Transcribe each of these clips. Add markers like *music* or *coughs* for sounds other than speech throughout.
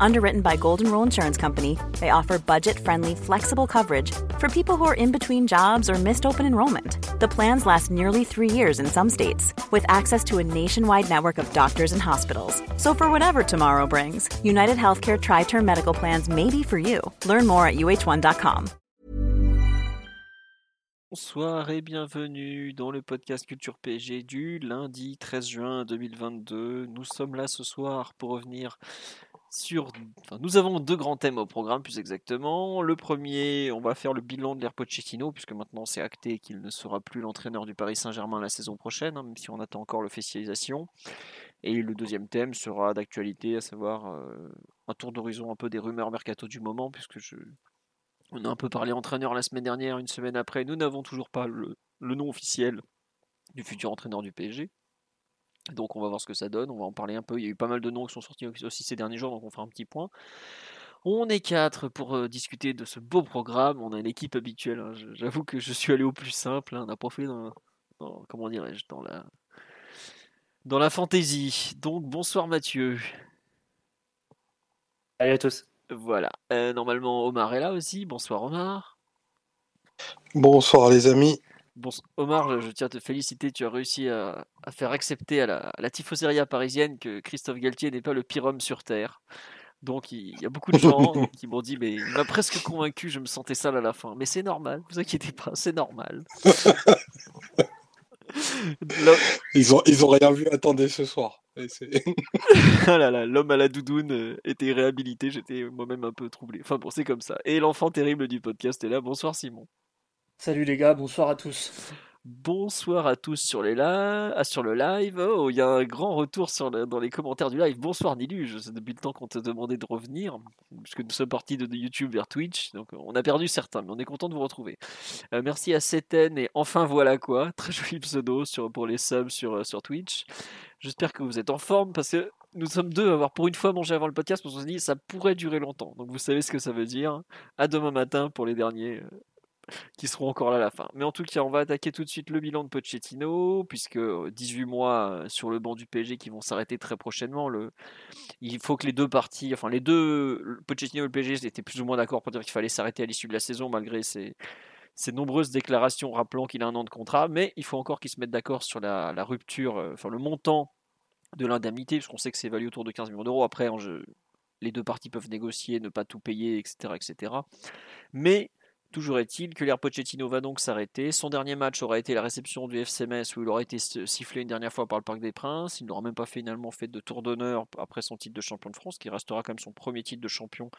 Underwritten by Golden Rule Insurance Company, they offer budget friendly, flexible coverage for people who are in between jobs or missed open enrollment. The plans last nearly three years in some states, with access to a nationwide network of doctors and hospitals. So, for whatever tomorrow brings, United Healthcare Tri Term Medical Plans may be for you. Learn more at uh1.com. Bonsoir et bienvenue dans le podcast Culture PSG du lundi 13 juin 2022. Nous sommes là ce soir pour revenir sur. Nous avons deux grands thèmes au programme, plus exactement. Le premier, on va faire le bilan de l'Air Pochettino, puisque maintenant c'est acté qu'il ne sera plus l'entraîneur du Paris Saint-Germain la saison prochaine, hein, même si on attend encore l'officialisation. Et le deuxième thème sera d'actualité, à savoir euh, un tour d'horizon un peu des rumeurs mercato du moment, puisque je, on a un peu parlé entraîneur la semaine dernière, une semaine après. Nous n'avons toujours pas le, nom officiel du futur entraîneur du PSG. Donc on va voir ce que ça donne, on va en parler un peu. Il y a eu pas mal de noms qui sont sortis aussi ces derniers jours, donc on fera un petit point. On est quatre pour euh, discuter de ce beau programme. On a une équipe habituelle. Hein. J'avoue que je suis allé au plus simple. Hein. On n'a pas fait dans, comment dirais-je, dans la dans la fantaisie. Donc bonsoir Mathieu. Salut à tous. Voilà. Euh, normalement, Omar est là aussi. Bonsoir, Omar. Bonsoir, les amis. Bon, Omar, je, tiens à te féliciter. Tu as réussi à, faire accepter à la, à parisienne que Christophe Galtier n'est pas le pire homme sur Terre. Donc, il, y a beaucoup de gens *laughs* qui m'ont dit, mais il m'a presque convaincu, je me sentais sale à la fin. Mais c'est normal, vous inquiétez pas, c'est normal. *laughs* ils, ont, ils ont rien vu attendre ce soir. *laughs* ah là là, l'homme à la doudoune euh, était réhabilité, j'étais moi-même un peu troublé. Enfin bon, c'est comme ça. Et l'enfant terrible du podcast est là. Bonsoir Simon. Salut les gars, bonsoir à tous. Bonsoir à tous sur, les ah, sur le live. Oh, il y a un grand retour dans les commentaires du live. Bonsoir Niluge, c'est depuis le temps qu'on te demandait de revenir, puisque nous sommes partis de, YouTube vers Twitch. Donc on a perdu certains, mais on est content de vous retrouver. Euh, merci à Seten et enfin voilà quoi. *laughs* Très joli pseudo pour les subs sur, euh, sur Twitch. J'espère que vous êtes en forme parce que nous sommes deux à avoir pour une fois mangé avant le podcast parce qu'on se dit ça pourrait durer longtemps. Donc vous savez ce que ça veut dire. À demain matin pour les derniers. Qui seront encore là à la fin. Mais en tout cas, on va attaquer tout de suite le bilan de Pochettino, puisque 18 euh, mois euh, sur le banc du PSG qui vont s'arrêter très prochainement. Il faut que les deux parties, enfin les deux, Pochettino et le PSG étaient plus ou moins d'accord pour dire qu'il fallait s'arrêter à l'issue de la saison, malgré ces, nombreuses déclarations rappelant qu'il a un an de contrat. Mais il faut encore qu'ils se mettent d'accord sur la, rupture, euh, enfin le montant de l'indemnité, puisqu'on sait que c'est évalué autour de 15 millions d'euros. Après, les deux parties peuvent négocier, ne pas tout payer, etc. etc. Mais Toujours est-il que l'air Pochettino va donc s'arrêter. Son dernier match aura été la réception du FC Metz où il aura été sifflé une dernière fois par le Parc des Princes. Il n'aura même pas finalement fait de tour d'honneur après son titre de champion de France, qui restera quand même son premier titre de champion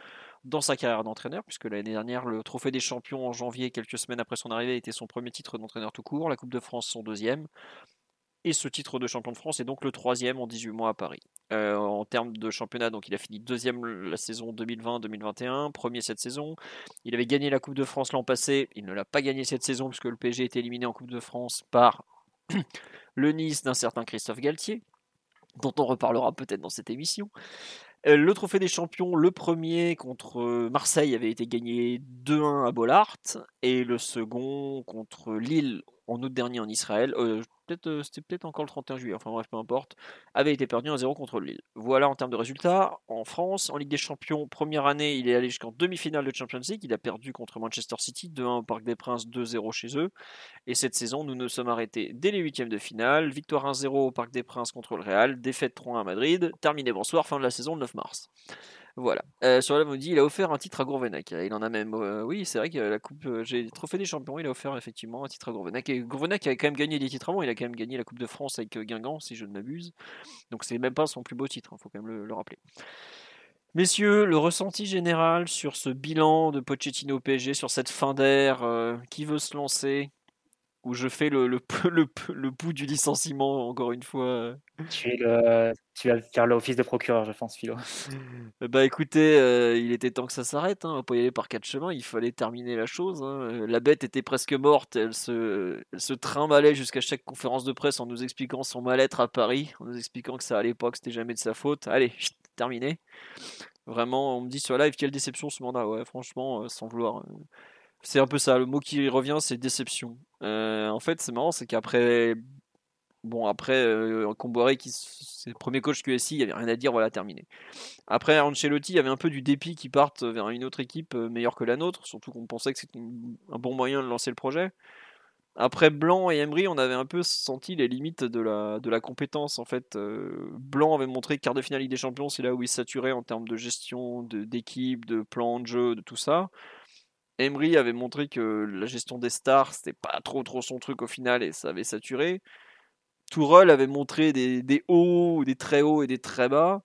dans sa carrière d'entraîneur, puisque l'année dernière, le Trophée des Champions en janvier, quelques semaines après son arrivée, était son premier titre d'entraîneur tout court, la Coupe de France son deuxième. Et ce titre de champion de France est donc le troisième en 18 mois à Paris. Euh, en termes de championnat, donc il a fini deuxième la saison 2020-2021, premier cette saison. Il avait gagné la Coupe de France l'an passé, il ne l'a pas gagné cette saison puisque le PSG été éliminé en Coupe de France par *coughs* le Nice d'un certain Christophe Galtier, dont on reparlera peut-être dans cette émission. Euh, le trophée des champions, le premier contre Marseille avait été gagné 2-1 à Bollard et le second contre Lille en août dernier en Israël. Euh, euh, c'était peut-être encore le 31 juillet, enfin bref, peu importe, avait été perdu 1-0 contre Lille. Voilà en termes de résultats. En France, en Ligue des Champions, première année, il est allé jusqu'en demi-finale de Champions League. Il a perdu contre Manchester City 2-1 au Parc des Princes, 2-0 chez eux. Et cette saison, nous nous sommes arrêtés dès les huitièmes de finale. Victoire 1-0 au Parc des Princes contre le Real, défaite 3-1 à Madrid. Terminé bonsoir, fin de la saison le 9 mars. Voilà. Euh, sur la dit il a offert un titre à Gourvenac. Il en a même. Euh, oui, c'est vrai que la coupe. Euh, j'ai trophée des champions. Il a offert effectivement un titre à Gourvenac. Et Gourvenac avait quand même gagné des titres avant. Il a quand même gagné la Coupe de France avec Guingamp, si je ne m'abuse. Donc c'est même pas son plus beau titre. Il hein, faut quand même le, rappeler. Messieurs, le ressenti général sur ce bilan de Pochettino PSG, sur cette fin d'air, qui veut se lancer? Où je fais le, le, le, le, bout du licenciement, encore une fois. Tu, es le, tu vas faire l'office de procureur, je pense, Philo. *laughs* Bah écoutez, euh, il était temps que ça s'arrête. Hein. On peut y aller par quatre chemins. Il fallait terminer la chose. Hein. La bête était presque morte. Elle se, elle se trimballait jusqu'à chaque conférence de presse en nous expliquant son mal-être à Paris, en nous expliquant que ça à l'époque c'était jamais de sa faute. Allez, *sniffs* terminé. Vraiment, on me dit sur live quelle déception ce mandat. Ouais, franchement, euh, sans vouloir. Euh, C'est un peu ça, le mot qui revient, c'est déception. Euh, en fait, c'est marrant, c'est qu'après, bon, après euh, qui c'est le premier coach QSI, il n'y avait rien à dire, voilà, terminé. Après Ancelotti, il y avait un peu du dépit qui parte vers une autre équipe euh, meilleure que la nôtre, surtout qu'on pensait que c'était un bon moyen de lancer le projet. Après Blanc et Emery, on avait un peu senti les limites de la, de la compétence. En fait, euh, Blanc avait montré que quart de finale Ligue des Champions, c'est là où il saturait en termes de gestion, d'équipe, de, plan de jeu, de tout ça. Emery avait montré que la gestion des stars, c'était pas trop trop son truc au final et ça avait saturé. Tourelle avait montré des, des hauts, des très hauts et des très bas,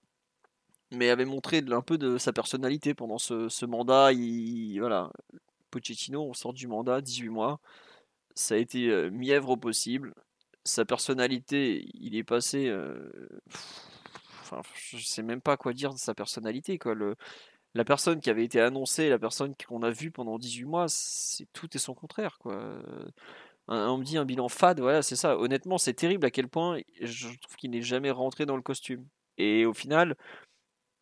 mais avait montré un peu de sa personnalité pendant ce, ce mandat. Il, voilà, Pochettino, on sort du mandat, 18 mois ça a été mièvre au possible. Sa personnalité, il est passé. enfin, je sais même pas quoi dire de sa personnalité. Quoi. Le, la personne qui avait été annoncée, la personne qu'on a vue pendant 18 mois, c'est tout et son contraire. Quoi. on me dit un bilan fade, voilà, c'est ça. Honnêtement, c'est terrible à quel point je trouve qu'il n'est jamais rentré dans le costume. Et au final,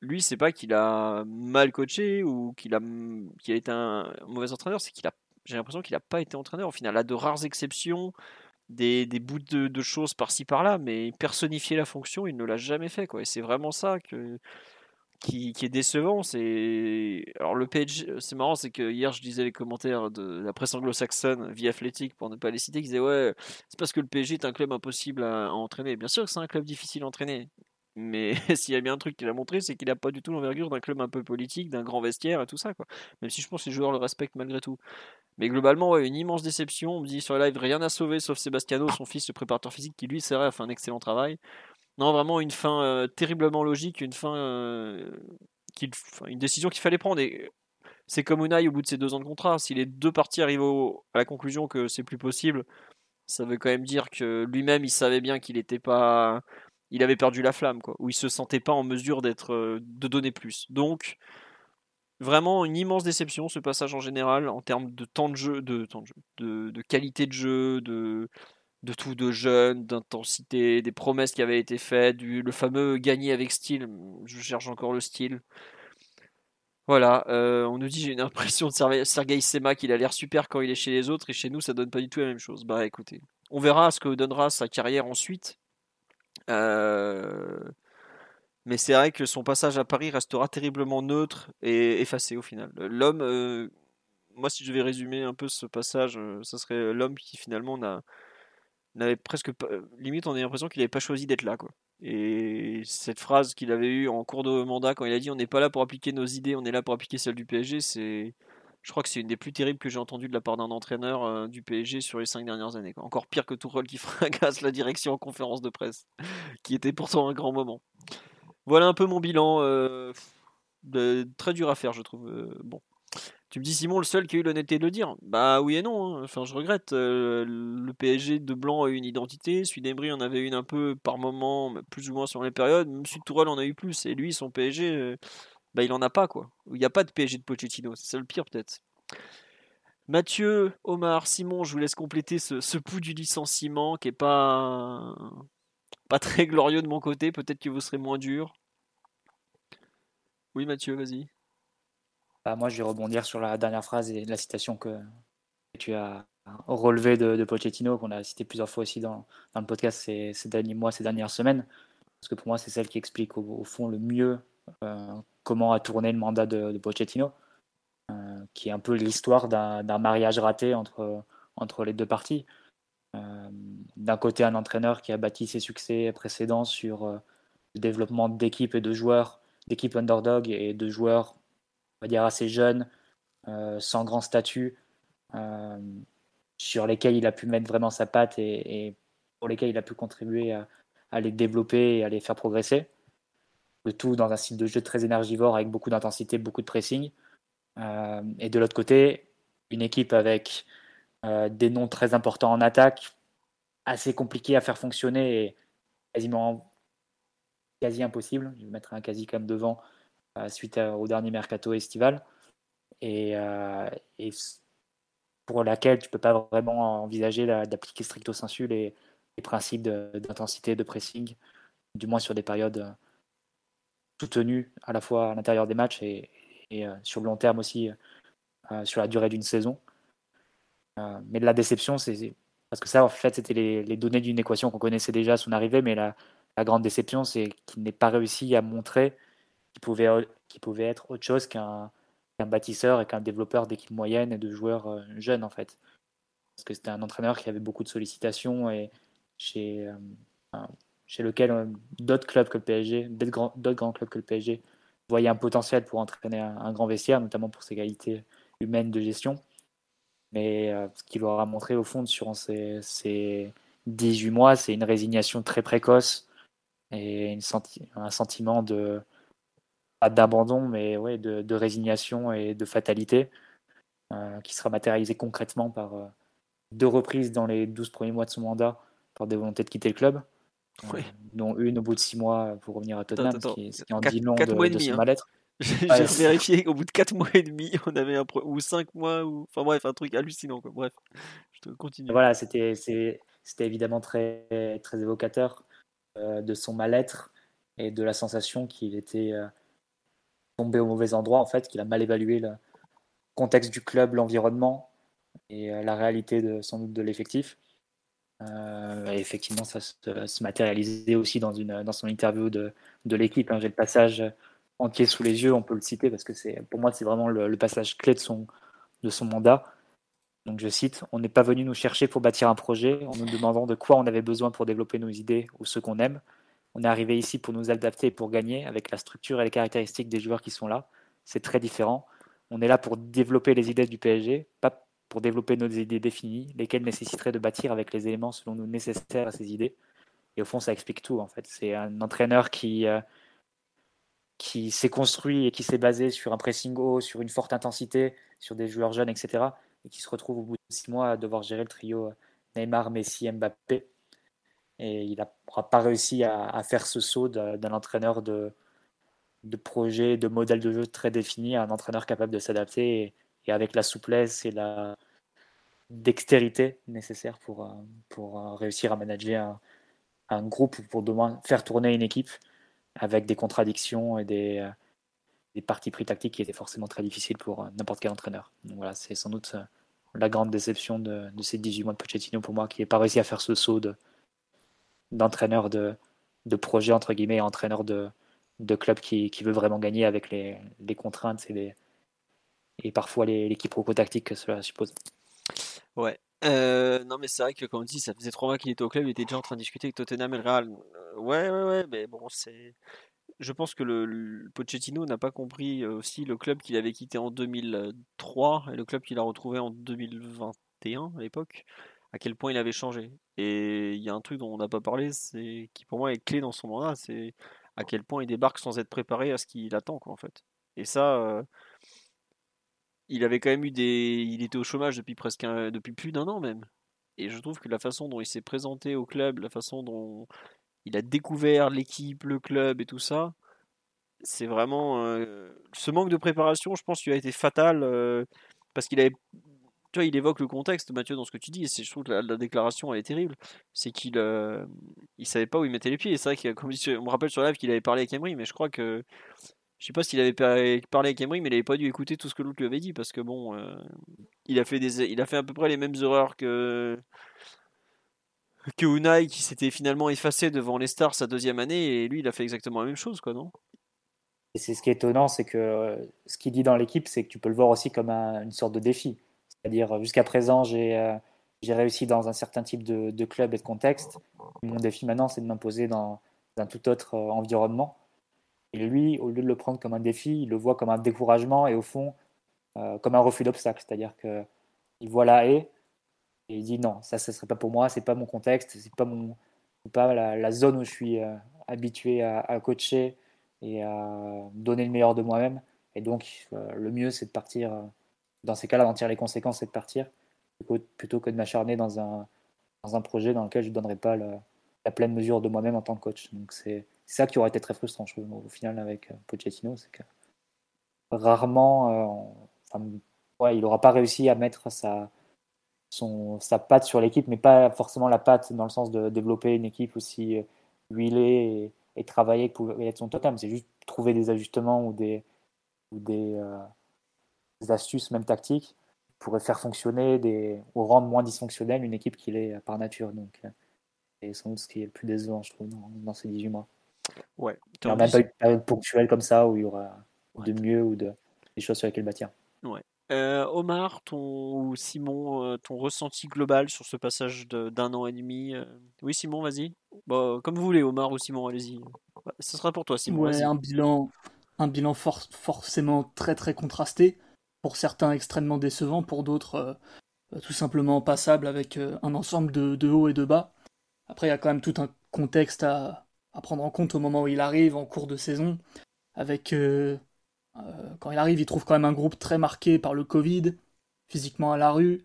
lui, c'est pas qu'il a mal coaché ou qu'il a, a été un mauvais entraîneur, c'est qu'il a j'ai l'impression qu'il n'a pas été entraîneur au final. À de rares exceptions, des, bouts de, choses par-ci par-là, mais personnifier la fonction, il ne l'a jamais fait. Quoi. Et c'est vraiment ça que, qui, est décevant. C'est alors le page, c'est marrant, c'est que hier je disais les commentaires de la presse anglo-saxonne via Athletic pour ne pas les citer, qui disaient ouais, c'est parce que le PSG est un club impossible à, entraîner. Bien sûr que c'est un club difficile à entraîner. Mais *laughs* s'il y a bien un truc qu'il a montré, c'est qu'il n'a pas du tout l'envergure d'un club un peu politique, d'un grand vestiaire et tout ça. Quoi. Même si je pense que les joueurs le respectent malgré tout. Mais globalement, ouais, une immense déception. On me dit sur le live, rien à sauver sauf Sebastiano, son fils, le préparateur physique, qui lui, c'est vrai, a fait un excellent travail. Non, vraiment une fin euh, terriblement logique, une fin, euh, une décision qu'il fallait prendre. C'est comme Unai au bout de ses deux ans de contrat. Si les deux parties arrivent à la conclusion que c'est plus possible, ça veut quand même dire que lui-même, il savait bien qu'il n'était pas il avait perdu la flamme, quoi, où il se sentait pas en mesure d'être, euh, de donner plus. Donc, vraiment une immense déception ce passage en général en termes de temps de jeu, de, temps de, jeu, de, qualité de jeu, de, de tout, de jeunes, d'intensité, des promesses qui avaient été faites, du, le fameux gagner avec style. Je cherche encore le style. Voilà, euh, on nous dit j'ai une impression de Sergei Sema qu'il a l'air super quand il est chez les autres et chez nous ça donne pas du tout la même chose. Bah écoutez, on verra ce que donnera sa carrière ensuite. Euh, mais c'est vrai que son passage à Paris restera terriblement neutre et effacé au final. L'homme, euh, moi si je vais résumer un peu ce passage, ça serait l'homme qui finalement n'avait presque pas, limite on a l'impression qu'il n'avait pas choisi d'être là quoi. Et cette phrase qu'il avait eue en cours de mandat quand il a dit on n'est pas là pour appliquer nos idées, on est là pour appliquer celles du PSG, c'est je crois que c'est une des plus terribles que j'ai entendues de la part d'un entraîneur euh, du PSG sur les cinq dernières années. Encore pire que Tourelle qui *laughs* fracasse la direction en conférence de presse, qui était pourtant un grand moment. Voilà un peu mon bilan. Euh, très dur à faire, je trouve. Euh, bon. Tu me dis Simon, le seul qui a eu l'honnêteté de le dire Bah oui et non. Hein. Enfin, je regrette. le PSG de Blanc a eu une identité. Celui d'Embry en avait une un peu par moment, plus ou moins sur les périodes. Même Tourelle en a eu plus. Et lui, son PSG, bah, il en a pas quoi. Il n'y a pas de PSG de Pochettino, c'est ça le pire peut-être. Mathieu, Omar, Simon, je vous laisse compléter ce, ce pouls du licenciement qui est pas pas très *laughs* glorieux de mon côté. Peut-être que vous serez moins dur. Oui, Mathieu, vas-y. Bah, moi, je vais rebondir sur la dernière phrase et la citation que tu as relevée de, Pochettino, qu'on a cité plusieurs fois aussi dans, le podcast ces, ces, derniers mois, ces dernières semaines. Parce que pour moi, c'est celle qui explique au, fond le mieux euh, comment a tourné le mandat de, Pochettino, euh, qui est un peu l'histoire d'un mariage raté entre, entre les deux parties. Euh, d'un côté, un entraîneur qui a bâti ses succès précédents sur le développement d'équipes et de joueurs, d'équipes underdog et de joueurs, on va dire, assez jeunes, sans grand statut, sur lesquels il a pu mettre vraiment sa patte et, pour lesquels il a pu contribuer à, les développer et à les faire progresser le tout dans un style de jeu très énergivore avec beaucoup d'intensité, beaucoup de pressing. Euh, et de l'autre côté, une équipe avec euh, des noms très importants en attaque, assez compliqué à faire fonctionner et quasiment quasi impossible. Je vais mettre un quasi comme devant euh, suite au dernier mercato estival. Et, et, pour laquelle tu peux pas vraiment envisager d'appliquer stricto sensu les, principes d'intensité, de, pressing, du moins sur des périodes soutenu à la fois à l'intérieur des matchs et, euh, sur le long terme aussi, euh, sur la durée d'une saison. mais la déception, c'est parce que ça, en fait, c'était les, données d'une équation qu'on connaissait déjà à son arrivée, mais la, grande déception, c'est qu'il n'ait pas réussi à montrer qu'il pouvait, pouvait être autre chose qu'un bâtisseur et qu'un développeur d'équipe moyenne et de joueurs euh, jeunes, en fait. Parce que c'était un entraîneur qui avait beaucoup de sollicitations et chez, euh, chez lequel euh, d'autres clubs que le PSG, d'autres grands, grands, clubs que le PSG, voyaient un potentiel pour entraîner un grand vestiaire, notamment pour ses qualités humaines de gestion. Mais euh, ce qu'il aura montré au fond sur ces, ces 18 mois, c'est une résignation très précoce et un sentiment de pas d'abandon, mais ouais, de, de, résignation et de fatalité euh, qui sera matérialisé concrètement par euh, deux reprises dans les 12 premiers mois de son mandat par des volontés de quitter le club. dont une au bout de six mois pour revenir à Tottenham, ce qui, en dit long de, de, son hein. mal-être. *laughs* J'ai vérifié qu'au bout de 4 mois et demi, on avait un ou 5 mois, ou enfin bref, un truc hallucinant. Quoi. Bref, je te continue. Voilà, c'était évidemment très, très évocateur euh, de son mal-être et de la sensation qu'il était euh, tombé au mauvais endroit, en fait, qu'il a mal évalué le contexte du club, l'environnement et euh, la réalité de, sans doute de l'effectif. et effectivement, ça se, matérialisait aussi dans, une, dans son interview de, de l'équipe. Hein. J'ai le passage entier sous les yeux, on peut le citer parce que c'est pour moi c'est vraiment le, passage clé de son, de son mandat. Donc je cite, on n'est pas venu nous chercher pour bâtir un projet en nous demandant de quoi on avait besoin pour développer nos idées ou ce qu'on aime. On est arrivé ici pour nous adapter et pour gagner avec la structure et les caractéristiques des joueurs qui sont là. C'est très différent. On est là pour développer les idées du PSG, pas pour développer nos idées définies, lesquelles nécessiteraient de bâtir avec les éléments selon nous nécessaires à ces idées. Et au fond, ça explique tout en fait. C'est un entraîneur qui, euh, s'est construit et qui s'est basé sur un pressing haut, sur une forte intensité, sur des joueurs jeunes, etc. Et qui se retrouve au bout de six mois à devoir gérer le trio Neymar, Messi, Mbappé. Et il n'aura pas réussi à, faire ce saut d'un entraîneur de, de projet, de modèle de jeu très défini à un entraîneur capable de s'adapter et, avec la souplesse et la dextérité nécessaire pour, pour réussir à manager un, groupe, pour demain faire tourner une équipe avec des contradictions et des, euh, des parties pris tactiques qui étaient forcément très difficiles pour euh, n'importe quel entraîneur. Voilà, c'est sans doute euh, la grande déception de, de, ces 18 mois de Pochettino pour moi, qui n'a pas réussi à faire ce saut d'entraîneur de, de, projet, entre guillemets, entraîneur de, de club qui, qui, veut vraiment gagner avec les, les contraintes et, les, et parfois les, les tactiques que cela suppose. Ouais, euh, non, mais c'est vrai que, comme on dit, ça faisait trois mois qu'il était au club, il était déjà en train de discuter avec Tottenham et le Real. Euh, ouais, ouais, ouais, mais bon, c'est. Je pense que le, Pochettino n'a pas compris euh, aussi le club qu'il avait quitté en 2003 et le club qu'il a retrouvé en 2021 à l'époque, à quel point il avait changé. Et il y a un truc dont on n'a pas parlé, c'est qui pour moi est clé dans son mandat, c'est à quel point il débarque sans être préparé à ce qu'il attend, quoi, en fait. Et ça, il avait quand même eu des. Il était au chômage depuis presque depuis plus d'un an même. Et je trouve que la façon dont il s'est présenté au club, la façon dont il a découvert l'équipe, le club et tout ça, c'est vraiment. Euh, ce manque de préparation, je pense, lui a été fatal euh, parce qu'il avait. Tu vois, il évoque le contexte, Mathieu, dans ce que tu dis, et je trouve que la, déclaration, elle est terrible. C'est qu'il euh, il savait pas où il mettait les pieds. C'est vrai qu'on me rappelle sur live qu'il avait parlé avec Emery, mais je crois que je sais pas s'il avait parlé avec Emery, mais il n'avait pas dû écouter tout ce que l'autre lui avait dit parce que bon, euh, il a fait des, il a fait à peu près les mêmes erreurs que que Unai qui s'était finalement effacé devant les stars sa deuxième année et lui il a fait exactement la même chose quoi non? Et c'est ce qui est étonnant, c'est que euh, ce qu'il dit dans l'équipe, c'est que tu peux le voir aussi comme une sorte de défi. C'est-à-dire jusqu'à présent j'ai euh, j'ai réussi dans un certain type de, club et de contexte. Mon défi maintenant c'est de m'imposer dans un tout autre environnement et lui, au lieu de le prendre comme un défi, il le voit comme un découragement et au fond, euh, comme un refus d'obstacle. C'est-à-dire qu'il voit la haie et il dit non, ça, ce ne serait pas pour moi, c'est pas mon contexte, c'est pas, mon, pas la, zone où je suis euh, habitué à, coacher et à donner le meilleur de moi-même. Et donc, euh, le mieux, c'est de partir, dans ces cas-là, d'en tirer les conséquences, c'est de partir, plutôt que de m'acharner dans un, dans un projet dans lequel je ne donnerai pas la pleine mesure de moi-même en tant que coach. Donc, c'est ça qui aurait été très frustrant, je trouve, au final, avec euh, Pochettino, c'est que rarement, euh, ouais, il n'aura pas réussi à mettre sa, son, sa patte sur l'équipe, mais pas forcément la patte dans le sens de développer une équipe aussi euh, huilée et, et travailler pour être son totem. C'est juste trouver des ajustements ou des, ou des, astuces, même tactiques, pourrait faire fonctionner des, ou rendre moins dysfonctionnelle une équipe qu'il est par nature. Donc, c'est sans doute ce qui est le plus décevant, je trouve, dans, ces 18 mois. Ouais. Il n'y a même pas eu de période ponctuelle comme ça où il y aura de mieux ou de, des choses sur lesquelles bâtir. Ouais. Euh, Omar, ton, ou Simon, euh, ton ressenti global sur ce passage d'un an et demi euh? Oui, Simon, vas-y. Bah, comme vous voulez, Omar ou Simon, allez-y. Bah, ce sera pour toi, Simon. Ouais, un bilan, un bilan forcément très très contrasté. Pour certains, extrêmement décevant. Pour d'autres, tout simplement passable avec un ensemble de, hauts et de bas. Après, il y a quand même tout un contexte à, prendre en compte au moment où il arrive en cours de saison. Avec euh, quand il arrive, il trouve quand même un groupe très marqué par le Covid, physiquement à la rue,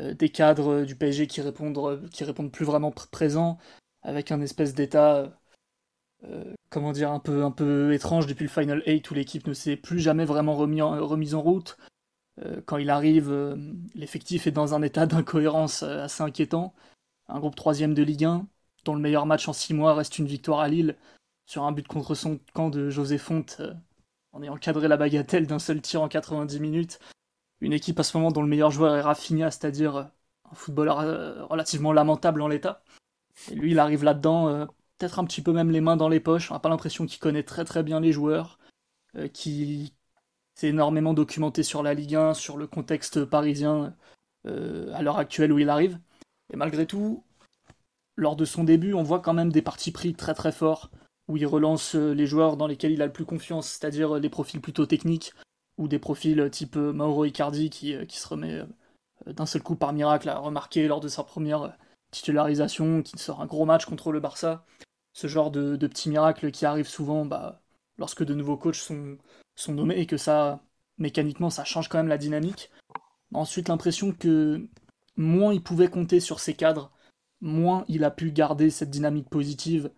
euh, des cadres du PSG qui répondent, qui répondent plus vraiment présents, avec un espèce d'état, euh, comment dire, un peu, un peu étrange depuis le Final 8 où l'équipe ne s'est plus jamais vraiment remis en, remise en route. Quand il arrive, l'effectif est dans un état d'incohérence assez inquiétant. Un groupe troisième de Ligue 1, dont le meilleur match en six mois reste une victoire à Lille sur un but contre son camp de José Fonte en ayant cadré la bagatelle d'un seul tir en 90 minutes. Une équipe à ce moment dont le meilleur joueur est Rafinha, c'est-à-dire euh, un footballeur euh, relativement lamentable en l'état. Et lui, il arrive là-dedans, euh, peut-être un petit peu même les mains dans les poches. On n'a pas l'impression qu'il connaît très très bien les joueurs, qui s'est énormément documenté sur la Ligue 1, sur le contexte parisien à l'heure actuelle où il arrive. Et malgré tout, lors de son début, on voit quand même des partis pris très très forts où il relance euh, les joueurs dans lesquels il a le plus confiance, c'est-à-dire euh, des profils plutôt techniques, ou des profils euh, type Mauro Icardi qui, qui se remet d'un seul coup par miracle à remarquer lors de sa première titularisation, qui sort un gros match contre le Barça. Ce genre de, petits miracles qui arrivent souvent bah, lorsque de nouveaux coachs sont, sont nommés et que ça, mécaniquement, ça change quand même la dynamique. Ensuite, l'impression que moins il pouvait compter sur ses cadres, moins il a pu garder cette dynamique positive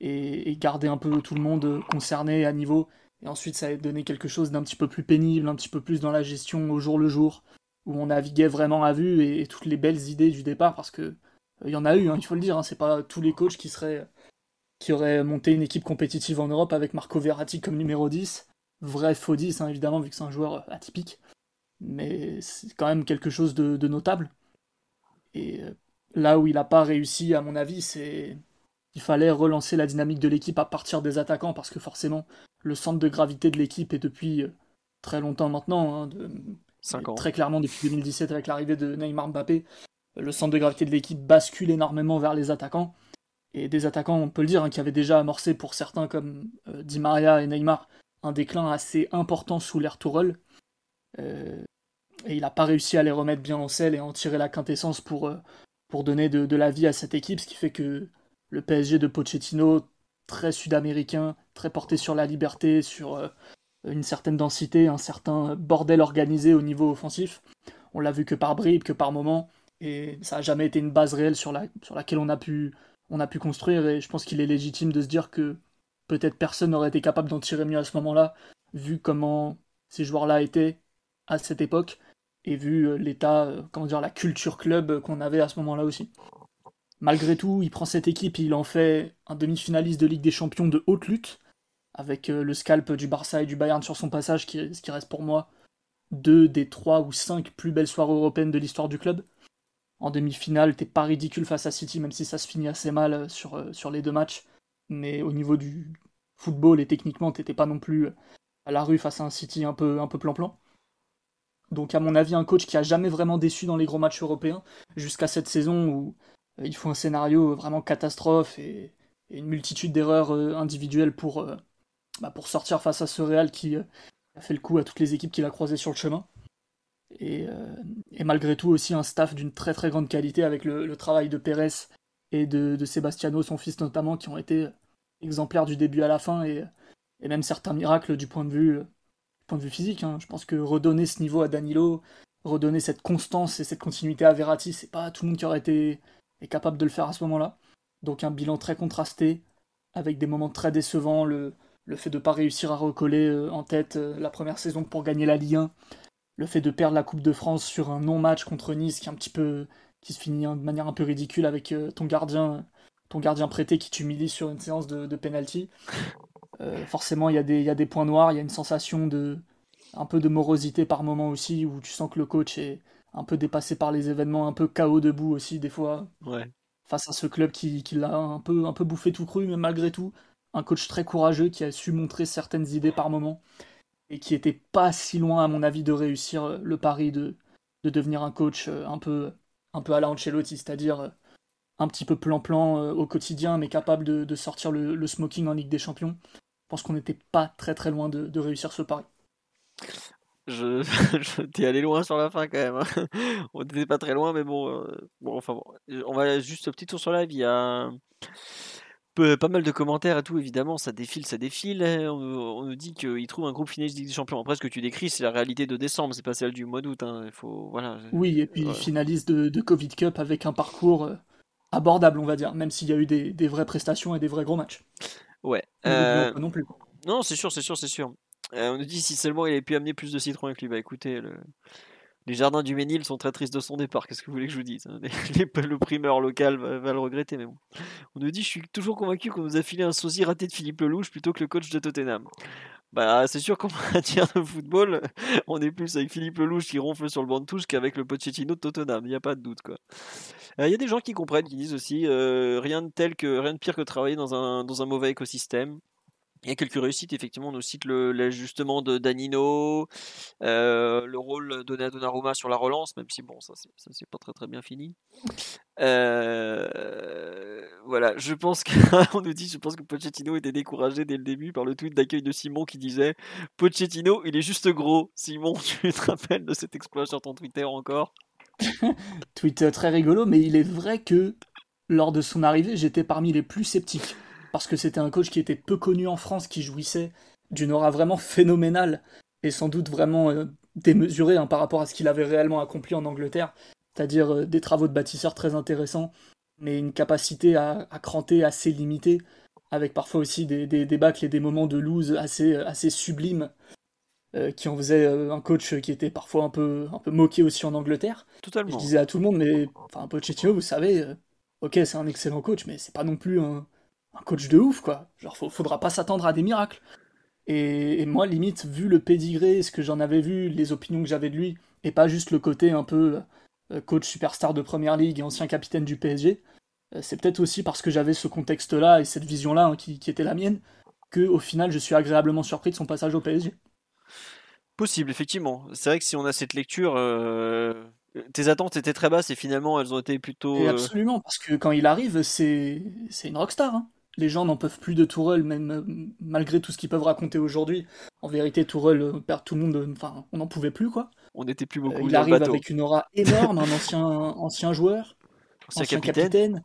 et, garder un peu tout le monde concerné à niveau. Et ensuite, ça a donné quelque chose d'un petit peu plus pénible, un petit peu plus dans la gestion au jour le jour, où on naviguait vraiment à vue et, toutes les belles idées du départ, parce que il euh, y en a eu, hein, il faut le dire, hein, c'est pas tous les coachs qui seraient qui auraient monté une équipe compétitive en Europe avec Marco Verratti comme numéro 10. Vrai faux 10, hein, évidemment, vu que c'est un joueur atypique. Mais c'est quand même quelque chose de, de notable. Et euh, là où il n'a pas réussi, à mon avis, c'est il fallait relancer la dynamique de l'équipe à partir des attaquants parce que forcément le centre de gravité de l'équipe est depuis euh, très longtemps maintenant, hein, de, très clairement depuis 2017 avec l'arrivée de Neymar Mbappé, le centre de gravité de l'équipe bascule énormément vers les attaquants. Et des attaquants, on peut le dire, hein, qui avaient déjà amorcé pour certains comme euh, Di Maria et Neymar un déclin assez important sous l'ère Tourelle. Euh, et il n'a pas réussi à les remettre bien en selle et en tirer la quintessence pour, pour donner de, la vie à cette équipe, ce qui fait que le PSG de Pochettino, très sud-américain, très porté sur la liberté, sur euh, une certaine densité, un certain bordel organisé au niveau offensif. On l'a vu que par bribes, que par moments, et ça n'a jamais été une base réelle sur, sur laquelle on a, pu, on a pu construire, et je pense qu'il est légitime de se dire que peut-être personne n'aurait été capable d'en tirer mieux à ce moment-là, vu comment ces joueurs-là étaient à cette époque, et vu euh, l'état, euh, comment dire, la culture club qu'on avait à ce moment-là aussi malgré tout, il prend cette équipe il en fait un demi-finaliste de Ligue des Champions de haute lutte, avec euh, le scalp du Barça et du Bayern sur son passage, ce qui reste pour moi deux des trois ou cinq plus belles soirées européennes de l'histoire du club. En demi-finale, t'es pas ridicule face à City, même si ça se finit assez mal euh, sur, euh, sur les deux matchs. Mais au niveau du football et techniquement, t'étais pas non plus à la rue face à un City un peu un peu plan-plan. Donc à mon avis, un coach qui a jamais vraiment déçu dans les gros matchs européens, jusqu'à cette saison où euh, il faut un scénario vraiment catastrophe et, une multitude d'erreurs euh, individuelles pour, euh, bah, pour sortir face à ce Real qui a fait le coup à toutes les équipes qu'il a croisées sur le chemin. Et, malgré tout aussi un staff d'une très très grande qualité avec le, travail de Pérez et de, de, Sebastiano, son fils notamment, qui ont été exemplaires du début à la fin et, même certains miracles du point de vue, vue physique. Hein. Je pense que redonner ce niveau à Danilo, redonner cette constance et cette continuité à Verratti, c'est pas tout le monde qui aurait été est capable de le faire à ce moment-là. Donc un bilan très contrasté, avec des moments très décevants, le, fait de ne pas réussir à recoller euh, en tête euh, la première saison pour gagner la Ligue 1, le fait de perdre la Coupe de France sur un non-match contre Nice qui se finit de manière un peu ridicule avec euh, ton gardien ton gardien prêté qui t'humilie sur une séance de, de penalty. forcément, il y, a des, y a des points noirs, il y a une sensation de un peu de morosité par moment aussi, où tu sens que le coach est, un peu dépassé par les événements, un peu chaos debout aussi des fois. Ouais. Face à ce club qui, qui l'a un peu, un peu bouffé tout cru, mais malgré tout, un coach très courageux qui a su montrer certaines idées par moment et qui était pas si loin à mon avis de réussir le pari de, de devenir un coach un peu, un peu à la Ancelotti, c'est-à-dire un petit peu plan-plan au quotidien, mais capable de, de sortir le, le, smoking en Ligue des Champions. Je pense qu'on n'était pas très très loin de, de réussir ce pari. Je, *laughs* je t'es allé loin sur la fin quand même. hein. *laughs* On n'était pas très loin, mais bon, euh, bon, enfin bon. On va juste un petit tour sur live. Il y a peu- pas mal de commentaires et tout, évidemment, ça défile, ça défile. On, nous dit qu'il trouve un groupe finaliste Ligue des Champions. Après, ce que tu décris, c'est la réalité de décembre, c'est pas celle du mois d'août. hein. Il faut, voilà. Oui, et puis finaliste de, de Covid Cup avec un parcours euh, abordable, on va dire, même s'il y a eu des, des vraies prestations et des vrais gros matchs. Ouais. Euh, non plus. Non, c'est sûr, c'est sûr, c'est sûr. Euh, on nous dit si seulement il avait pu amener plus de citron avec lui. Bah écoutez, le- les jardins du Ménil sont très tristes de son départ. Qu'est-ce que vous voulez que je vous dise hein *laughs* Les- les- Le primeur local va, va le regretter, mais bon. On nous dit je suis toujours convaincu qu'on nous a filé un sosie raté de Philippe Lelouch plutôt que le coach de Tottenham. Bah c'est sûr qu'en *laughs* matière de football, on est plus avec Philippe Lelouch qui ronfle sur le banc de touche qu'avec le Pochettino de Tottenham. Il n'y a pas de doute quoi. Euh, Il y a des gens qui comprennent, qui disent aussi euh, rien de tel que rien de pire que travailler dans un dans un mauvais écosystème. Il y a quelques réussites, effectivement, on nous cite l'ajustement de Danino, euh, le rôle donné à Donnarumma sur la relance, même si bon, ça c'est pas très très bien fini. Euh, voilà, je pense que *laughs* on nous dit, je pense que Pochettino était découragé dès le début par le tweet d'accueil de Simon qui disait Pochettino, il est juste gros. Simon, *laughs* tu te rappelles de cet exploit sur ton Twitter encore? Tweet euh, très rigolo, mais il est vrai que lors de son arrivée, j'étais parmi les plus sceptiques. Parce que c'était un coach qui était peu connu en France, qui jouissait d'une aura vraiment phénoménale et sans doute vraiment euh, démesurée hein, par rapport à ce qu'il avait réellement accompli en Angleterre. C'est-à-dire euh, des travaux de bâtisseurs très intéressants, mais une capacité à, à cranter assez limitée, avec parfois aussi des, des débâcles et des moments de lose assez, euh, assez sublimes, euh, qui en faisaient euh, un coach qui était parfois un peu, un peu moqué aussi en Angleterre. Je disais à tout le monde, mais enfin, Pochettino, vous savez, euh, ok, c'est un excellent coach, mais c'est pas non plus un, un coach de ouf, quoi. Genre, faut- faudra pas s'attendre à des miracles. Et, et moi, limite, vu le pédigré, ce que j'en avais vu, les opinions que j'avais de lui, et pas juste le côté un peu euh, coach superstar de première ligue et ancien capitaine du PSG, euh, c'est peut-être aussi parce que j'avais ce contexte-là et cette vision-là hein, qui, qui était la mienne, que au final, je suis agréablement surpris de son passage au PSG. Possible, effectivement. C'est vrai que si on a cette lecture, euh, tes attentes étaient très basses et finalement elles ont été plutôt. Et absolument, parce que quand il arrive, c'est c'est une rockstar. hein. Les gens n'en peuvent plus de Tourelle, même euh, malgré tout ce qu'ils peuvent raconter aujourd'hui. En vérité, Tourelle euh, perd tout le monde. euh, Enfin, on n'en pouvait plus, quoi. on n'était plus Euh, beaucoup il arrive bateau. avec une aura énorme, un ancien, *laughs* ancien joueur, Ancien ancien capitaine. capitaine.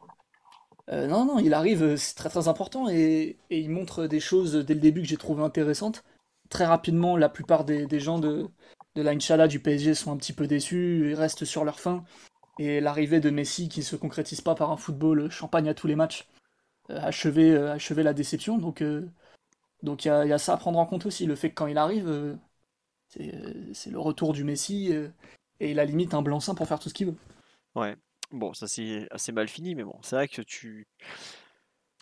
Euh, non, non, il arrive, c'est très très important et, et il montre des choses dès le début que j'ai trouvé intéressantes. Très rapidement, la plupart des, des gens de, de la Inch'Allah du PSG sont un petit peu déçus et restent sur leur faim. Et l'arrivée de Messi qui se concrétise pas par un football champagne à tous les matchs achever, euh, achever la déception. Donc euh, donc il y a, ça à prendre en compte aussi, le fait que quand il arrive, euh, c'est euh, le retour du Messi euh, et il a limite un blanc-seing pour faire tout ce qu'il veut. Ouais. Bon, ça c'est assez mal fini, mais bon, c'est vrai que tu,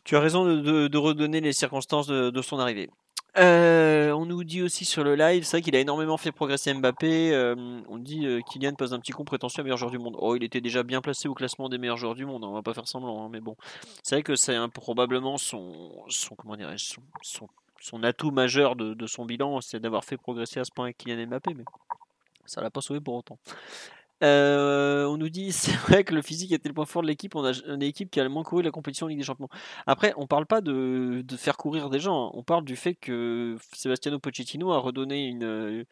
tu as raison de, redonner les circonstances de son arrivée. Euh, on nous dit aussi sur le live, c'est vrai qu'il a énormément fait progresser Mbappé. euh, on dit euh, Kylian pose un petit con prétentieux à meilleur joueur du monde. Oh, il était déjà bien placé au classement des meilleurs joueurs du monde. hein, on va pas faire semblant, hein, mais bon, c'est vrai que c'est probablement son, comment son, son, son atout majeur de, de son bilan, c'est d'avoir fait progresser à ce point Kylian Mbappé, mais ça l'a pas sauvé pour autant. Euh, on nous dit *laughs* c'est vrai que le physique était le point fort de l'équipe. On a une équipe qui a le moins couru la compétition en Ligue des Champions. Après, on parle pas de, faire courir des gens. On parle du fait que Sebastiano Pochettino a redonné une,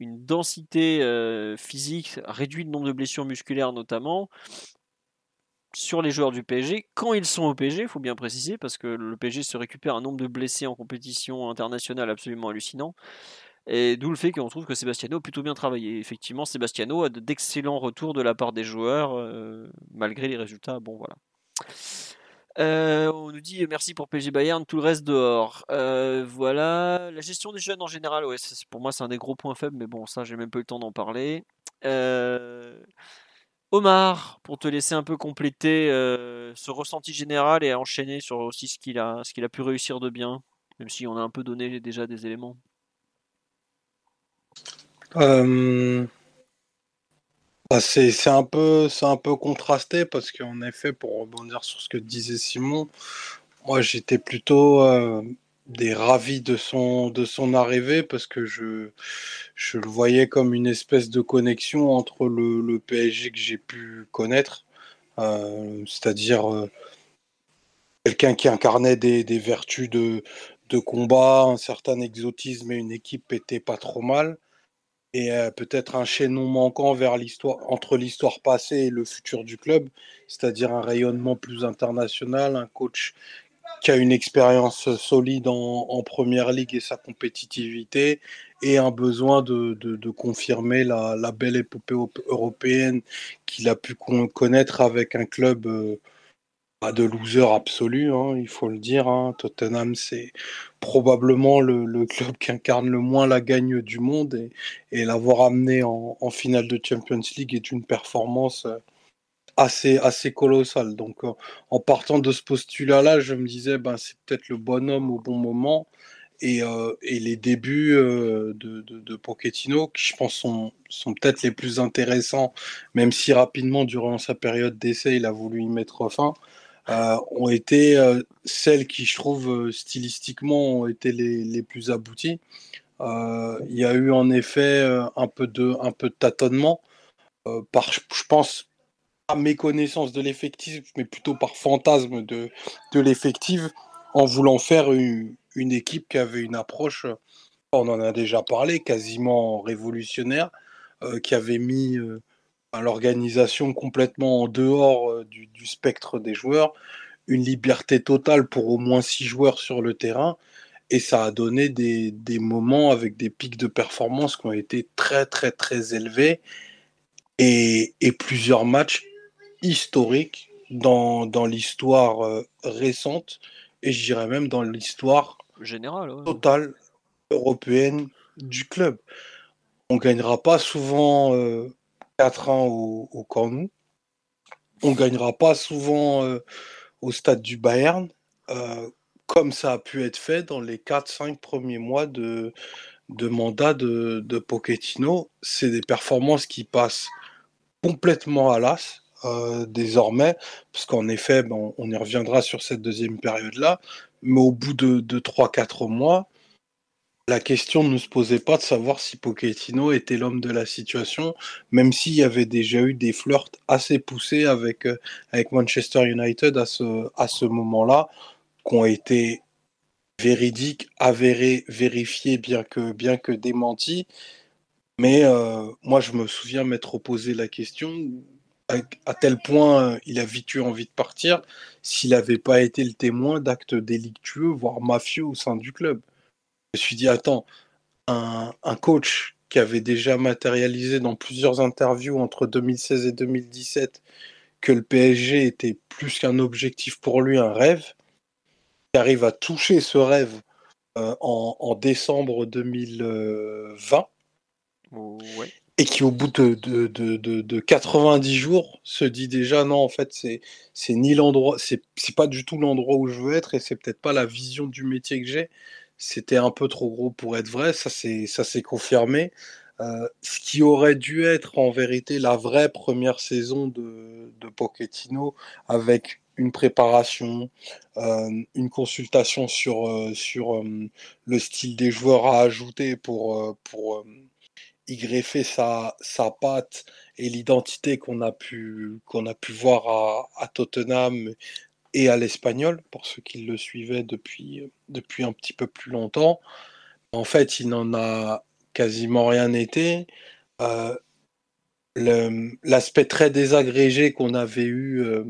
une densité euh, physique, réduit le nombre de blessures musculaires notamment sur les joueurs du PSG quand ils sont au PSG. Il faut bien préciser parce que le PSG se récupère un nombre de blessés en compétition internationale absolument hallucinant. Et d'où le fait qu'on trouve que Sebastiano a plutôt bien travaillé. Effectivement, Sebastiano a de- d'excellents retours de la part des joueurs, euh, malgré les résultats. Bon, voilà. Euh, on nous dit merci pour PSG Bayern, tout le reste dehors. Euh, voilà. La gestion des jeunes en général, ouais, pour moi, c'est un des gros points faibles, mais bon, ça, j'ai même pas eu le temps d'en parler. Euh, Omar, pour te laisser un peu compléter euh, ce ressenti général et enchaîner sur aussi ce qu'il a, ce qu'il a pu réussir de bien, même si on a un peu donné déjà des éléments. Euh, Bah, c'est un peu c'est un peu contrasté parce qu'en effet, pour rebondir sur ce que disait Simon, moi j'étais plutôt euh, des ravis de son de son arrivée parce que je je le voyais comme une espèce de connexion entre le, le PSG que j'ai pu connaître, euh, c'est-à-dire euh, quelqu'un qui incarnait des, des vertus de de combat, un certain exotisme et une équipe était pas trop mal et euh, peut-être un chaînon manquant vers entre l'histoire passée et le futur du club, c'est-à-dire un rayonnement plus international, un coach qui a une expérience solide en, en, première ligue et sa compétitivité, et un besoin de, confirmer la, la, belle épopée européenne qu'il a pu connaître avec un club euh, de loser absolu, hein, il faut le dire. Hein. Tottenham, c'est probablement le, club qui incarne le moins la gagne du monde et, l'avoir amené en, finale de Champions League est une performance euh, assez, assez colossale. Donc, euh, en partant de ce postulat-là, je me disais, ben, c'est peut-être le bon homme au bon moment. Et, euh, les débuts de, de, Pochettino, qui je pense sont peut-être les plus intéressants, même si rapidement, durant sa période d'essai, il a voulu y mettre fin euh, ont été euh, celles qui, je trouve, euh, stylistiquement, ont été les, les plus abouties. Il y a eu en effet un peu de, un peu de tâtonnement, par, je pense, pas méconnaissance de l'effectif, mais plutôt par fantasme de, de l'effectif, en voulant faire une, une, équipe qui avait une approche, on en a déjà parlé, quasiment révolutionnaire, qui avait mis l'organisation complètement en dehors euh, du, du, spectre des joueurs, une liberté totale pour au moins six joueurs sur le terrain, et ça a donné des, des, moments avec des pics de performance qui ont été très très très élevés, et, et plusieurs matchs historiques dans, dans l'histoire euh, récente, et je dirais même dans l'histoire générale ouais. totale européenne du club. On gagnera pas souvent euh, 4-1 au, au Camp Nou. On gagnera pas souvent euh, au stade du Bayern, euh, comme ça a pu être fait dans les 4-5 premiers mois de, mandat de, de. C'est des performances qui passent complètement à l'as. Euh, désormais, parce qu'en effet, ben, on y reviendra sur cette deuxième période-là, mais au bout de, de 3-4 mois, la question ne se posait pas de savoir si Pochettino était l'homme de la situation, même s'il y avait déjà eu des flirts assez poussés avec, euh, avec Manchester United à ce, à ce moment-là, qui ont été véridiques, avérés, vérifiés, bien que, bien que démentis. Mais euh, moi, je me souviens m'être posé la question à, tel point il a vite eu envie de partir s'il n'avait pas été le témoin d'actes délictueux, voire mafieux au sein du club. Je me suis dit, attends, un, un, coach qui avait déjà matérialisé dans plusieurs interviews entre 2016 et 2017 que le PSG était plus qu'un objectif pour lui, un rêve, qui arrive à toucher ce rêve euh, en, en, décembre 2020. Ouais et qui au bout de, de, de, de, 90 jours se dit déjà non en fait c'est c'est ni l'endroit c'est c'est pas du tout l'endroit où je veux être et c'est peut-être pas la vision du métier que j'ai c'était un peu trop gros pour être vrai ça s'est confirmé. Euh, ce qui aurait dû être en vérité la vraie première saison de, de Pochettino avec une préparation, euh, une consultation sur, euh, sur le style des joueurs à ajouter pour, pour y greffer sa, sa patte et l'identité qu'on a pu a pu voir à, à Tottenham et à l'Espagnol pour ceux qui le suivaient depuis depuis un petit peu plus longtemps. En fait, il n'en a quasiment rien été. Euh, L'aspect très désagrégé qu'on avait eu euh,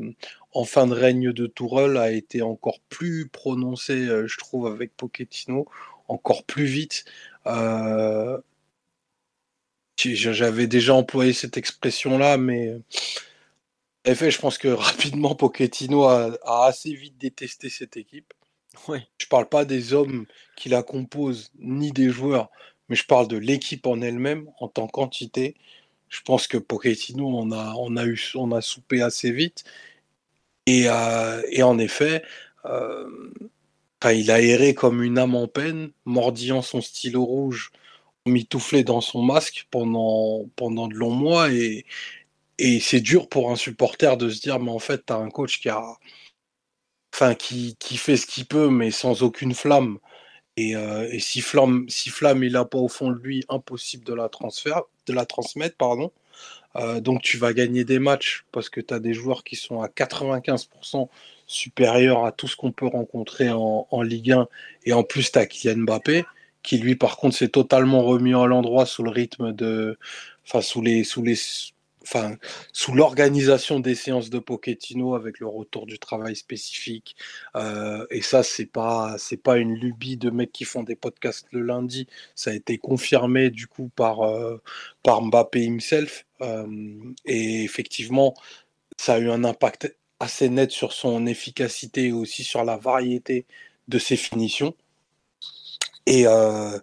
en fin de règne de Tourelle a été encore plus prononcé, euh, je trouve, avec Pochettino, encore plus vite. Euh, j'avais déjà employé cette expression-là, mais effet, je pense que rapidement, Pochettino a, a assez vite détesté cette équipe. Ouais. Je parle pas des hommes qui la composent, ni des joueurs, mais je parle de l'équipe en elle-même, en tant qu'entité. Je pense que Pochettino, on a, on a, eu, on a soupé assez vite. Et, euh, et en effet, euh, il a erré comme une âme en peine, mordillant son stylo rouge mitouflé dans son masque pendant, pendant de longs mois et, Et c'est dur pour un supporter de se dire, mais en fait, tu as un coach qui a. Enfin, qui, qui fait ce qu'il peut, mais sans aucune flamme. Et, euh, si, flamme, il n'a pas au fond de lui, impossible de la, de la transmettre. pardon. Euh, donc tu vas gagner des matchs parce que tu as des joueurs qui sont à 95% supérieurs à tout ce qu'on peut rencontrer en, en, Ligue 1. Et en plus, tu as Kylian Mbappé, qui lui, par contre, s'est totalement remis à l'endroit sous le rythme de. Enfin, sous les, sous les, sous l'organisation des séances de Pochettino avec le retour du travail spécifique. Euh, et ça, c'est pas, c'est pas une lubie de mecs qui font des podcasts le lundi. Ça a été confirmé du coup par, euh, par Mbappé himself. Euh, et effectivement, ça a eu un impact assez net sur son efficacité et aussi sur la variété de ses finitions. Et, euh,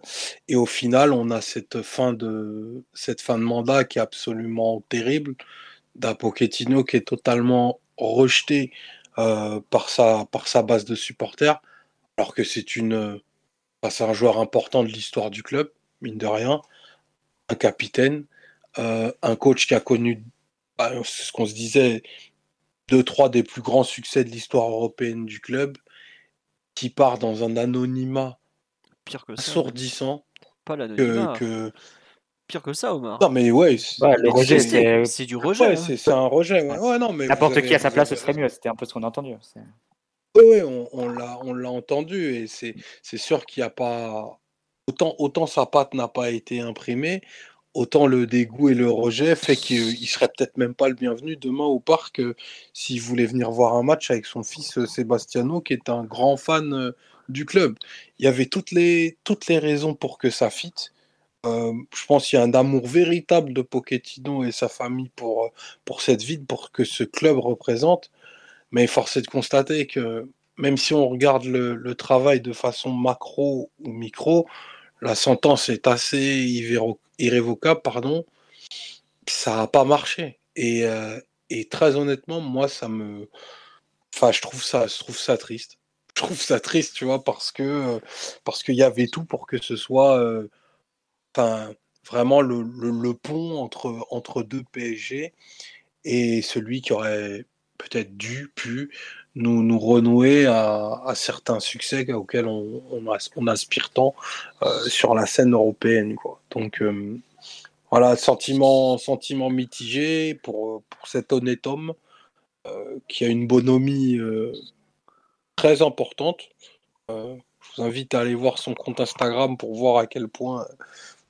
et, au final, on a cette fin de, cette fin de mandat qui est absolument terrible, d'un qui est totalement rejeté euh, par, sa, par sa base de supporters, alors que c'est une, c'est un joueur important de l'histoire du club, mine de rien, un capitaine, euh, un coach qui a connu, bah, c'est ce qu'on se disait, deux, trois des plus grands succès de l'histoire européenne du club, qui part dans un anonymat pire que ça. Assourdissant. Pas que, que, Pire que ça, Omar. Non, mais ouais. ouais le rejet, c'est. C'est du rejet. Ouais, hein. c'est un rejet. Ouais. ouais non, mais N'importe qui à sa place, ce serait mieux. C'était un peu ce qu'on a entendu. Oui, ouais, on, on l'a entendu. Et c'est sûr qu'il n'y a pas. Autant, autant sa patte n'a pas été imprimée, autant le dégoût et le rejet fait qu'il serait peut-être même pas le bienvenu demain au parc euh, s'il voulait venir voir un match avec son fils euh, Sebastiano, qui est un grand fan euh, du club. Il y avait toutes les, toutes les raisons pour que ça fitte. Euh, je pense qu'il y a un amour véritable de Pochettino et sa famille pour, pour cette ville, pour que ce club représente. Mais force est de constater que même si on regarde le, le travail de façon macro ou micro, la sentence est assez irrévocable, pardon. Ça n'a pas marché. Et, euh, et, très honnêtement, moi, ça me. Enfin, je trouve ça, je trouve ça triste je trouve ça triste, tu vois, parce que parce qu'il y avait tout pour que ce soit enfin, vraiment le, le, pont entre, entre deux PSG et celui qui aurait peut-être dû, pu nous, nous renouer à, certains succès auxquels on, aspire tant sur la scène européenne. Quoi. Donc voilà, sentiment, sentiment mitigé pour, pour cet honnête homme qui a une bonhomie très importante. Euh, je vous invite à aller voir son compte Instagram pour voir à quel point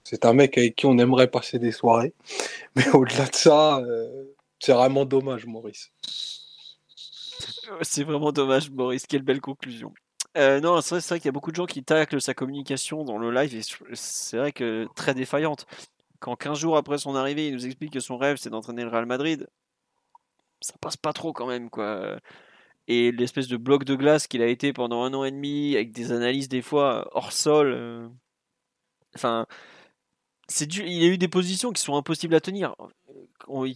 c'est un mec avec qui on aimerait passer des soirées. *laughs* Mais au-delà de ça, euh, c'est vraiment dommage, Maurice. C'est vraiment dommage, Maurice. Quelle belle conclusion. Euh, non, c'est vrai, qu'il y a beaucoup de gens qui taclent sa communication dans le live et c'est vrai que très défaillante. Quand 15 jours après son arrivée, il nous explique que son rêve c'est d'entraîner le Real Madrid, ça passe pas trop quand même, quoi et l'espèce de bloc de glace qu'il a été pendant un an et demi, avec des analyses des fois hors sol. Euh, enfin, c'est il a eu des positions qui sont impossibles à tenir.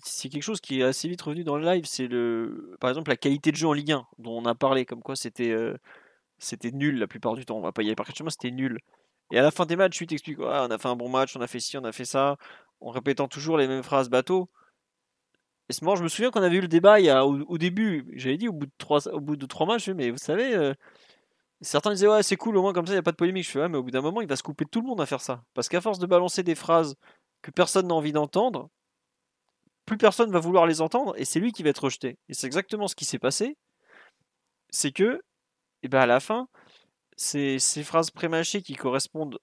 C'est quelque chose qui est assez vite revenu dans le live, c'est le, par exemple la qualité de jeu en Ligue 1 dont on a parlé, comme quoi c'était euh, c'était nul la plupart du temps. On va pas y aller par contre, c'était nul. Et à la fin des matchs, tu t'expliques, on a fait un bon match, on a fait ci, on a fait ça, en répétant toujours les mêmes phrases bateau. Et ce moment, je me souviens qu'on avait eu le débat il y a, au, début, j'avais dit au bout de trois, au bout de trois matchs, mais vous savez, euh, certains disaient ouais c'est cool au moins comme ça il n'y a pas de polémique. Je fais ouais mais au bout d'un moment il va se couper tout le monde à faire ça, parce qu'à force de balancer des phrases que personne n'a envie d'entendre, plus personne va vouloir les entendre et c'est lui qui va être rejeté. Et c'est exactement ce qui s'est passé, c'est que, et eh ben à la fin, ces, ces phrases prémâchées qui correspondent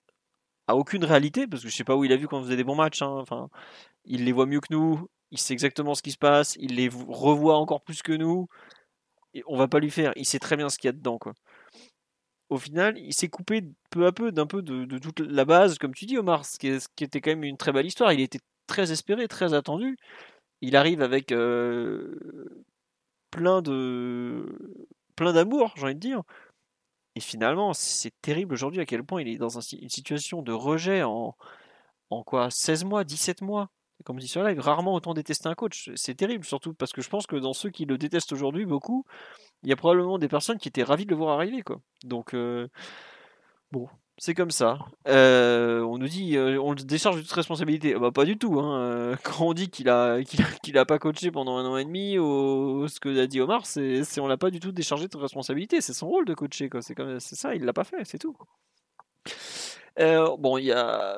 à aucune réalité, parce que je sais pas où il a vu quand on faisait des bons matchs, hein, enfin il les voit mieux que nous, il sait exactement ce qui se passe, il les revoit encore plus que nous. Et on va pas lui faire, il sait très bien ce qu'il y a dedans. Quoi. Au final, il s'est coupé peu à peu d'un peu de, toute la base, comme tu dis Omar, ce qui, était quand même une très belle histoire. Il était très espéré, très attendu. Il arrive avec euh, plein plein d'amour, j'ai envie de dire. Et finalement, c'est terrible aujourd'hui à quel point il est dans une situation de rejet en, en quoi 16 mois, 17 mois comme dit sur live, rarement autant détester un coach. C'est terrible, surtout parce que je pense que dans ceux qui le détestent aujourd'hui, beaucoup, il y a probablement des personnes qui étaient ravies de le voir arriver. Quoi. Donc, euh, bon, c'est comme ça. Euh, on nous dit, euh, on le décharge de toute responsabilité. Bah, pas du tout. Hein. Euh, *laughs* quand on dit qu'il a, qu'il a, pas coaché pendant un an et demi, ou ce que a dit Omar, c'est, on l'a pas du tout déchargé de responsabilité. C'est son rôle de coacher. C'est comme, c'est ça, il l'a pas fait, c'est tout. bon, il y a,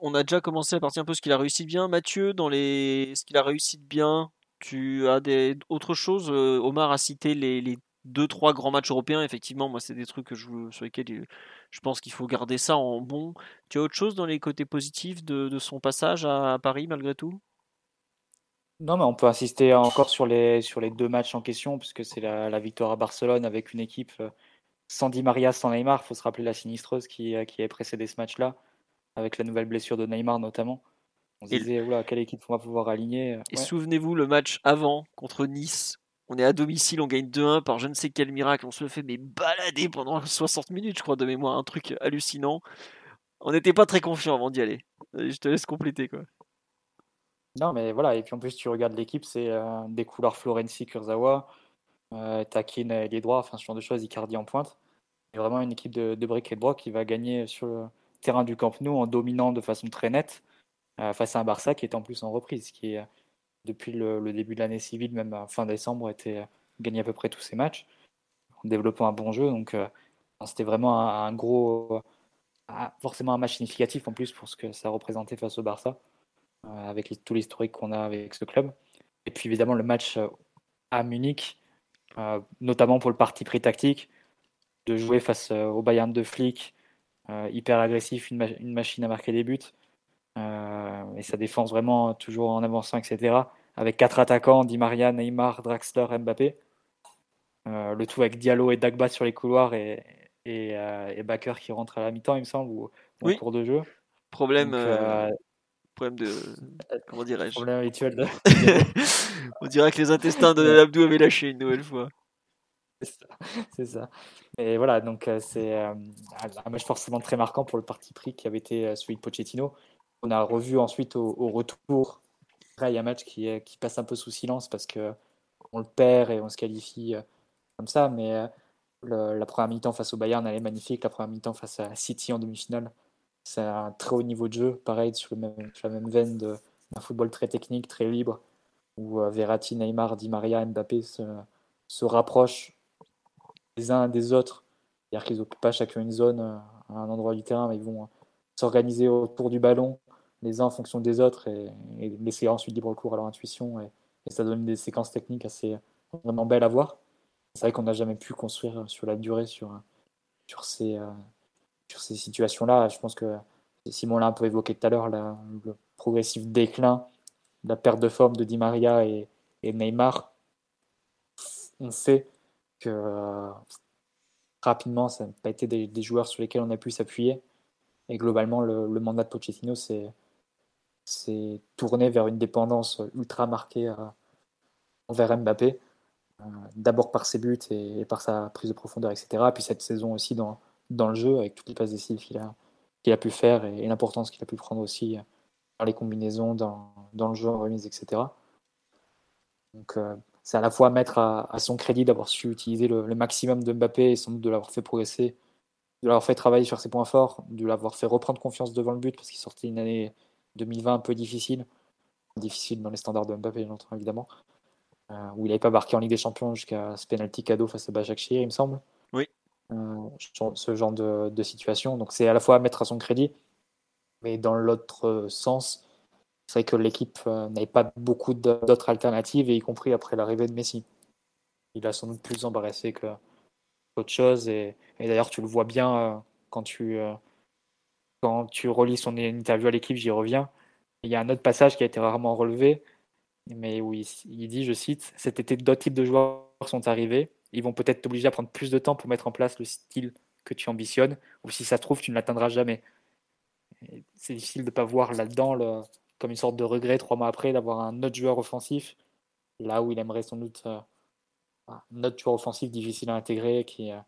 on a déjà commencé à partir un peu ce qu'il a réussi bien. Mathieu, dans les, ce qu'il a réussi de bien, tu as des autre chose. Omar a cité les, les deux trois grands matchs européens effectivement moi c'est des trucs que je, sur lesquels je pense qu'il faut garder ça en bon tu as autre chose dans les côtés positifs de, son passage à, Paris malgré tout? Non mais on peut insister encore sur les sur les deux matchs en question puisque c'est la, victoire à Barcelone avec une équipe euh, sans Di Maria sans Neymar faut se rappeler la sinistreuse qui euh, qui avait précédé ce match là avec la nouvelle blessure de Neymar notamment on se disait, oula, quelle équipe on va pouvoir aligner Et souvenez-vous, le match avant contre Nice, on est à domicile, on gagne 2-1 par je ne sais quel miracle, on se le fait mais balader pendant *laughs* 60 minutes, je crois, de mémoire, un truc hallucinant. On n'était pas très confiant avant d'y aller. Je te laisse compléter quoi. Non mais voilà, et puis en plus tu regardes l'équipe, c'est euh, des couleurs Florenzi, Kurzawa, euh, Takin et les droits, enfin ce genre de choses, Icardi en pointe. C'est vraiment une équipe de, de briques et de qui va gagner sur le terrain du Camp Nou en dominant de façon très nette euh, face à un Barça qui est en plus en reprise, qui est depuis le, début de l'année civile, même à fin décembre, était gagné à peu près tous ses matchs en développant un bon jeu. Donc euh, c'était vraiment un, gros, forcément un match significatif en plus pour ce que ça représentait face au Barça, euh, avec tout l'historique qu'on a avec ce club. Et puis évidemment le match euh, à Munich, notamment pour le parti pris tactique, de jouer face au Bayern de Flick, hyper agressif, une, une, machine à marquer des buts. et sa défense vraiment toujours en avançant, etc avec quatre attaquants, Di Maria, Neymar, Draxler, Mbappé. Euh, le tout avec Diallo et Dagba sur les couloirs et, et, euh, Baker qui rentre à la mi-temps, il me semble, ou, en cours de jeu. Problème, euh, problème de. Comment dirais-je Problème. De... *laughs* On dirait que les intestins de l'Abdou avaient lâché une nouvelle fois. *laughs* C'est ça. Et voilà, donc c'est un match forcément très marquant pour le parti pris qui avait été celui de Pochettino. On a revu ensuite au retour il y a un match qui, qui passe un peu sous silence parce que on le perd et on se qualifie euh, comme ça, mais euh, la première mi-temps face au Bayern, elle est magnifique. La première mi-temps face à City en demi-finale, c'est un très haut niveau de jeu, pareil, sur, le même, la même veine d'un football très technique, très libre, où euh, Verratti, Neymar, Di Maria, Mbappé se, se rapprochent les uns des autres. C'est-à-dire qu'ils n'occupent pas chacun une zone à un endroit du terrain, mais ils vont s'organiser autour du ballon les uns en fonction des autres et, laisser ensuite libre cours à leur intuition. Et, ça donne des séquences techniques assez vraiment belles à voir. C'est vrai qu'on n'a jamais pu construire sur la durée sur, euh, sur ces situations-là. Je pense que Simon l'a un peu évoqué tout à l'heure, le progressif déclin, la perte de forme de Di Maria et, Neymar. On sait que euh, rapidement, ça n'a pas été des, joueurs sur lesquels on a pu s'appuyer. Et globalement, le, mandat de Pochettino, s'est tourné vers une dépendance ultra marquée euh, envers Mbappé, euh, d'abord par ses buts et, par sa prise de profondeur, etc. Puis cette saison aussi dans, dans le jeu, avec toutes les passes décisives qu'il a, qu'il a pu faire et, l'importance qu'il a pu prendre aussi dans les combinaisons, dans, dans le jeu en remise, etc. Donc c'est à la fois mettre à, son crédit d'avoir su utiliser le, maximum de Mbappé et sans doute de l'avoir fait progresser, de l'avoir fait travailler sur ses points forts, de l'avoir fait reprendre confiance devant le but parce qu'il sortait une année 2020 un peu difficile. Difficile dans les standards de Mbappé, j'entends évidemment. Euh, où il n'avait pas marqué en Ligue des Champions jusqu'à ce penalty cadeau face à Başakşehir, il me semble. Oui. Euh, ce genre de, situation. Donc c'est à la fois à mettre à son crédit, mais dans l'autre sens, c'est vrai que l'équipe euh, n'avait pas beaucoup d'autres alternatives, et y compris après l'arrivée de Messi. Il a sans doute plus embarrassé que autre chose, et, d'ailleurs tu le vois bien quand tu quand tu relis son interview à l'équipe, j'y reviens. Il y a un autre passage qui a été rarement relevé, mais où il, dit, je cite, cet été d'autres types de joueurs sont arrivés, ils vont peut-être t'obliger à prendre plus de temps pour mettre en place le style que tu ambitionnes, ou si ça se trouve, tu ne l'atteindras jamais. C'est difficile de ne pas voir là-dedans comme une sorte de regret trois mois après d'avoir un autre joueur offensif, là où il aimerait sans doute euh, un autre joueur offensif difficile à intégrer, qui, euh,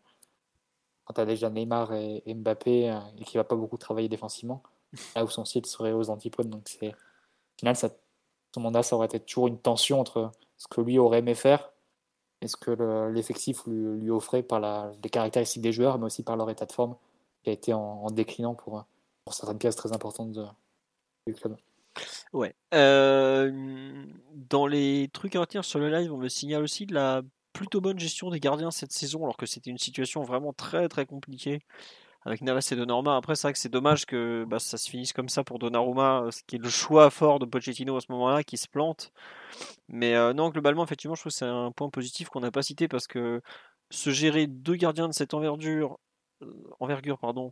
quand tu as déjà Neymar et, Mbappé euh, et qui va pas beaucoup travailler défensivement, *laughs* là où son site serait aux antipodes. Donc c'est au final ça, son mandat ça aurait été toujours une tension entre ce que lui aurait aimé faire et ce que l'effectif lui, offrait par la, les caractéristiques des joueurs, mais aussi par leur état de forme qui a été en, déclinant pour, pour certaines pièces très importantes du club. Ouais. Dans les trucs à retenir sur le live, on me signale aussi de la plutôt bonne gestion des gardiens cette saison, alors que c'était une situation vraiment très très compliquée avec Neves et Donnarumma. Après, c'est vrai que c'est dommage que bah, ça se finisse comme ça pour Donnarumma, ce qui est le choix fort de Pochettino à ce moment-là, qui se plante. Mais non, globalement, effectivement, je trouve que c'est un point positif qu'on n'a pas cité parce que se gérer deux gardiens de cette envergure, envergure pardon,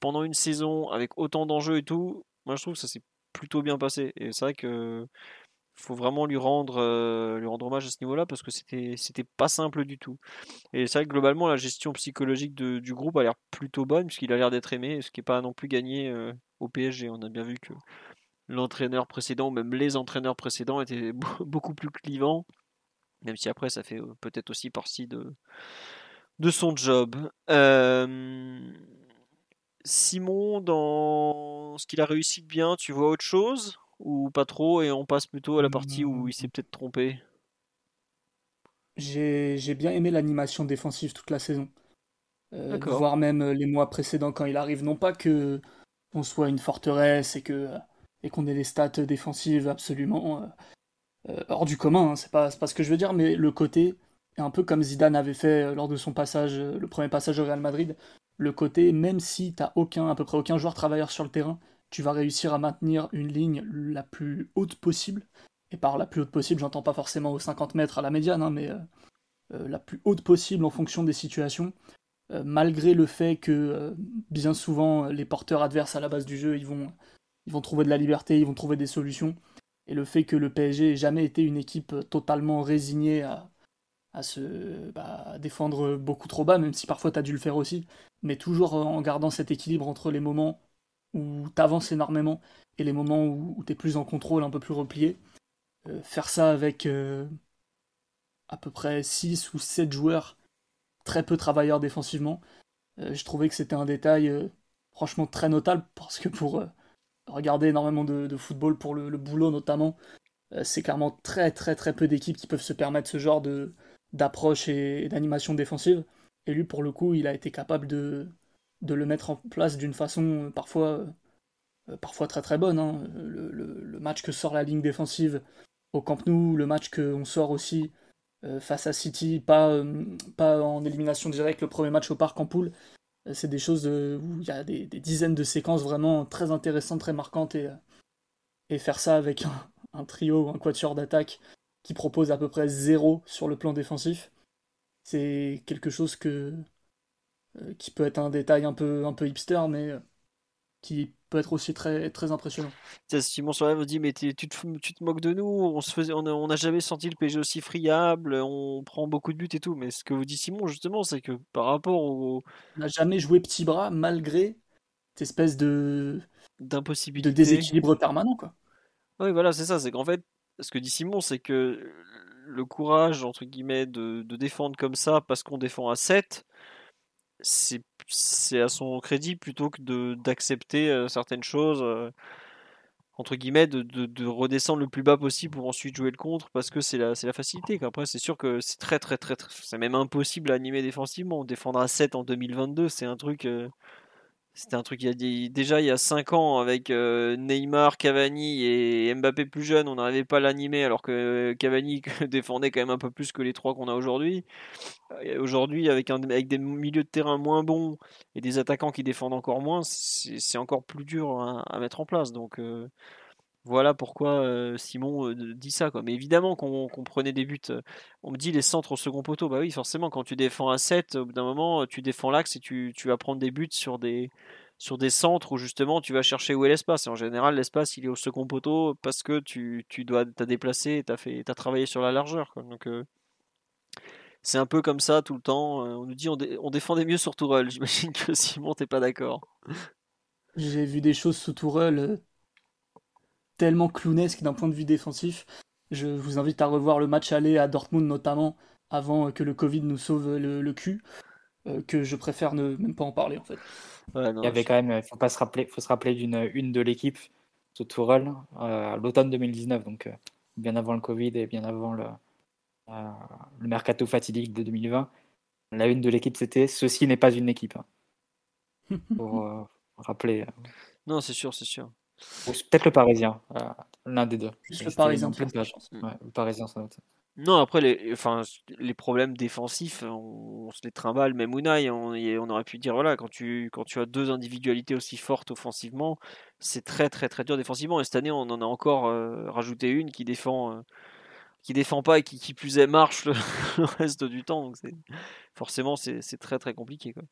pendant une saison avec autant d'enjeux et tout, moi je trouve que ça s'est plutôt bien passé. Et c'est vrai que faut vraiment lui rendre, euh, lui rendre hommage à ce niveau-là parce que c'était, c'était pas simple du tout. Et c'est vrai que globalement, la gestion psychologique du groupe a l'air plutôt bonne puisqu'il a l'air d'être aimé, ce qui n'est pas non plus gagné euh, au PSG. On a bien vu que l'entraîneur précédent, même les entraîneurs précédents, étaient *laughs* beaucoup plus clivants, même si après ça fait euh, peut-être aussi partie de, de son job. Simon, dans ce qu'il a réussi bien, tu vois autre chose ou pas trop et on passe plutôt à la partie où il s'est peut-être trompé? J'ai bien aimé l'animation défensive toute la saison. Euh, voire même euh, les mois précédents quand il arrive. Non pas que on soit une forteresse et que euh, et qu'on ait des stats défensives absolument hors du commun, hein, c'est pas, pas ce que je veux dire, mais le côté, un peu comme Zidane avait fait lors de son passage, le premier passage au Real Madrid, le côté, même si t'as aucun, à peu près aucun joueur travailleur sur le terrain, tu vas réussir à maintenir une ligne la plus haute possible. Et par la plus haute possible, j'entends pas forcément aux 50 mètres à la médiane, hein, mais euh, euh, la plus haute possible en fonction des situations. Euh, malgré le fait que bien souvent les porteurs adverses à la base du jeu, ils vont, ils vont trouver de la liberté, ils vont trouver des solutions. Et le fait que le PSG ait jamais été une équipe totalement résignée à, à se bah, défendre beaucoup trop bas, même si parfois tu as dû le faire aussi, mais toujours en gardant cet équilibre entre les moments où tu avances énormément et les moments où, tu es plus en contrôle, un peu plus replié. Euh, faire ça avec euh, à peu près 6 ou 7 joueurs, très peu travailleurs défensivement, euh, je trouvais que c'était un détail franchement très notable parce que pour regarder énormément de, football, pour le, boulot notamment, c'est clairement très très très peu d'équipes qui peuvent se permettre ce genre de d'approche et d'animation défensive. Et lui, pour le coup, il a été capable de, le mettre en place d'une façon euh, parfois, euh, parfois très très bonne. Hein. Le, match que sort la ligne défensive au Camp Nou, le match qu'on sort aussi euh, face à City, pas, pas en élimination directe, le premier match au parc en poule. C'est des choses où il y a des, dizaines de séquences vraiment très intéressantes, très marquantes, et, et faire ça avec un, un trio, un quatuor d'attaque qui propose à peu près zéro sur le plan défensif, c'est quelque chose que, euh, qui peut être un détail un peu, un peu hipster, mais euh, qui peut être aussi très, très impressionnant. Simon Soleil vous dit mais tu te, tu te moques de nous, on se faisait, on n'a jamais senti le PG aussi friable, on prend beaucoup de buts et tout. Mais ce que vous dit Simon justement, c'est que par rapport au, on n'a jamais joué petit bras malgré cette espèce de d'impossibilité, de déséquilibre permanent quoi. Oui voilà c'est ça, c'est qu'en fait ce que dit Simon c'est que le courage entre guillemets de, défendre comme ça parce qu'on défend à 7 c'est à son crédit plutôt que d'accepter euh, certaines choses euh, entre guillemets de, de, redescendre le plus bas possible pour ensuite jouer le contre parce que c'est la, facilité après c'est sûr que c'est très très très, c'est même impossible à animer défensivement. Défendre à 7 en 2022 c'est un truc euh, c'était un truc il y a déjà il y a 5 ans avec euh, Neymar, Cavani et Mbappé plus jeune, on n'arrivait pas à l'animer alors que Cavani *laughs* défendait quand même un peu plus que les trois qu'on a aujourd'hui. Aujourd'hui avec, avec des milieux de terrain moins bons et des attaquants qui défendent encore moins, c'est encore plus dur à, mettre en place. Donc euh, voilà pourquoi Simon dit ça. Mais évidemment qu'on prenait des buts. On me dit les centres au second poteau. Bah oui, forcément, quand tu défends à 7, au bout d'un moment, tu défends l'axe et tu, tu, vas prendre des buts sur des, sur des centres où justement tu vas chercher où est l'espace. Et en général, l'espace il est au second poteau parce que tu, tu dois t'as déplacé, t'as fait, as travaillé sur la largeur. Donc c'est un peu comme ça tout le temps. On nous dit on, défendait mieux sur Tourelle. *laughs* J'imagine que Simon t'es pas d'accord. J'ai vu des choses sous Tourelle tellement clownesques d'un point de vue défensif. Je vous invite à revoir le match aller à Dortmund notamment avant que le Covid nous sauve le cul. Euh, que je préfère ne même pas en parler en fait. il y avait quand même, faut pas se rappeler, faut se rappeler d'une une de l'équipe de Tourelle euh, l'automne 2019, donc euh, bien avant le Covid et bien avant le, le mercato fatidique de 2020. La une de l'équipe c'était ceci n'est pas une équipe. *laughs* pour euh, rappeler. Non, c'est sûr, c'est sûr. Peut-être le Parisien, euh, l'un des deux. Juste le Parisien, pleine page. Mm. Ouais, le Parisien, sans doute. Non, après, les, enfin, les problèmes défensifs, on, on se les trimballe. Même Unai, on, et on aurait pu dire, voilà, quand tu, quand tu as deux individualités aussi fortes offensivement, c'est très, très, très dur défensivement. Et cette année, on en a encore euh, rajouté une qui défend, euh, qui défend pas et qui, qui plus est marche le, *laughs* le reste du temps. Donc forcément, c'est c'est très, très compliqué. Quoi.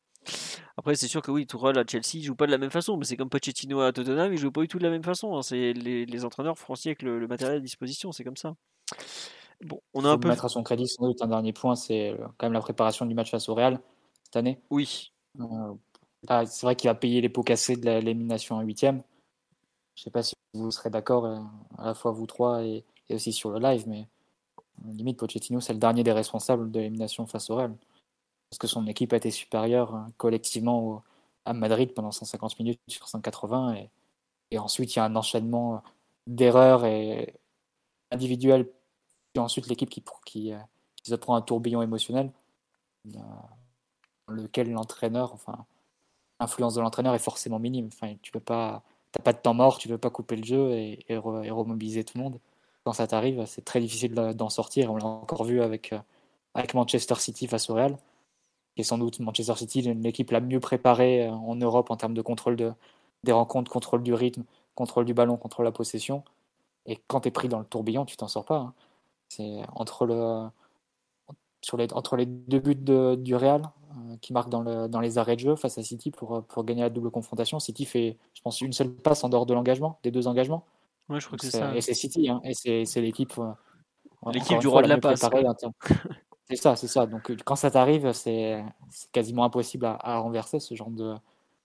Après, c'est sûr que oui, Tourelle à Chelsea, il joue pas de la même façon, mais c'est comme Pochettino à Tottenham, il joue pas du tout de la même façon. hein. C'est les, les entraîneurs français avec le, le matériel à disposition, c'est comme ça. Bon, on a un peu. mettre à son crédit, sans doute, un dernier point, c'est euh, quand même la préparation du match face au Real cette année. Oui, Euh, ah, c'est vrai qu'il va payer les pots cassés de l'élimination en huitième. Je sais pas si vous serez d'accord, euh, à la fois vous trois et, et aussi sur le live, mais limite Pochettino, c'est le dernier des responsables de l'élimination face au Real. Parce que son équipe a été supérieure euh, collectivement à Madrid pendant 150 minutes sur 180. Et, ensuite, il y a un enchaînement d'erreurs et individuelles. Puis ensuite, l'équipe qui, qui, euh, qui se prend un tourbillon émotionnel. euh, dans lequel l'entraîneur, enfin, l'influence de l'entraîneur est forcément minime. Enfin, tu peux pas, t'as pas de temps mort, tu peux pas couper le jeu et, et, re- et remobiliser tout le monde. Quand ça t'arrive, c'est très difficile de- d'en sortir. On l'a encore vu avec, euh, avec Manchester City face au Real, qui est sans doute Manchester City, l'équipe la mieux préparée euh, en Europe en termes de contrôle de, des rencontres, contrôle du rythme, contrôle du ballon, contrôle de la possession. Et quand tu es pris dans le tourbillon, tu t'en sors pas. hein. C'est entre le sur les, entre les deux buts de- du Real, euh, qui marque dans, le, dans les arrêts de jeu face à City pour, euh, pour gagner la double confrontation. City fait, je pense, une seule passe en dehors de l'engagement, des deux engagements. ouais, je crois Donc que c'est ça. Et c'est City, hein, et c'est l'équipe. euh, L'équipe du roi fois, de la passe, *laughs* C'est ça, c'est ça. Donc euh, quand ça t'arrive, c'est quasiment impossible à, renverser ce genre de,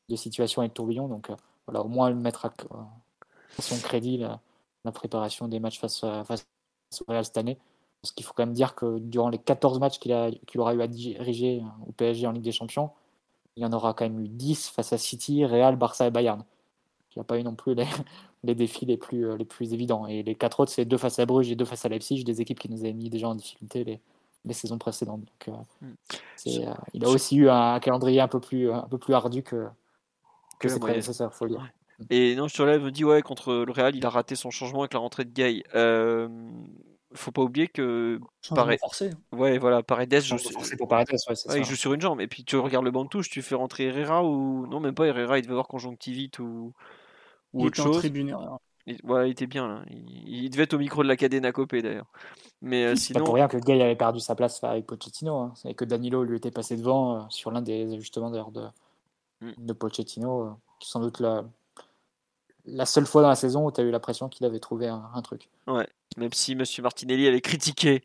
de situation avec tourbillon. Donc euh, voilà, au moins le mettre à, à son crédit la, la préparation des matchs face, face au Real cette année. Parce qu'il faut quand même dire que durant les 14 matchs qu'il aura eu à diriger euh, au PSG en Ligue des Champions, il y en aura quand même eu 10 face à City, Real, Barça et Bayern. Il n'y a pas eu non plus les, *laughs* défis les plus, euh, évidents. Et les quatre autres, c'est deux face à Bruges et deux face à Leipzig, des équipes qui nous avaient mis déjà en difficulté les saisons précédentes. Donc, euh, Mm. c'est, euh, il a aussi eu un calendrier un peu plus, un peu plus ardu que, Que la ses prédécesseurs, faut le dire. Et non, sur live me dit ouais contre le Real, il a raté son changement avec la rentrée de Gay. Euh, faut pas oublier que Pareil. forcé. ouais voilà Paredes joue, pour Paredes, ouais, ouais, il joue sur une jambe et puis tu regardes le banc de touche, tu fais rentrer Herrera ou non même pas Herrera, il devait avoir conjonctivite ou ou Il autre en chose. tribune. Il, ouais, il était bien là. Il, il devait être au micro de la Cadena Copé d'ailleurs. Mais euh, pas pour rien que Gay avait perdu sa place avec Pochettino. Hein. C'est que Danilo lui était passé devant euh, sur l'un des ajustements d'ailleurs de, Mm. de Pochettino, euh, qui est sans doute la, la seule fois dans la saison où tu as eu l'impression qu'il avait trouvé un, un truc. même si Monsieur Martinelli avait critiqué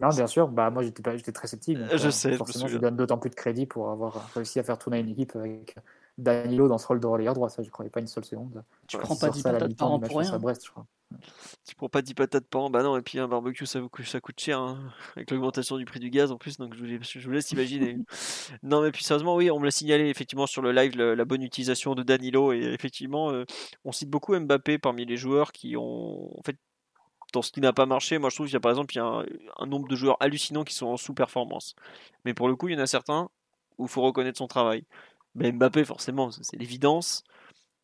Non, bien sûr, bah, moi j'étais très sceptique. donc, je euh, sais, je Forcément, je, donne d'autant plus de crédit pour avoir réussi à faire tourner une équipe avec Danilo dans ce rôle de relayeur droit. Ça, je croyais pas une seule seconde. Tu Ouais, prends pas 10 ça, à la patates par an pour à rien. Brest, je crois. Tu prends pas 10 patates par an, bah non, et puis un barbecue ça, vous- ça coûte cher, hein, avec l'augmentation du prix du gaz en plus, donc je vous, laisse- je vous laisse imaginer. *laughs* non, mais puis sérieusement, oui, on me l'a signalé effectivement sur le live, le- la bonne utilisation de Danilo, et effectivement, euh, on cite beaucoup Mbappé parmi les joueurs qui ont, en fait, dans ce qui n'a pas marché, moi je trouve qu'il y a par exemple il y a un, un nombre de joueurs hallucinants qui sont en sous-performance. Mais pour le coup, il y en a certains où il faut reconnaître son travail. Mais Mbappé, forcément, c'est l'évidence.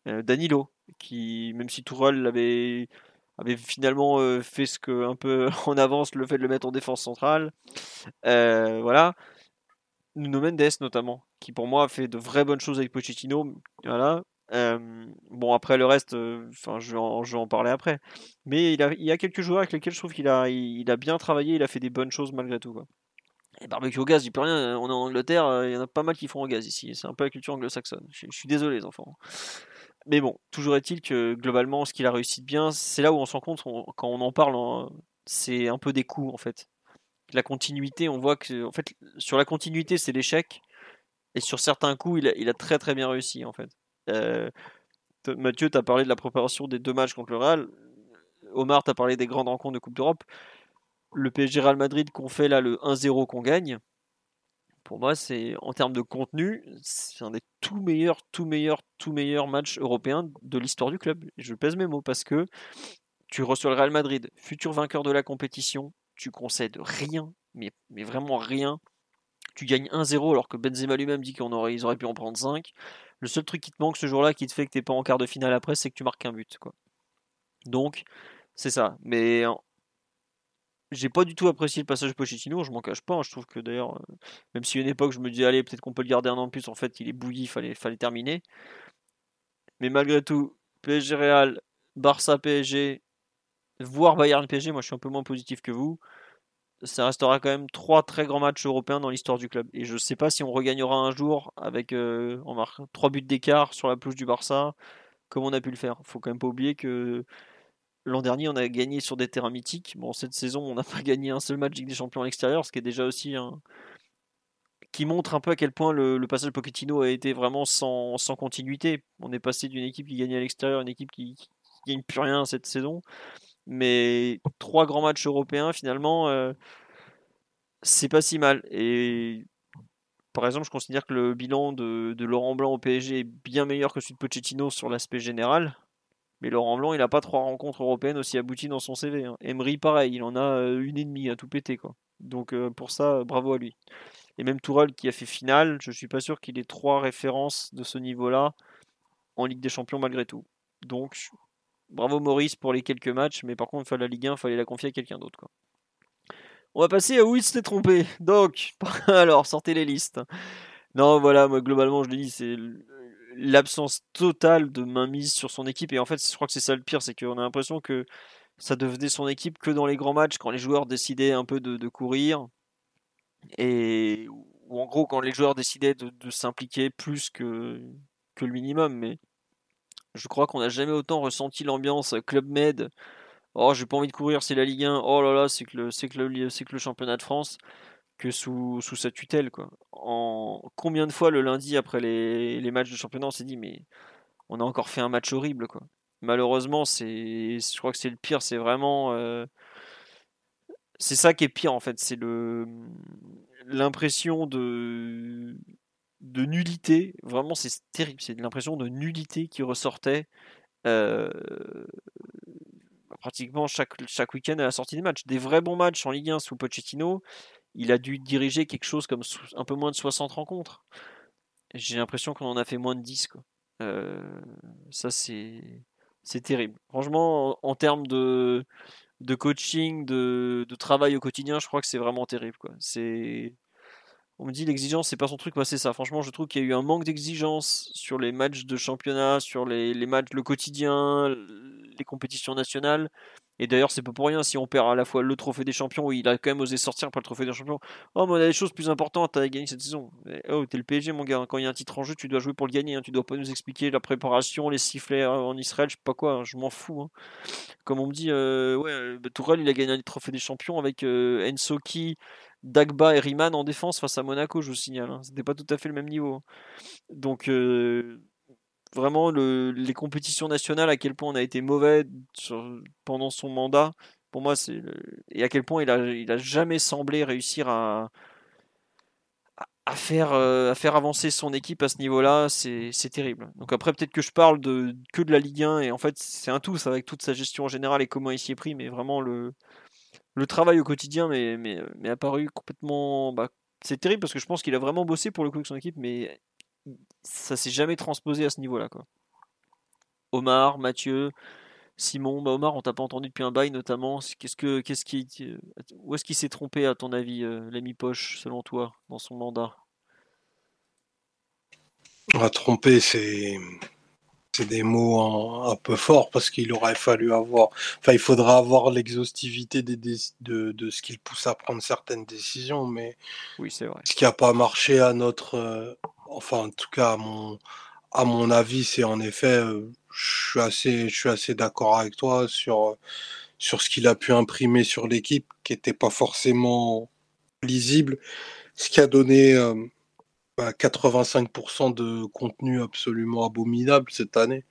Euh, Danilo, qui, même si Tourelle avait finalement euh, fait ce que un peu *laughs* en avance le fait de le mettre en défense centrale. Euh, voilà. Nuno Mendes notamment, qui pour moi a fait de vraies bonnes choses avec Pochettino. Voilà. Euh, bon après le reste, enfin je, vais en, parler après. Mais il, a, il y a quelques joueurs avec lesquels je trouve qu'il a, il, a bien travaillé, il a fait des bonnes choses malgré tout. Et barbecue au gaz, j'y peux rien. On est en Angleterre, euh, il y en a pas mal qui font au gaz ici. C'est un peu la culture anglo-saxonne. Je, suis désolé les enfants. Mais bon, toujours est-il que globalement, ce qu'il a réussi de bien, c'est là où on se rend compte, quand on en parle, hein, c'est un peu des coups en fait. La continuité, on voit que en fait, sur la continuité, c'est l'échec. Et sur certains coups, il a, très très bien réussi en fait. Euh, Mathieu, tu as parlé de la préparation des deux matchs contre le Real. Omar, tu as parlé des grandes rencontres de Coupe d'Europe. Le PSG Real Madrid qu'on fait là, le 1-0 qu'on gagne, pour moi, c'est en termes de contenu, c'est un des tout meilleurs, tout meilleurs, tout meilleurs matchs européens de l'histoire du club. Je pèse mes mots parce que tu reçois le Real Madrid, futur vainqueur de la compétition, tu concèdes rien, mais, mais vraiment rien. Tu gagnes 1-0 alors que Benzema lui-même dit qu'ils auraient, pu en prendre 5. Le seul truc qui te manque ce jour-là, qui te fait que t'es pas en quart de finale après, c'est que tu marques un but. Quoi. Donc, c'est ça. Mais j'ai pas du tout apprécié le passage Pochettino, je m'en cache pas. Hein. Je trouve que d'ailleurs, euh, même si à une époque je me disais, allez, peut-être qu'on peut le garder un an de plus, en fait, il est bouilli, il fallait, fallait terminer. Mais malgré tout, PSG Real, Barça PSG, voire Bayern PSG, moi je suis un peu moins positif que vous. Ça restera quand même trois très grands matchs européens dans l'histoire du club. Et je sais pas si on regagnera un jour avec euh, on marque trois buts d'écart sur la pelouse du Barça, comme on a pu le faire. Faut quand même pas oublier que L'an dernier, on a gagné sur des terrains mythiques. Bon, cette saison, on n'a pas *laughs* gagné un seul match Ligue des Champions à l'extérieur, ce qui est déjà aussi un... qui montre un peu à quel point le, passage Pochettino a été vraiment sans, continuité. On est passé d'une équipe qui gagnait à l'extérieur à une équipe qui, qui gagne plus rien cette saison. Mais trois grands matchs européens, finalement, euh, c'est pas si mal. Et par exemple, je considère que le bilan de, de Laurent Blanc au PSG est bien meilleur que celui de Pochettino sur l'aspect général. Mais Laurent Blanc, il n'a pas trois rencontres européennes aussi abouties dans son CV. Hein. Emery, pareil, il en a euh, une et demie à tout péter. Quoi. Donc euh, pour ça, bravo à lui. Et même Tourelle qui a fait finale, je ne suis pas sûr qu'il ait trois références de ce niveau-là en Ligue des Champions malgré tout. Donc bravo Maurice pour les quelques matchs, mais par contre, il fallait la Ligue 1, il fallait la confier à quelqu'un d'autre. On va passer à où il s'était trompé. Donc, *laughs* alors, sortez les listes. Non, voilà, moi globalement, je l'ai dit, c'est l'absence totale de mainmise sur son équipe. Et en fait, je crois que c'est ça le pire, c'est qu'on a l'impression que ça devenait son équipe que dans les grands matchs, quand les joueurs décidaient un peu de, courir. Et ou en gros, quand les joueurs décidaient de, s'impliquer plus que, que le minimum. Mais je crois qu'on n'a jamais autant ressenti l'ambiance Club Med. Oh, j'ai pas envie de courir, c'est la Ligue 1. Oh là là, c'est que c'est que c'est que le championnat de France que sous, sous sa tutelle. Quoi. En combien de fois le lundi après les, les matchs de championnat on s'est dit mais on a encore fait un match horrible quoi. Malheureusement je crois que c'est le pire, c'est vraiment euh, c'est ça qui est pire en fait, c'est l'impression de de nullité, vraiment c'est terrible, c'est l'impression de nullité qui ressortait euh, pratiquement chaque, chaque week-end à la sortie des matchs. Des vrais bons matchs en Ligue 1 sous Pochettino, il a dû diriger quelque chose comme un peu moins de 60 rencontres. J'ai l'impression qu'on en a fait moins de 10. Quoi. Euh, ça, c'est, terrible. Franchement, en, termes de, coaching, de, travail au quotidien, je crois que c'est vraiment terrible. Quoi. On me dit l'exigence, c'est pas son truc. Bah, c'est ça. Franchement, je trouve qu'il y a eu un manque d'exigence sur les matchs de championnat, sur les matchs, le quotidien, les compétitions nationales. Et d'ailleurs, c'est pas pour rien si on perd à la fois le trophée des champions, il a quand même osé sortir pas le trophée des champions. Oh, mais on a des choses plus importantes à gagner cette saison. oh, t'es le PSG, mon gars. Quand il y a un titre en jeu, tu dois jouer pour le gagner. Hein. Tu dois pas nous expliquer la préparation, les sifflets euh, en Israël, je sais pas quoi. Hein. Je m'en fous. Hein. Comme on me dit, euh, ouais, bah, Tourelle, il a gagné un trophée des champions avec euh, Ensoki, Dagba et Riemann en défense face à Monaco, je vous signale. C'était pas tout à fait le même niveau. Donc. Euh, vraiment les compétitions nationales, à quel point on a été mauvais pendant son mandat. Pour moi, c'est et à quel point il a, il a jamais semblé réussir à, à faire, euh, à faire avancer son équipe à ce niveau-là, c'est terrible. Donc après, peut-être que je parle que de la Ligue 1, et en fait, c'est un tout, ça, avec toute sa gestion en général et comment il s'y est pris, mais vraiment le, le travail au quotidien mais, mais, mais apparu complètement... Bah, c'est terrible parce que je pense qu'il a vraiment bossé pour le coup avec son équipe, mais ça s'est jamais transposé à ce niveau-là. Quoi. Omar, Mathieu, Simon, bah Omar, on t'a pas entendu depuis un bail notamment. Qu'est-ce que, qu'est-ce qui, où est-ce qu'il s'est trompé à ton avis, euh, l'ami Poche, selon toi, dans son mandat? A trompé, c'est c'est des mots un, peu forts parce qu'il aurait fallu avoir, enfin, il faudra avoir l'exhaustivité des, de, de, ce qu'il pousse à prendre certaines décisions, mais oui, c'est vrai. Ce qui n'a pas marché à notre, euh, enfin, en tout cas, à mon, avis, c'est en effet, euh, je suis assez, je suis assez d'accord avec toi sur, sur ce qu'il a pu imprimer sur l'équipe, qui n'était pas forcément lisible, ce qui a donné 85% bah, de contenu absolument abominable cette année.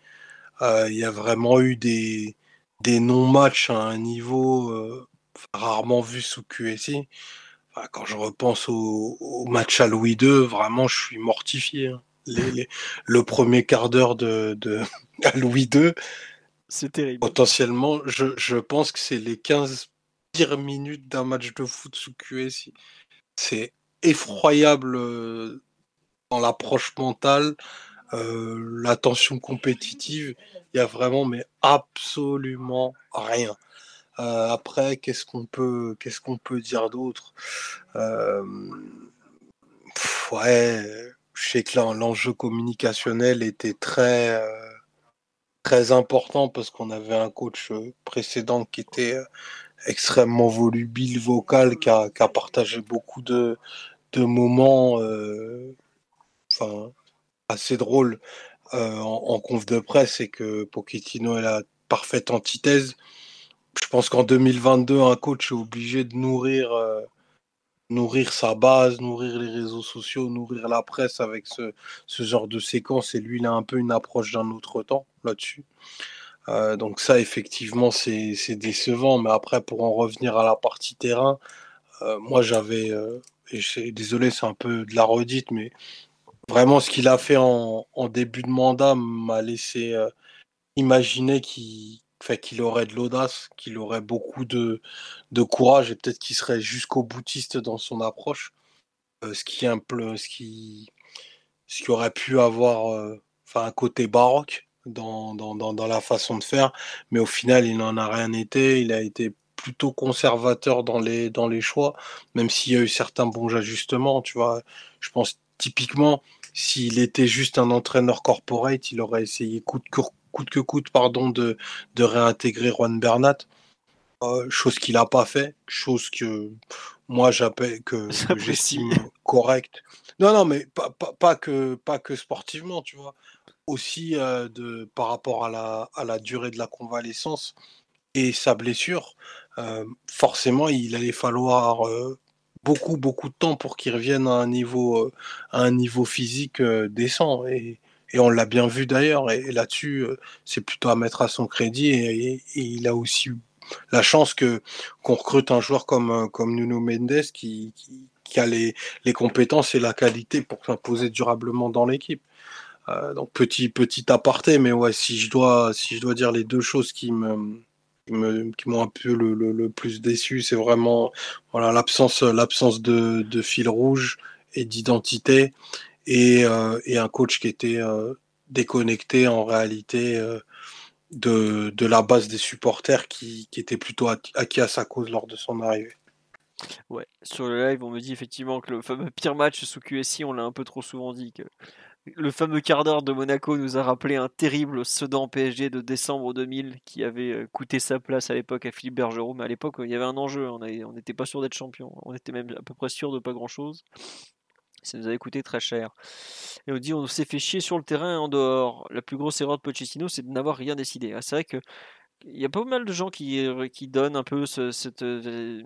Euh, il y a vraiment eu des, des non-matchs à un niveau euh, rarement vu sous QSI. Quand je repense au, match à Louis II, vraiment, je suis mortifié. Hein. le premier quart d'heure de, *laughs* à Louis II, c'est terrible. Potentiellement, je, je pense que c'est les 15 pires minutes d'un match de foot sous QSI. C'est effroyable euh, dans l'approche mentale. la tension compétitive, il y a vraiment mais absolument rien. Après, qu'est-ce qu'on peut, qu'est-ce qu'on peut dire d'autre? Ouais, je sais que l'enjeu communicationnel était très très important parce qu'on avait un coach précédent qui était extrêmement volubile, vocal, qui a, partagé beaucoup de, de moments euh, enfin, assez drôles euh, en, conf de presse et que Pochettino est la parfaite antithèse. Je pense qu'en 2022, un coach est obligé de nourrir, euh, nourrir sa base, nourrir les réseaux sociaux, nourrir la presse avec ce, ce genre de séquence. Et lui, il a un peu une approche d'un autre temps là-dessus. Euh, donc ça, effectivement, c'est décevant. Mais après, pour en revenir à la partie terrain, euh, moi, j'avais, euh, et désolé, c'est un peu de la redite, mais vraiment, ce qu'il a fait en, début de mandat m'a laissé imaginer qu'il qu'il aurait de l'audace, qu'il aurait beaucoup de, de courage et peut-être qu'il serait jusqu'au boutiste dans son approche. ce, qui peu, ce, qui, ce qui aurait pu avoir enfin un côté baroque dans, dans, dans, la façon de faire, mais au final, il n'en a rien été. Il a été plutôt conservateur dans les, dans les choix, même s'il y a eu certains bons ajustements. Tu vois, je pense typiquement, s'il était juste un entraîneur corporate, il aurait essayé coûte que coûte, que coûte pardon, de, de réintégrer Juan Bernat. Euh, chose qu'il n'a pas fait, chose que moi j'appelle que, *laughs* j'estime correcte. Non, non, mais pas, pas, pas, que, pas que sportivement, tu vois aussi de, par rapport à la, à la durée de la convalescence et sa blessure, forcément, il allait falloir beaucoup, beaucoup de temps pour qu'il revienne à un niveau, à un niveau physique décent. Et, et on l'a bien vu d'ailleurs. Et, là-dessus, c'est plutôt à mettre à son crédit. Et, il a aussi eu la chance qu'on recrute un joueur comme, comme Nuno Mendes qui, a les, compétences et la qualité pour s'imposer durablement dans l'équipe. Euh, donc petit petit aparté, mais ouais, si je dois dire les deux choses qui me m'ont un peu le, plus déçu, c'est vraiment l'absence de, de, fil rouge et d'identité et, euh, et, un coach qui était euh, déconnecté en réalité de, de, la base des supporters qui, qui était plutôt acquis à sa cause lors de son arrivée. Ouais, sur le live, on me dit effectivement que le fameux pire match sous QSI, on l'a un peu trop souvent dit, que le fameux quart d'heure de Monaco nous a rappelé un terrible Sedan PSG de décembre 2000 qui avait euh, coûté sa place à l'époque à Philippe Bergerot. Mais à l'époque, il y avait un enjeu. On n'était pas sûr d'être champion. On était même à peu près sûr de pas grand-chose. Ça nous avait coûté très cher. Et on dit on s'est fait chier sur le terrain et en dehors. La plus grosse erreur de Pochettino, c'est de n'avoir rien décidé. Ah, c'est vrai que il y a pas mal de gens qui, euh, qui donnent un peu cette, euh,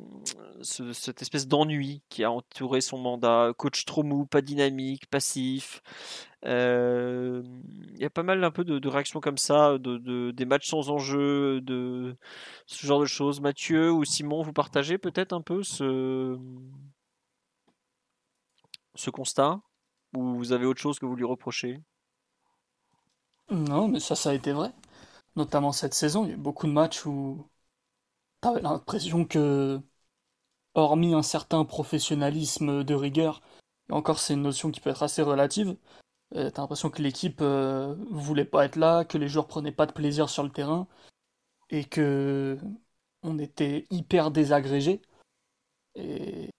cette espèce d'ennui qui a entouré son mandat. Coach trop mou, pas dynamique, passif. Euh, il y a pas mal un peu de, réactions comme ça, de, des matchs sans enjeu, de ce genre de choses. Mathieu ou Simon, vous partagez peut-être un peu ce, ce constat Ou vous avez autre chose que vous lui reprochez? Non, mais ça, ça a été vrai notamment cette saison, il y a eu beaucoup de matchs où t'avais l'impression que, hormis un certain professionnalisme de rigueur, et encore c'est une notion qui peut être assez relative, euh, t'as l'impression que l'équipe euh, voulait pas être là, que les joueurs prenaient pas de plaisir sur le terrain, et que on était hyper désagrégé. Et,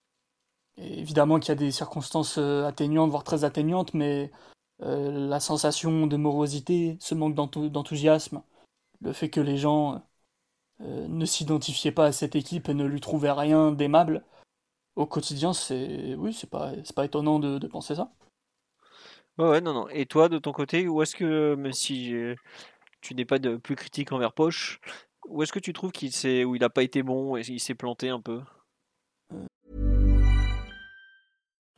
évidemment qu'il y a des circonstances euh, atteignantes, voire très atteignantes, mais la sensation de morosité, ce manque d'enthousiasme, le fait que les gens euh, ne s'identifiaient pas à cette équipe et ne lui trouvaient rien d'aimable au quotidien, c'est oui, c'est pas pas étonnant de, penser ça. Ouais, ouais, non, non. Et toi, de ton côté, où est-ce que, même si tu n'es pas de plus critique envers Poche, où est-ce que tu trouves qu'il où il n'a pas été bon et il s'est planté un peu?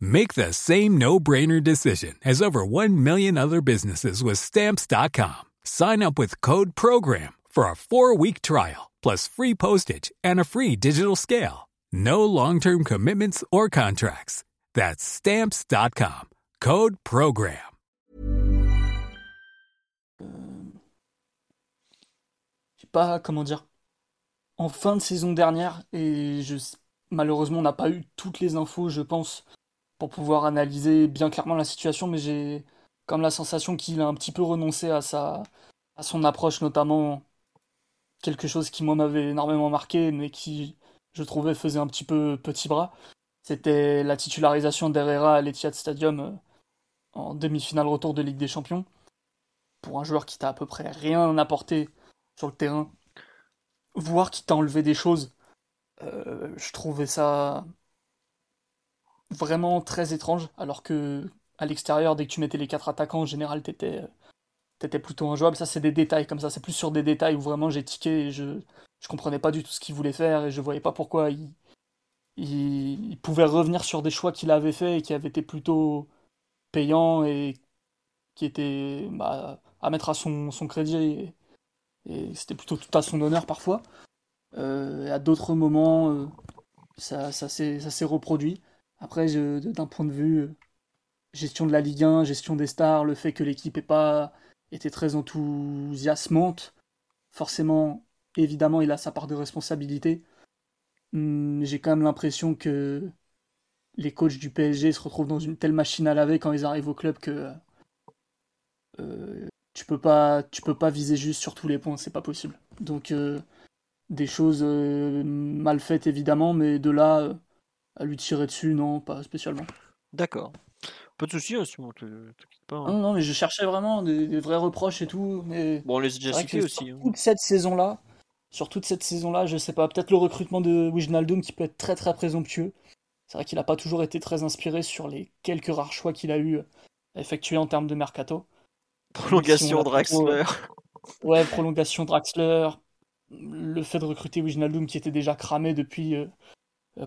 Make the same no-brainer decision as over 1 million other businesses with Stamps.com. Sign up with Code PROGRAM for a four-week trial, plus free postage and a free digital scale. No long-term commitments or contracts. That's Stamps.com. Code PROGRAM. Je sais pas comment dire. En fin de saison dernière, et je, malheureusement on n'a pas eu toutes les infos, je pense, pour pouvoir analyser bien clairement la situation, mais j'ai comme la sensation qu'il a un petit peu renoncé à sa à son approche, notamment quelque chose qui moi m'avait énormément marqué, mais qui je trouvais faisait un petit peu petit bras. C'était la titularisation d'Herrera à l'Etihad Stadium euh, en demi-finale retour de Ligue des Champions. Pour un joueur qui t'a à peu près rien apporté sur le terrain, voir qu'il t'a enlevé des choses, euh, je trouvais ça vraiment très étrange. Alors que à l'extérieur, dès que tu mettais les quatre attaquants, en général, t'étais t'étais plutôt injouable. Ça, c'est des détails comme ça. C'est plus sur des détails où vraiment j'ai tiqué et je je comprenais pas du tout ce qu'il voulait faire et je voyais pas pourquoi il il, pouvait revenir sur des choix qu'il avait fait et qui avaient été plutôt payants et qui étaient bah, à mettre à son, son crédit et, et c'était plutôt tout à son honneur parfois. Euh, et à d'autres moments, euh, ça, ça s'est reproduit. Après, d'un point de vue euh, gestion de la Ligue 1, gestion des stars, le fait que l'équipe n'ait pas été très enthousiasmante, forcément, évidemment, il a sa part de responsabilité. Hmm, j'ai quand même l'impression que les coachs du PSG se retrouvent dans une telle machine à laver quand ils arrivent au club que euh, tu peux pas tu peux pas viser juste sur tous les points, c'est pas possible. Donc euh, des choses mal faites évidemment, mais de là à lui tirer dessus, non, pas spécialement. D'accord. Pas de soucis, hein, Simon, pas. Hein. Non, non, mais je cherchais vraiment des, vrais reproches et tout. Mais bon, on les a déjà cités aussi. Hein. Toute cette saison-là, sur toute cette saison-là, je sais pas, peut-être le recrutement de Wijnaldum qui peut être très très présomptueux. C'est vrai qu'il n'a pas toujours été très inspiré sur les quelques rares choix qu'il a eu à effectuer en termes de mercato. Prolongation Draxler. Ouais, prolongation Draxler. Le fait de recruter Wijnaldum qui était déjà cramé depuis euh, euh,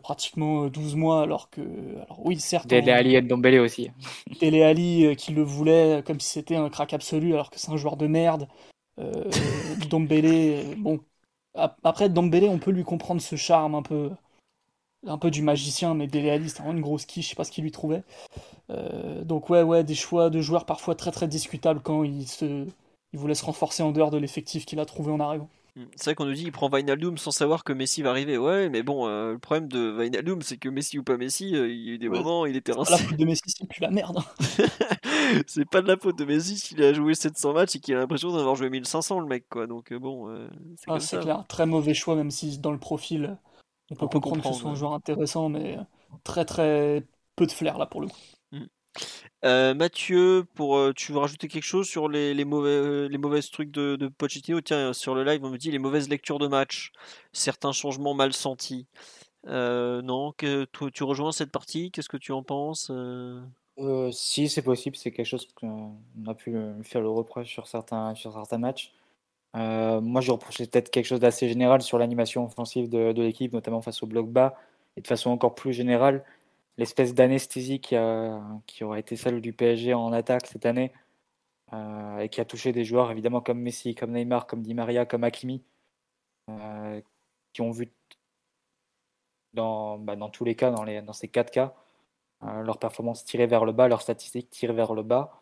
pratiquement 12 mois, alors que. Alors, oui, certes. Dele Ali et Dombele aussi. *laughs* Dele Ali euh, qui le voulait comme si c'était un crack absolu, alors que c'est un joueur de merde. *laughs* Dombele, bon, après, Dembélé, on peut lui comprendre ce charme un peu, un peu du magicien, mais Dele c'est vraiment une grosse quiche, je sais pas ce qu'il lui trouvait. Euh, donc ouais, ouais, des choix de joueurs parfois très très discutables quand il, se, il voulait se renforcer en dehors de l'effectif qu'il a trouvé en arrivant. Mm. C'est vrai qu'on nous dit il prend Vinaldoom sans savoir que Messi va arriver. Ouais, mais bon, euh, le problème de Vinaldoom, c'est que Messi ou pas Messi, euh, il y a eu des moments, il était rincé. la faute de Messi, c'est plus la merde. *laughs* c'est pas de la faute de Messi s'il a joué 700 matchs et qu'il a l'impression d'avoir joué 1500, le mec, quoi. Donc euh, bon, c'est ah, clair. Très mauvais choix, même si dans le profil, on peut, comprendre, que ce soit un joueur intéressant, mais très très peu de flair là pour le coup. Euh, Mathieu, pour, euh, tu veux rajouter quelque chose sur les, les mauvais, euh, les trucs de, de Pochettino? Tiens, sur le live, on me dit les mauvaises lectures de match, certains changements mal sentis. non, tu, rejoins cette partie? Qu'est-ce que tu en penses Si, c'est possible, c'est quelque chose qu'on a pu faire le reproche sur certains, certains matchs. moi, je reprochais peut-être quelque chose d'assez général sur l'animation offensive de, de l'équipe, notamment face au bloc bas, et de façon encore plus générale l'espèce d'anesthésie qui, qui aura été celle du PSG en attaque cette année euh, et qui a touché des joueurs évidemment comme Messi, comme Neymar, comme Di Maria, comme Hakimi, euh, qui ont vu dans, bah, dans tous les cas, dans, les, dans ces quatre cas, euh, leur performance tirée vers le bas, leurs statistiques tirées vers le bas,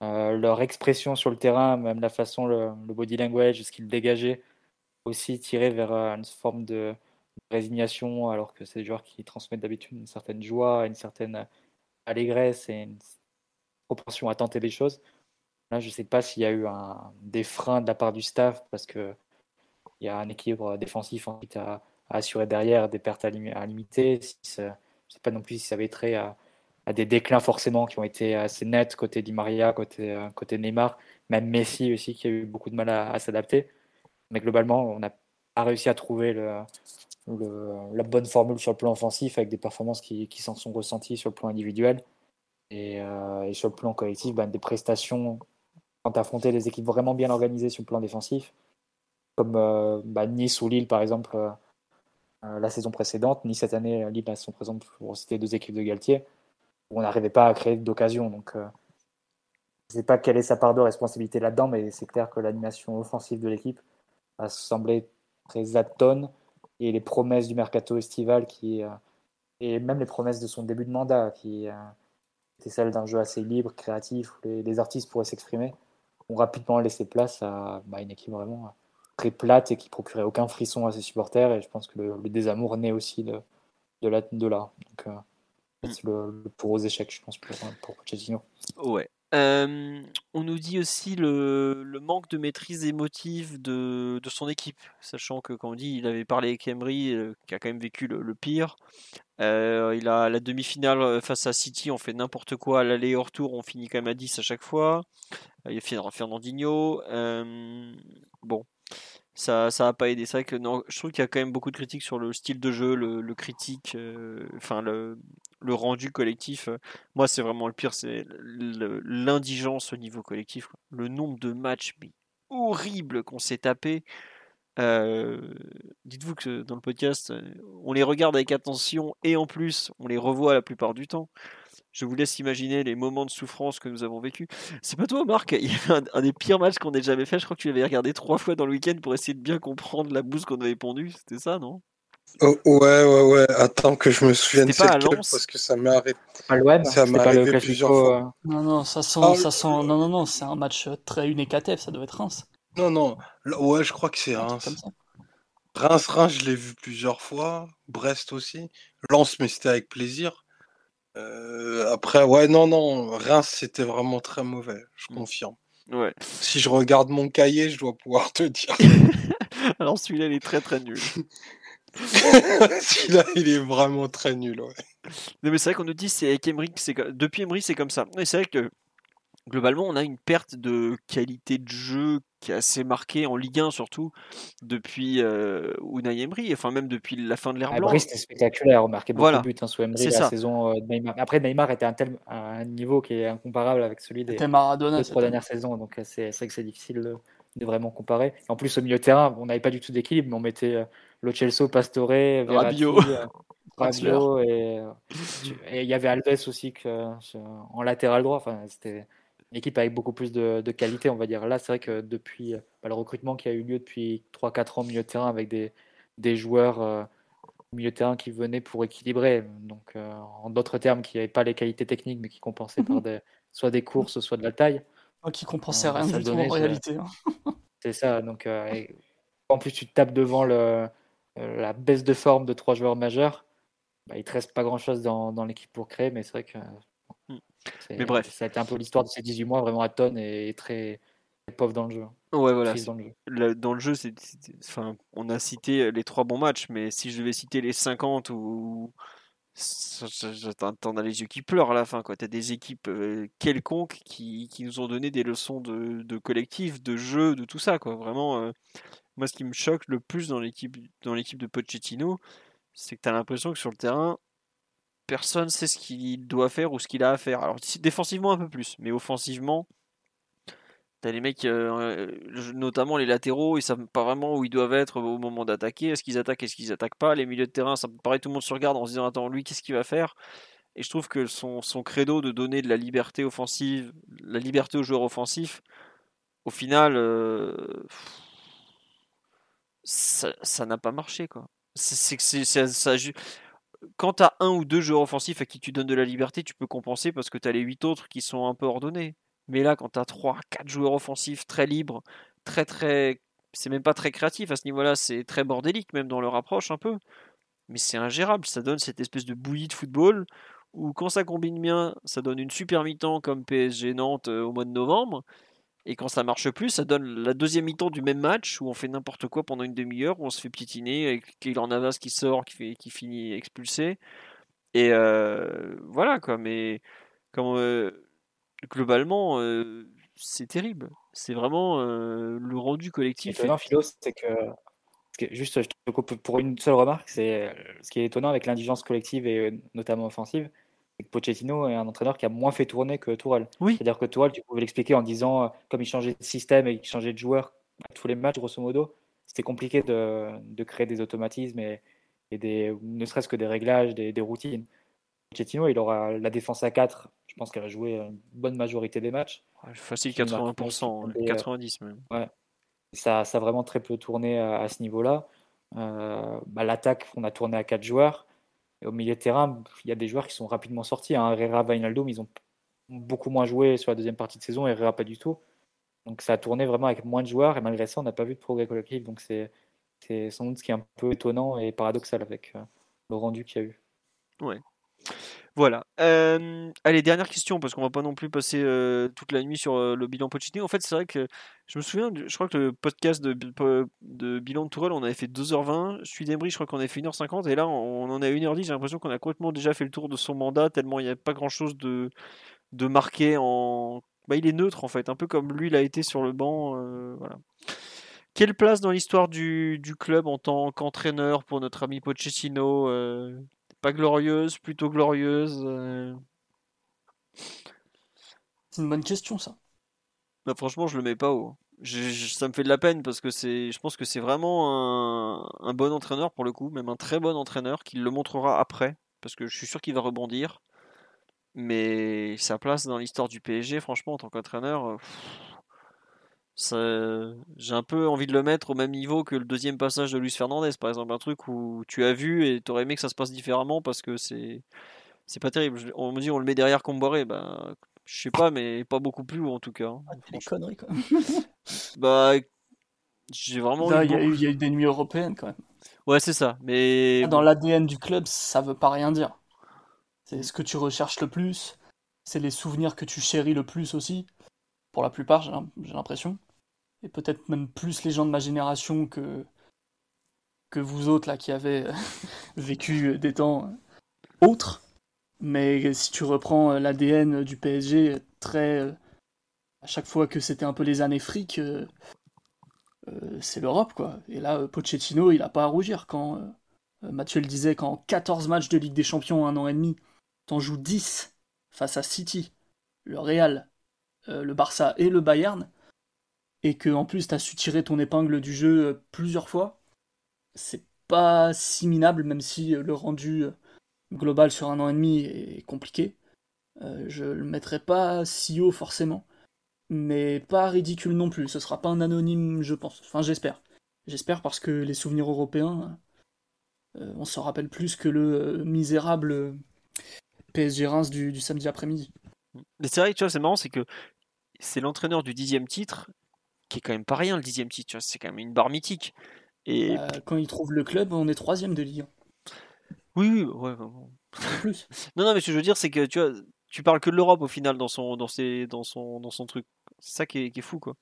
leur expression sur le terrain, même la façon, le, le body language, ce qu'ils dégageaient, aussi tiré vers une forme de, résignation, alors que c'est des joueurs qui transmettent d'habitude une certaine joie, une certaine allégresse et une proportion à tenter des choses. Là, je ne sais pas s'il y a eu des freins de la part du staff parce que il y a un équilibre défensif à, à assurer derrière, des pertes à, limiter. Je ne sais pas non plus si ça avait trait à, à des déclins forcément qui ont été assez nets côté Di Maria, côté, euh, côté Neymar, même Messi aussi qui a eu beaucoup de mal à, s'adapter. Mais globalement, on n'a pas réussi à trouver la bonne formule sur le plan offensif avec des performances qui, qui s'en sont ressenties sur le plan individuel. Et, euh, sur le plan collectif, ben, des prestations quand tu affronté des équipes vraiment bien organisées sur le plan défensif, comme euh, bah, Nice ou Lille par exemple la saison précédente. Nice cette année, Lille la saison présente pour citer deux équipes de Galtier on n'arrivait pas à créer d'occasion. Donc, euh, je ne sais pas quelle est sa part de responsabilité là-dedans, mais c'est clair que l'animation offensive de l'équipe a semblé très atone et les promesses du mercato estival qui euh, et même les promesses de son début de mandat qui euh, étaient celles d'un jeu assez libre, créatif, où les, artistes pourraient s'exprimer, ont rapidement laissé place à bah, une équipe vraiment très plate et qui procurait aucun frisson à ses supporters. Et je pense que le, désamour naît aussi de, de, là. De là. Donc, c'est le, pour aux échecs, je pense, pour, pour Pochettino. Ouais. On nous dit aussi le, le, manque de maîtrise émotive de, son équipe, sachant que, quand on dit, il avait parlé avec Emery, euh, qui a quand même vécu le, pire. Euh, il a la demi-finale euh, face à City, on fait n'importe quoi. L'aller hors-tour, on finit quand même à 10 à chaque fois. il y a Fernandinho. bon, ça ça a pas aidé. C'est je trouve qu'il y a quand même beaucoup de critiques sur le style de jeu, le, critique, enfin le, le rendu collectif. Euh, moi, c'est vraiment le pire, c'est l'indigence au niveau collectif. Le nombre de matchs mais horribles qu'on s'est tapé. Euh, dites-vous que dans le podcast, euh, on les regarde avec attention et en plus, on les revoit la plupart du temps. Je vous laisse imaginer les moments de souffrance que nous avons vécu. C'est pas toi, Marc? Il y avait un, des pires matchs qu'on ait jamais fait. Je crois que tu l'avais regardé trois fois dans le week-end pour essayer de bien comprendre la bouse qu'on avait pondue. C'était ça, non? Oh, ouais, ouais, ouais. Attends que je me souvienne c'est lequel parce que ça m'est arrivé. ça m'est arrivé plusieurs fois. Euh. Non, non, ça sent, ah, ça sent. Non, non, non, c'est un match très unique ça doit être Reims. Non, non. Ouais, je crois que c'est Reims. Reims, Reims, je l'ai vu plusieurs fois. Brest aussi. Lens, mais c'était avec plaisir. Euh, après, ouais, non, non. Reims, c'était vraiment très mauvais. Je mm. confirme. Ouais. Si je regarde mon cahier, je dois pouvoir te dire. *laughs* Alors celui-là, il est très très nul. *laughs* *laughs* Celui-là, il est vraiment très nul. Ouais. Non, mais c'est vrai qu'on nous dit c'est avec Emery, c'est depuis Emery, c'est comme ça. Et c'est vrai que globalement, on a une perte de qualité de jeu qui est assez marquée en Ligue 1 surtout depuis euh, Unai Emery, enfin même depuis la fin de l'ère ah, blanche. c'était spectaculaire, on marquait beaucoup voilà. de buts hein, sous Emery la saison euh, Neymar. Après Neymar était un tel un niveau qui est incomparable avec celui des Maradona, trois dernières saisons, donc euh, c'est vrai que c'est difficile de, vraiment comparer. En plus au milieu de terrain, on n'avait pas du tout d'équilibre, mais on mettait Lo Celso, Pastore, Verratti, Rabiot, *laughs* et il y avait Alves aussi que, en latéral droit. Enfin, c'était une équipe avec beaucoup plus de, qualité, on va dire. Là, c'est vrai que depuis bah, le recrutement qui a eu lieu depuis 3-4 ans au milieu de terrain avec des, des joueurs euh, au milieu de terrain qui venaient pour équilibrer, donc euh, en d'autres termes, qui n'avaient pas les qualités techniques mais qui compensaient par mhm. des, soit des courses, soit de la taille. Qui compensaient euh, rien du tout en réalité. Hein. C'est ça, donc en plus tu te tapes devant le, euh, la baisse de forme de trois joueurs majeurs, bah, il ne te reste pas grand-chose dans, dans l'équipe pour créer, mais c'est vrai que hmm. mais bref. ça a été un peu l'histoire de ces 18 mois, vraiment à tonne et, très, pauvre dans le jeu. Ouais, voilà. Dans le jeu, enfin, on a cité les trois bons matchs, mais si je devais citer les 50 ou. T'en as les yeux qui pleurent à la fin. Tu as des équipes euh, quelconques qui, qui, nous ont donné des leçons de, de, collectif, de jeu, de tout ça. Quoi. Vraiment, euh, moi, ce qui me choque le plus dans l'équipe, dans l'équipe de Pochettino, c'est que tu as l'impression que sur le terrain, personne sait ce qu'il doit faire ou ce qu'il a à faire. Alors, défensivement, un peu plus, mais offensivement, tu as les mecs, euh, notamment les latéraux, ils savent pas vraiment où ils doivent être au moment d'attaquer. Est-ce qu'ils attaquent, est-ce qu'ils attaquent pas? Les milieux de terrain, ça paraît tout le monde se regarde en se disant Attends, lui, qu'est-ce qu'il va faire? Et je trouve que son, son credo de donner de la liberté offensive, la liberté aux joueurs offensifs, au final. Euh, ça n'a pas marché quoi. C'est que c'est ça, quand tu as un ou deux joueurs offensifs à qui tu donnes de la liberté, tu peux compenser parce que tu as les huit autres qui sont un peu ordonnés. Mais là, quand tu as 3, 4 joueurs offensifs très libres, très très. C'est même pas très créatif à ce niveau-là, c'est très bordélique même dans leur approche un peu. Mais c'est ingérable, ça donne cette espèce de bouillie de football où quand ça combine bien, ça donne une super mi-temps comme PSG Nantes euh, au mois de novembre. Et quand ça marche plus, ça donne la deuxième mi-temps du même match où on fait n'importe quoi pendant une demi-heure, où on se fait piétiner, avec Kylian Navas qui sort, qui, fait, qui finit expulsé. Et voilà quoi, mais comme, globalement, c'est terrible. C'est vraiment le rendu collectif. Étonnant, Philo, c'est que, juste, je te coupe pour une seule remarque, c'est ce qui est étonnant avec l'indigence collective et notamment offensive, Pochettino est un entraîneur qui a moins fait tourner que Tourelle. Oui. C'est-à-dire que Tourelle, tu pouvais l'expliquer en disant, comme il changeait de système et qu'il changeait de joueur à tous les matchs, grosso modo, c'était compliqué de, de, créer des automatismes et, et des, ne serait-ce que des réglages, des, des routines. Pochettino, il aura la défense à 4. Je pense qu'elle a joué une bonne majorité des matchs. Facile 80%, 90 même. Ouais. Ça, ça a vraiment très peu tourné à, à ce niveau-là. Euh, bah, L'attaque, on a tourné à 4 joueurs. Au milieu de terrain, il y a des joueurs qui sont rapidement sortis. Hein. Herrera, Wijnaldum, ils ont beaucoup moins joué sur la deuxième partie de saison. Herrera, pas du tout. Donc ça a tourné vraiment avec moins de joueurs. Et malgré ça, on n'a pas vu de progrès collectif. Donc c'est sans doute ce qui est un peu étonnant et paradoxal avec euh, le rendu qu'il y a eu. Ouais. Voilà. Allez, dernière question, parce qu'on va pas non plus passer toute la nuit sur le bilan Pochettino. En fait, c'est vrai que je me souviens, je crois que le podcast de, bilan de Tourelle, on avait fait 2h20. Celui d'Embry, je crois qu'on avait fait 1h50. Et là, on en a 1h10. J'ai l'impression qu'on a complètement déjà fait le tour de son mandat, tellement il n'y a pas grand-chose de, de marqué en. Bah, il est neutre, en fait, un peu comme lui, il a été sur le banc. Quelle place dans l'histoire du, du, club en tant qu'entraîneur pour notre ami Pochettino pas glorieuse, plutôt glorieuse euh. C'est une bonne question, ça. Bah, franchement, je le mets pas haut. ça me fait de la peine parce que c'est, je pense que c'est vraiment un, un, bon entraîneur pour le coup, même un très bon entraîneur qui le montrera après, parce que je suis sûr qu'il va rebondir. Mais sa place dans l'histoire du PSG, franchement, en tant qu'entraîneur, euh, j'ai un peu envie de le mettre au même niveau que le deuxième passage de Luis Fernandez, par exemple, un truc où tu as vu et tu aurais aimé que ça se passe différemment parce que c'est c'est pas terrible. On me dit on le met derrière Comboiré, bah je sais pas, mais pas beaucoup plus en tout cas. Hein, ah, des conneries quoi. *laughs* bah j'ai vraiment. il, y a eu, y, a eu des nuits européennes quand même. Ouais, c'est ça. Mais dans l'ADN du club, ça veut pas rien dire. C'est ce que tu recherches le plus. C'est les souvenirs que tu chéris le plus aussi. Pour la plupart, j'ai l'impression et peut-être même plus les gens de ma génération que, que vous autres là qui avez *laughs* vécu des temps autres. Mais si tu reprends l'ADN du PSG, très à chaque fois que c'était un peu les années fric, euh, euh, c'est l'Europe quoi. Et là, Pochettino, il a pas à rougir quand euh, Mathieu le disait, quand 14 matchs de Ligue des Champions un an et demi, t'en joues 10 face à City, le Real, le Barça et le Bayern et que en plus tu as su tirer ton épingle du jeu euh, plusieurs fois, c'est pas si minable, même si euh, le rendu euh, global sur un an et demi est compliqué. je le mettrai pas si haut forcément, mais pas ridicule non plus. Ce sera pas un anonyme, je pense. Enfin, j'espère. J'espère parce que les souvenirs européens, on s'en rappelle plus que le misérable PSG Reims du, du samedi après-midi. Mais c'est vrai que tu vois, c'est marrant, c'est que c'est l'entraîneur du dixième titre qui est quand même pas rien le dixième titre, c'est quand même une barre mythique. Et bah, quand il trouve le club, on est troisième de Ligue. Oui, oui, ouais. Plus. *laughs* non, non, mais ce que je veux dire, c'est que tu vois, tu parles que de l'Europe au final dans son, dans ses, dans son, dans son truc. C'est ça qui est, qui est, fou, quoi.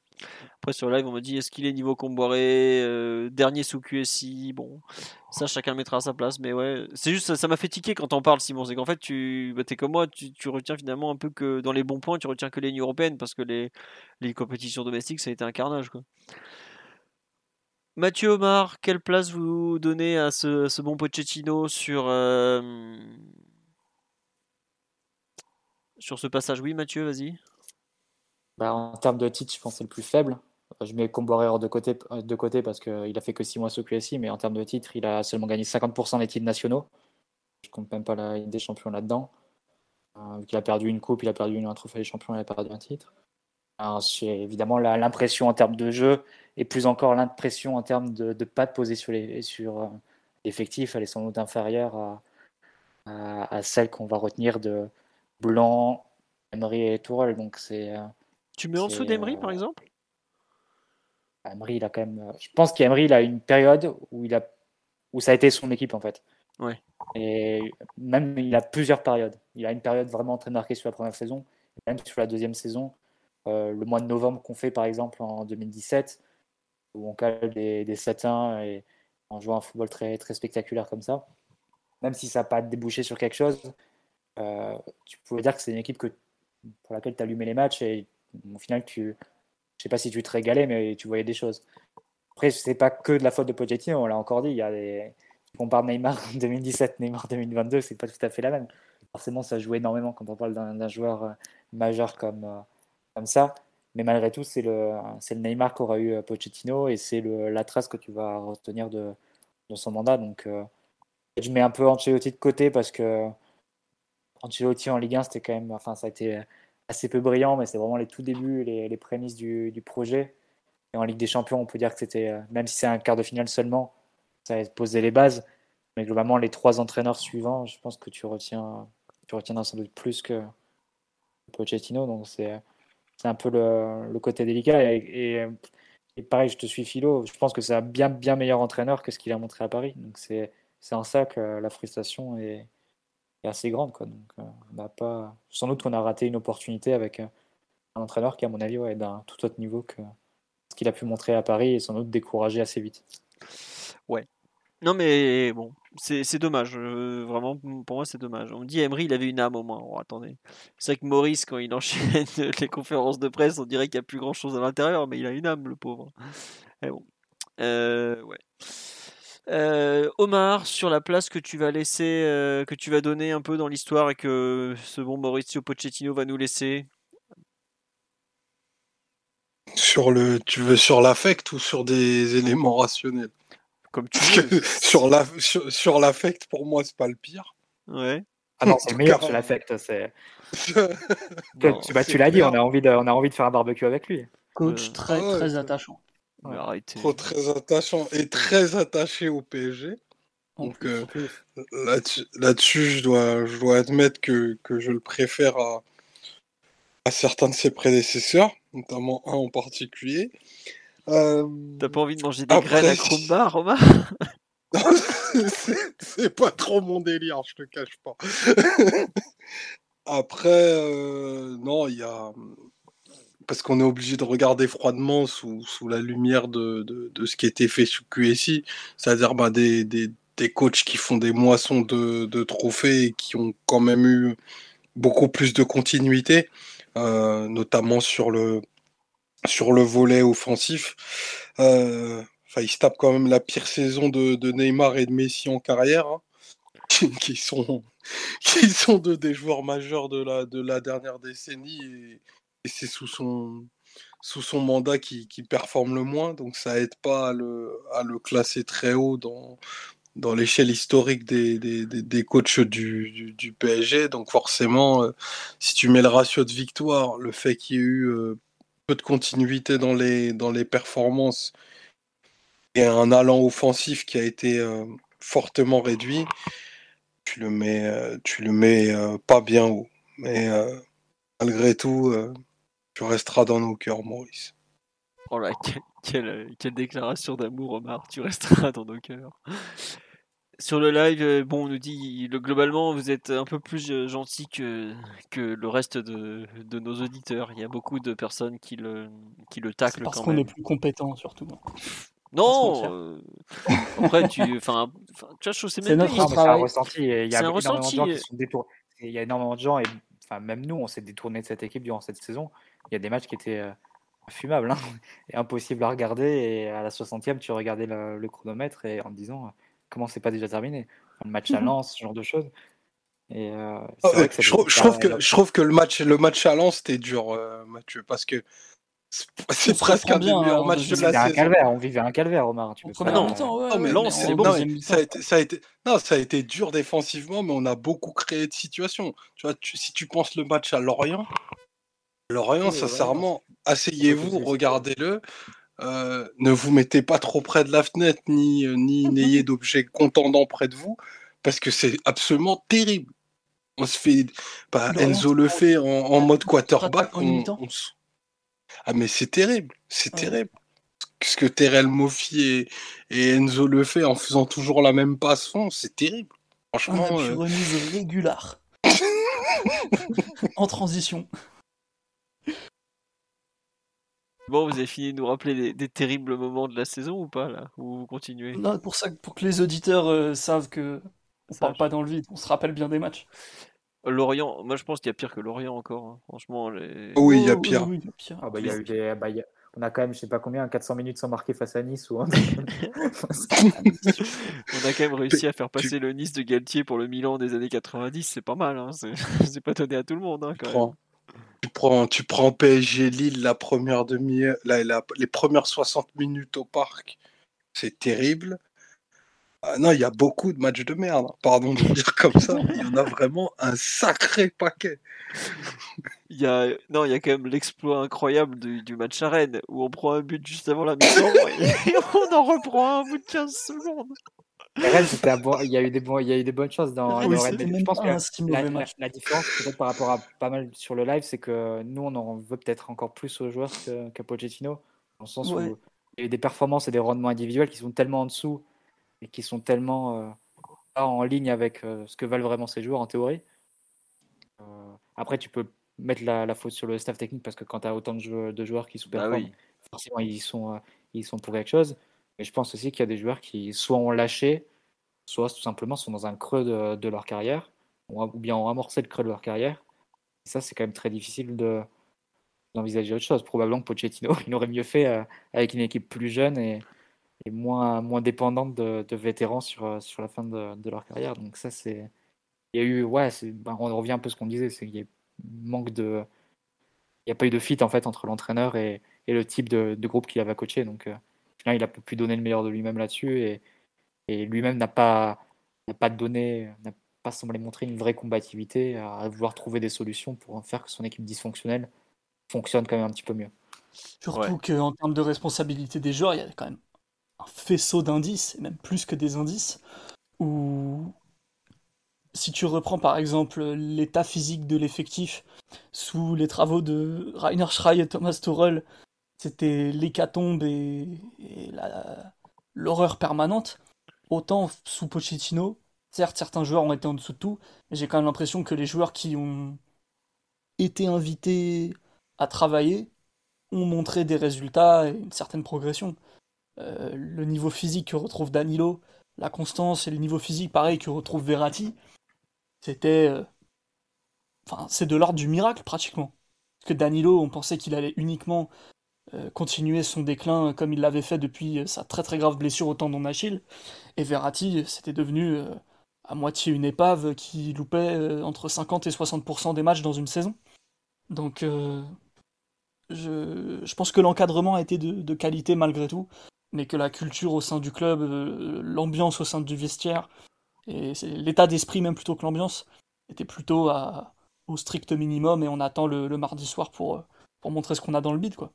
Après, sur live, on me dit est-ce qu'il est niveau Comboiré euh, Dernier sous QSI Bon, ça, chacun mettra à sa place. Mais ouais, c'est juste, ça m'a fait tiquer quand on parle, Simon. C'est qu'en fait, tu bah, es comme moi, tu, retiens finalement un peu que dans les bons points, tu retiens que les lignes européennes parce que les, compétitions domestiques, ça a été un carnage, quoi. Mathieu Omar, quelle place vous donnez à ce, ce bon Pochettino sur, euh, sur ce passage? Oui, Mathieu, vas-y. Bah, en termes de titre, je pense que c'est le plus faible. Je mets hors de côté, de côté parce qu'il a fait que 6 mois sous QSI, mais en termes de titre, il a seulement gagné 50% des titres nationaux. Je compte même pas la Ligue des champions là-dedans. Euh, il a perdu une coupe, il a perdu un trophée des champions, il a perdu un titre. C'est évidemment l'impression en termes de jeu et plus encore l'impression en termes de, de pattes posées sur les euh, l'effectif, elle est sans doute inférieure à, à, à celle qu'on va retenir de Blanc, Emery et Tourelle. Donc c'est euh, tu mets en dessous d'Emery, par euh, exemple? Emery, il a quand même. Euh, je pense qu'Emery, il a une période où, il a... où ça a été son équipe, en fait. Ouais. Et même, il a plusieurs périodes. Il a une période vraiment très marquée sur la première saison, même sur la deuxième saison. Euh, le mois de novembre qu'on fait, par exemple, en 2017, où on cale des, des 7-1 et en jouant un football très, très spectaculaire comme ça. même si ça n'a pas débouché sur quelque chose, euh, tu pouvais dire que c'est une équipe que, pour laquelle tu allumais les matchs et au final, tu, je sais pas si tu te régalais, mais tu voyais des choses. Après, c'est pas que de la faute de Pochettino, on l'a encore dit. Il y a des... On parle Neymar 2017, Neymar 2022, c'est pas tout à fait la même. Forcément, ça joue énormément quand on parle d'un joueur euh, majeur comme, euh, comme ça. Mais malgré tout, c'est le, le Neymar qu'aura eu Pochettino et c'est la trace que tu vas retenir de, de son mandat. Donc, je mets un peu Ancelotti de côté parce que Ancelotti en Ligue 1, c'était quand même, enfin, ça a été assez peu brillant, mais c'est vraiment les tout débuts, les, les prémices du, du, projet. Et en Ligue des Champions, on peut dire que c'était, euh, même si c'est un quart de finale seulement, ça a posé les bases. Mais globalement, les trois entraîneurs suivants, je pense que tu retiens, tu retiendras sans doute plus que Pochettino. Donc c'est, c'est un peu le, le côté délicat. Et, et, pareil, je te suis philo. Je pense que c'est un bien, bien meilleur entraîneur que ce qu'il a montré à Paris. Donc c'est, c'est en ça que la frustration est, assez grande. Quoi. Donc, euh, on n'a pas... Sans doute qu'on a raté une opportunité avec euh, un entraîneur qui, à mon avis, ouais, est d'un tout autre niveau que ce qu'il a pu montrer à Paris et sans doute découragé assez vite. Ouais. Non, mais bon, c'est dommage. Euh, vraiment, pour moi, c'est dommage. On me dit Emery, il avait une âme au moins. Oh, attendez. C'est vrai que Maurice, quand il enchaîne *laughs* les conférences de presse, on dirait qu'il n'y a plus grand chose à l'intérieur, mais il a une âme, le pauvre. Et bon. ouais. Euh, Omar, sur la place que tu vas laisser, euh, que tu vas donner un peu dans l'histoire et que ce bon Maurizio Pochettino va nous laisser? Sur le, tu veux sur l'affect ou sur des éléments rationnels? Comme tu veux. *laughs* sur la, sur, l'affect, pour moi, c'est pas le pire. Ouais. Ah non, c'est le meilleur sur l'affect. C'est... *laughs* tu, bah, tu l'as dit, on a envie de, on a envie de faire un barbecue avec lui. Coach très ah très attachant. Trop très attachant et très attaché au PSG. Donc euh, là-dessus, je, dois, je dois admettre que, que je le préfère à, à, certains de ses prédécesseurs, notamment un en particulier. Euh... T'as pas envie de manger des graines à *laughs* Krumba, Romain? C'est pas trop mon délire, je te cache pas. *laughs* Après, euh, non, il y a, parce qu'on est obligé de regarder froidement sous, la lumière de, ce qui était fait sous QSI, c'est-à-dire bah, des, coachs qui font des moissons de, trophées et qui ont quand même eu beaucoup plus de continuité, euh, notamment sur le, volet offensif. Euh, ils se tapent quand même la pire saison de, Neymar et de Messi en carrière, hein, *laughs* qui, sont, deux des joueurs majeurs de la dernière décennie. Et, c'est sous son, mandat qui, qui, performe le moins, donc ça aide pas à le, à classer très haut dans, l'échelle historique des, coachs du, PSG. Donc forcément, euh, si tu mets le ratio de victoire, le fait qu'il y ait eu euh, peu de continuité dans les, dans les performances et un allant offensif qui a été euh, fortement réduit, tu le mets, tu le mets pas bien haut. Mais malgré tout, tu resteras dans nos cœurs, Maurice. Oh là, quelle, quelle, déclaration d'amour, Omar. Tu resteras dans nos cœurs. Sur le live, euh, bon, on nous dit le, globalement, vous êtes un peu plus euh, gentil que, que le reste de, de nos auditeurs. Il y a beaucoup de personnes qui le, qui le taclent. Parce qu'on est plus compétent, surtout. Non, euh, après, tu, enfin, tu vois, c'est même notre travail. ressenti. Il y a énormément de gens qui sont détournés. Il y a énormément de gens, et enfin, même nous, on s'est détourné de cette équipe durant cette saison il y a des matchs qui étaient euh, fumables hein, *laughs* et impossibles à regarder. Et à la 60e, tu regardais le, chronomètre et en te disant euh, comment c'est pas déjà terminé? le match à Lens, ce genre de choses. Et euh, je, trouve, que, je trouve que le match, le match à Lens, c'était dur, Mathieu, parce que c'est presque un des meilleurs matchs de la un Calvaire, on vivait un calvaire, Omar. Tu peux non, non, mais Lens, c'est bon. ça, a été, ça, a été, non, ça a été dur défensivement, mais on a beaucoup créé de situations. Tu vois, si tu penses le match à Lorient, Lorient, sincèrement, asseyez-vous, regardez-le. Euh, ne vous mettez pas trop près de la fenêtre, ni, euh, ni *laughs* n'ayez d'objets contendants près de vous, parce que c'est absolument terrible. On se fait. Bah, Enzo le fait en, mode quarterback. Ah, mais c'est terrible, c'est terrible. Ce que Terrell Moffi et, Enzo le fait en faisant toujours la même passe c'est terrible. Franchement. Euh... régulière. *laughs* en transition. Bon, vous avez fini de nous rappeler des, terribles moments de la saison ou pas là Ou vous continuez? Pour ça, pour que les auditeurs euh, savent que on parle pas dans le vide, on se rappelle bien des matchs. Lorient, moi je pense qu'il y a pire que Lorient encore. hein. Franchement, les... Oui, il y a Oh, pire. oui, il y a pire. Ah bah, il y a eu des, bah, il y a- on a quand même, je sais pas combien, 400 minutes sans marquer face à Nice. Ou... un- *laughs* *laughs* on a quand même réussi à faire passer le Nice de Galtier pour le Milan des années 90. C'est pas mal, hein. c'est *laughs* c'est pas donné à tout le monde. Hein, quand même. Tu prends, tu PSG Lille la première demi la, les premières 60 minutes au parc, c'est terrible. Ah non, il y a beaucoup de matchs de merde, pardon de dire comme ça. Il y en a vraiment un sacré paquet. Il y a, non, il y a quand même l'exploit incroyable du, match à Rennes où on prend un but juste avant la mi-temps et *laughs* on en reprend un bout de 15 secondes. Mais Rennes, c'était un bon- il y a eu des bons, il y a eu des bonnes choses dans, Ah dans oui, Rennes. Mais je pense que la, la- différence peut-être par rapport à pas mal sur le live, c'est que nous on en veut peut-être encore plus aux joueurs que- qu'à Pochettino, dans le sens Ouais. où il y a eu des performances et des rendements individuels qui sont tellement en dessous et qui sont tellement euh, pas en ligne avec euh, ce que valent vraiment ces joueurs en théorie. Euh, après, tu peux mettre la, la faute sur le staff technique parce que quand tu as autant de joueurs, de joueurs qui sous-performent, Bah oui. forcément ils sont, euh, ils sont pour quelque chose. Mais je pense aussi qu'il y a des joueurs qui soit ont lâché, soit tout simplement sont dans un creux de, leur carrière, ou bien ont amorcé le creux de leur carrière. Et ça, c'est quand même très difficile de d'envisager autre chose. Probablement que Pochettino, *laughs* il aurait mieux fait euh, avec une équipe plus jeune et, moins, dépendante de, vétérans sur, euh, sur la fin de, leur carrière. Donc ça, c'est... Il y a eu... Ouais, ben, on revient un peu à ce qu'on disait, c'est qu'il y a manque de... Il n'y a pas eu de fit en fait entre l'entraîneur et, le type de, groupe qu'il avait coaché. Donc, euh, final, il a pas pu donner le meilleur de lui-même là-dessus et, et lui-même n'a pas, n'a pas donné, n'a pas semblé montrer une vraie combativité à vouloir trouver des solutions pour faire que son équipe dysfonctionnelle fonctionne quand même un petit peu mieux. Surtout Ouais. qu'en termes de responsabilité des joueurs, il y a quand même un faisceau d'indices, et même plus que des indices, où si tu reprends par exemple l'état physique de l'effectif sous les travaux de Rainer Schrey et Thomas Tuchel, c'était l'hécatombe et, et l'horreur permanente. Autant sous Pochettino, certes certains joueurs ont été en dessous de tout, mais j'ai quand même l'impression que les joueurs qui ont été invités à travailler ont montré des résultats et une certaine progression. Euh, le niveau physique que retrouve Danilo, la constance et le niveau physique pareil que retrouve Verratti, c'était. euh, Enfin, c'est de l'ordre du miracle pratiquement. Parce que Danilo, on pensait qu'il allait uniquement continuer son déclin comme il l'avait fait depuis euh, sa très très grave blessure au tendon d'Achille. Et Verratti, c'était devenu euh, à moitié une épave qui loupait euh, entre 50 et 60% des matchs dans une saison. Donc, euh, je, pense que l'encadrement a été de, qualité malgré tout, mais que la culture au sein du club, euh, l'ambiance au sein du vestiaire, et l'état d'esprit même plutôt que l'ambiance, était plutôt au strict minimum et on attend le, mardi soir pour, euh, pour montrer ce qu'on a dans le bide. Quoi.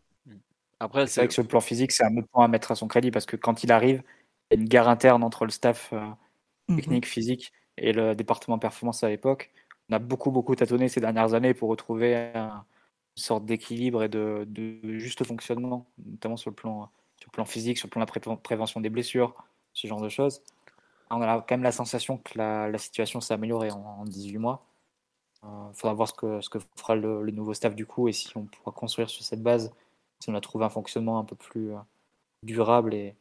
Après, C'est vrai que sur le plan physique, c'est un autre point à mettre à son crédit parce que quand il arrive, il y a une guerre interne entre le staff euh, Mhm. technique, physique et le département performance à l'époque. On a beaucoup, beaucoup tâtonné ces dernières années pour retrouver un- une sorte d'équilibre et de, de juste fonctionnement, notamment sur le plan, sur le plan physique, sur le plan de la pré- prévention des blessures, ce genre de choses. On a quand même la sensation que la, la situation s'est améliorée en, en 18 mois. Il faudra voir ce que, ce que fera le, le nouveau staff du coup et si on pourra construire sur cette base, si on a trouvé un fonctionnement un peu plus euh, durable et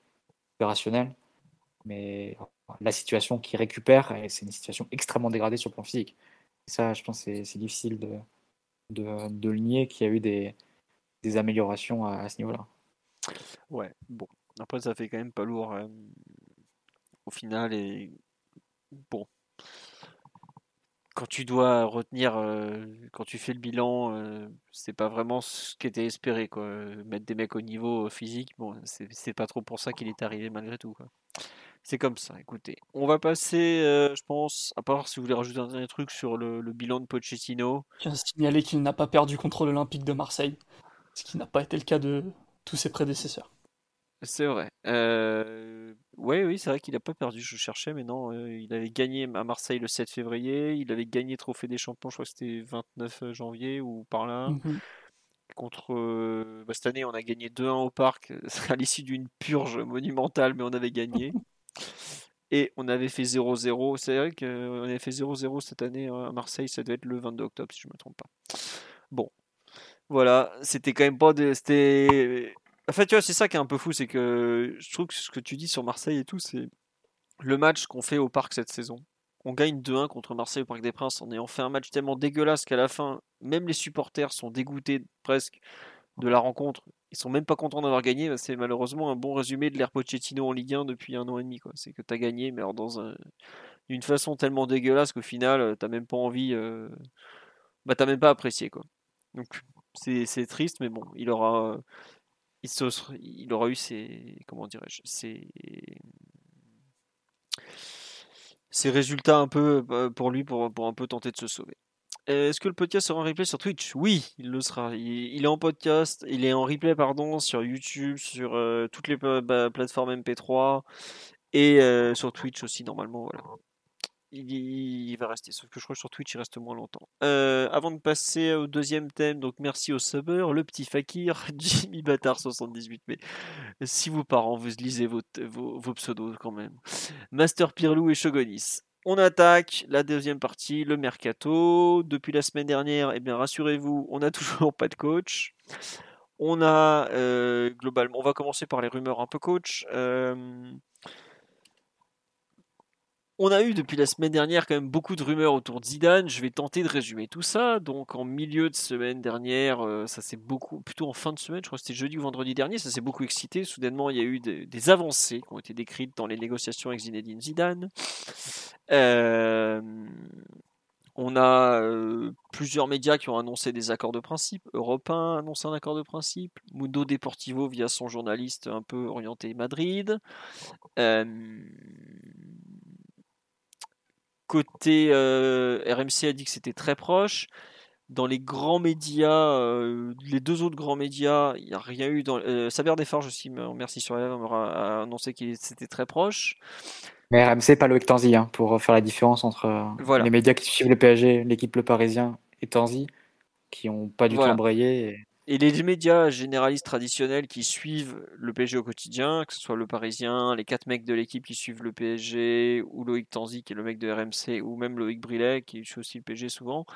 opérationnel. Mais la situation qui récupère, c'est une situation extrêmement dégradée sur le plan physique. Ça, je pense c'est- difficile de, de, le nier qu'il y a eu des, des améliorations à, à ce niveau-là. Ouais, bon. Après, ça fait quand même pas lourd euh, au final. Et bon. Quand tu dois retenir, euh, quand tu fais le bilan, euh, c'est pas vraiment ce qui était espéré, quoi. Mettre des mecs au niveau physique, bon, c'est pas trop pour ça qu'il est arrivé malgré tout. C'est comme ça, écoutez. On va passer, euh, je pense, à part si vous voulez rajouter un dernier truc sur le, le bilan de Pochettino. Tiens signaler qu'il n'a pas perdu contre l'Olympique de Marseille, ce qui n'a pas été le cas de tous ses prédécesseurs. C'est vrai. Euh, ouais, oui, c'est vrai qu'il n'a pas perdu. Je cherchais, mais non. euh, il avait gagné à Marseille le 7 février. Il avait gagné Trophée des Champions, je crois que c'était 29 janvier ou par là. Mhm. Contre. euh, bah, cette année, on a gagné 2-1 au parc *laughs* à l'issue d'une purge monumentale, mais on avait gagné. *laughs* Et on avait fait 0-0. C'est vrai qu'on avait fait 0-0 cette année hein, à Marseille. Ça devait être le 22 octobre, si je ne me trompe pas. Bon. Voilà. C'était quand même pas de. C'était. En fait, tu vois, c'est ça qui est un peu fou. C'est que je trouve que ce que tu dis sur Marseille et tout, c'est le match qu'on fait au parc cette saison. on gagne 2-1 contre Marseille au Parc des Princes en ayant fait un match tellement dégueulasse qu'à la fin, même les supporters sont dégoûtés presque de la rencontre. Ils sont même pas contents d'avoir gagné. C'est malheureusement un bon résumé de l'ère Pochettino en Ligue 1 depuis un an et demi. C'est que tu as gagné, mais alors dans une façon tellement dégueulasse qu'au final, euh, t'as même pas envie. Euh... Bah, t'as même pas apprécié. Quoi. Donc, c'est triste, mais bon, il aura. Il, aura eu ses. Comment dirais-je Ses résultats un peu euh, pour lui pour, un peu tenter de se sauver. Est-ce que le podcast sera en replay sur Twitch? Oui, il le sera. Il, est en podcast, il est en replay pardon sur YouTube, sur euh, toutes les bah, plateformes MP3 et euh, sur Twitch aussi normalement. Voilà. Il, va rester, sauf que je crois que sur Twitch il reste moins longtemps. avant de passer au deuxième thème, donc merci au subber, le petit fakir, *laughs* Jimmy Bâtard 78, mais si vos parents vous lisez vos, pseudos quand même. Master Pirlou et Shogonis. On attaque la deuxième partie, le mercato. Depuis la semaine dernière, eh bien rassurez-vous, on n'a *laughs* toujours pas de coach. On a euh, globalement, on va commencer par les rumeurs un peu coach. Euh, on a eu depuis la semaine dernière quand même beaucoup de rumeurs autour de Zidane. Je vais tenter de résumer tout ça. Donc en milieu de semaine dernière, euh, ça s'est beaucoup, plutôt en fin de semaine, je crois que c'était jeudi ou vendredi dernier, ça s'est beaucoup excité. Soudainement, il y a eu des, avancées qui ont été décrites dans les négociations avec Zinedine Zidane. Euh, on a euh, plusieurs médias qui ont annoncé des accords de principe. Europe 1 a annoncé un accord de principe. Mundo Deportivo via son journaliste un peu orienté Madrid. Côté euh, RMC a dit que c'était très proche. Dans les grands médias, euh, les deux autres grands médias, il n'y a rien eu. Dans, euh, Saber Desforges aussi, merci sur la a annoncé qu'il c'était très proche. Mais RMC, pas Loïc Tanzi, hein, pour faire la différence entre les médias qui suivent le PSG, l'équipe Le Parisien et Tanzi, qui n'ont pas du tout embrayé. Et les médias généralistes traditionnels qui suivent le PSG au quotidien, que ce soit le Parisien, les quatre mecs de l'équipe qui suivent le PSG, ou Loïc Tanzi qui est le mec de RMC, ou même Loïc Brillet qui suit aussi le PSG souvent,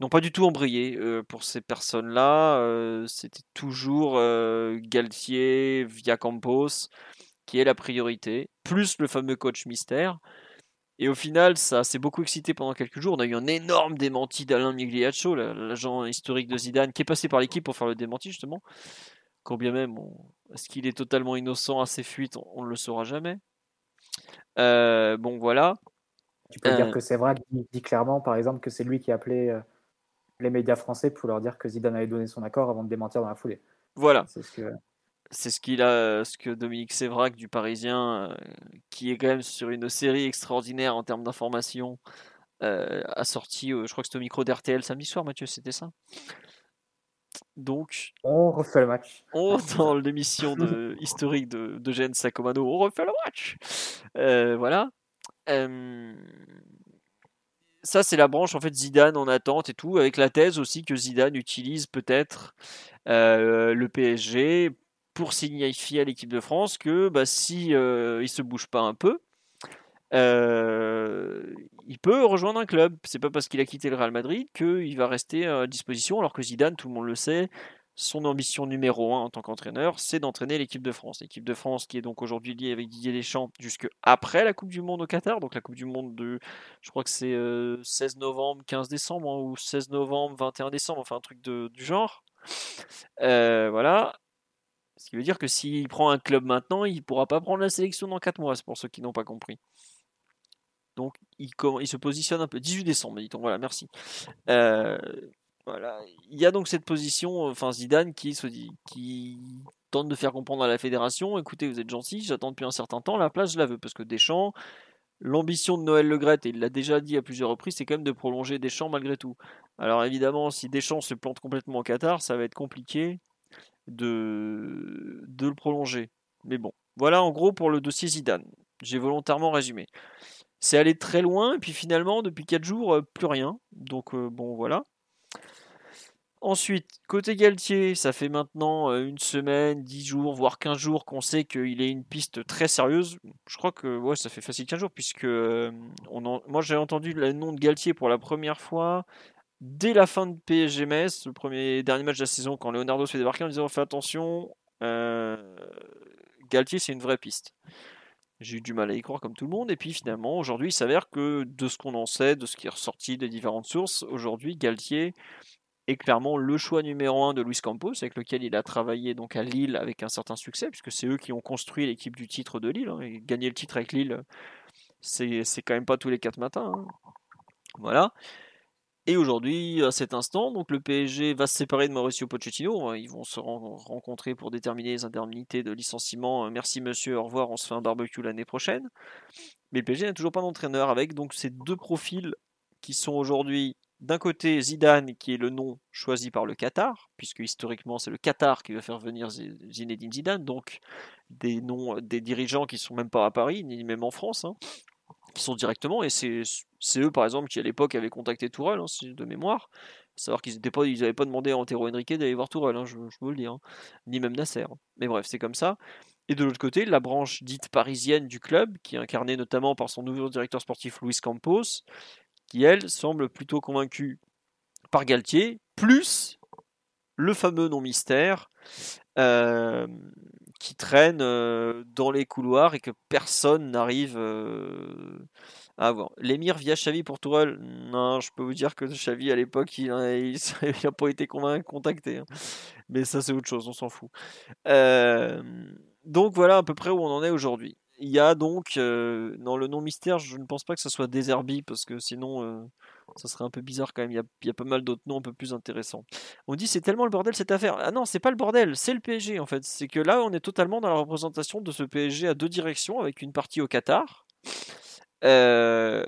n'ont pas du tout embrayé euh, pour ces personnes-là. Euh, c'était toujours euh, Galtier, Via Campos qui est la priorité, plus le fameux coach mystère. Et au final, ça s'est beaucoup excité pendant quelques jours. On a eu un énorme démenti d'Alain Migliaccio, l'agent historique de Zidane, qui est passé par l'équipe pour faire le démenti, justement. Quand bien même, est-ce qu'il est totalement innocent à ses fuites On ne le saura jamais. Euh, bon, voilà. Tu peux dire euh. que c'est vrai, il dit clairement, par exemple, que c'est lui qui a appelé euh, les médias français pour leur dire que Zidane avait donné son accord avant de démentir dans la foulée. Voilà. C'est ce que c'est ce qu'il a, ce que Dominique Sévrac du Parisien, euh, qui est quand même sur une série extraordinaire en termes d'information, euh, a sorti, euh, je crois que c'était au micro d'RTL samedi soir, Mathieu, c'était ça? Donc, on refait le match. On, *laughs* dans l'émission de, historique de, de Sacomano, on refait le match. voilà. ça, c'est la branche en fait Zidane en attente et tout, avec la thèse aussi que Zidane utilise peut-être le PSG pour signifier à l'équipe de France que bah, si euh, il se bouge pas un peu, euh, il peut rejoindre un club. C'est pas parce qu'il a quitté le Real Madrid qu'il va rester à disposition, alors que Zidane, tout le monde le sait, son ambition numéro un en tant qu'entraîneur, c'est d'entraîner l'équipe de France. L'équipe de France qui est donc aujourd'hui liée avec Didier Deschamps jusque après la Coupe du Monde au Qatar. Donc la Coupe du Monde de, je crois que c'est 16 euh, novembre, 15 décembre, hein, ou 16 novembre, 21 décembre, enfin un truc de, du genre. voilà. Ce qui veut dire que s'il prend un club maintenant, il ne pourra pas prendre la sélection dans 4 mois, c'est pour ceux qui n'ont pas compris. Donc il, se positionne un peu. 18 décembre, dit-on. Voilà, merci. Euh. Il y a donc cette position, enfin Zidane qui se qui tente de faire comprendre à la fédération, écoutez, vous êtes gentil, j'attends depuis un certain temps, la place je la veux, parce que Deschamps, l'ambition de Noël Legret, et il l'a déjà dit à plusieurs reprises, c'est quand même de prolonger Deschamps malgré tout. Alors évidemment, si Deschamps se plante complètement au Qatar, ça va être compliqué de, de le prolonger. Mais bon, voilà en gros pour le dossier Zidane. J'ai volontairement résumé. C'est allé très loin, et puis finalement, depuis 4 jours, euh, plus rien. Donc euh, bon, voilà. Ensuite, côté Galtier, ça fait maintenant euh, une semaine, 10 jours, voire 15 jours qu'on sait qu'il est une piste très sérieuse. Je crois que ouais, ça fait facile 15 jours, puisque on moi j'ai entendu le nom de Galtier pour la première fois dès la fin de PSG Metz, le premier dernier match de la saison, quand Leonardo se fait débarquer en disant fait attention, euh, Galtier c'est une vraie piste. J'ai eu du mal à y croire comme tout le monde. Et puis finalement, aujourd'hui, il s'avère que de ce qu'on en sait, de ce qui est ressorti des différentes sources, aujourd'hui, Galtier est clairement le choix numéro un de Luis Campos, avec lequel il a travaillé donc à Lille avec un certain succès, puisque c'est eux qui ont construit l'équipe du titre de Lille. Hein, et gagner le titre avec Lille, c'est quand même pas tous les quatre matins. Hein. Voilà. Et aujourd'hui, à cet instant, donc le PSG va se séparer de Mauricio Pochettino. Ils vont se rencontrer pour déterminer les indemnités de licenciement. Merci monsieur, au revoir, on se fait un barbecue l'année prochaine. Mais le PSG n'a toujours pas d'entraîneur avec donc ces deux profils qui sont aujourd'hui d'un côté Zidane qui est le nom choisi par le Qatar, puisque historiquement c'est le Qatar qui va faire venir Zinedine Zidane, donc des noms des dirigeants qui sont même pas à Paris ni même en France. Hein qui sont directement, et c'est eux par exemple qui à l'époque avaient contacté Tourelle, hein, de mémoire, savoir qu'ils n'avaient pas, pas demandé à Antero Henrique d'aller voir Tourelle, hein, je, je veux le dire, hein. ni même Nasser. Mais bref, c'est comme ça. Et de l'autre côté, la branche dite parisienne du club, qui est incarnée notamment par son nouveau directeur sportif Luis Campos, qui elle semble plutôt convaincue par Galtier, plus le fameux nom mystère euh, qui traîne euh, dans les couloirs et que personne n'arrive euh, à voir. L'émir via Xavi pour Tourelle, non, je peux vous dire que Xavi à l'époque, il n'a *laughs* pas été contacté. Hein. Mais ça, c'est autre chose, on s'en fout. Euh, donc voilà à peu près où on en est aujourd'hui. Il y a donc, dans le nom mystère, je ne pense pas que ce soit Deserbi, parce que sinon, ça serait un peu bizarre quand même. Il y a, pas mal d'autres noms un peu plus intéressants. On dit c'est tellement le bordel cette affaire. Ah non, c'est pas le bordel, c'est le PSG en fait. C'est que là, on est totalement dans la représentation de ce PSG à deux directions, avec une partie au Qatar. Euh,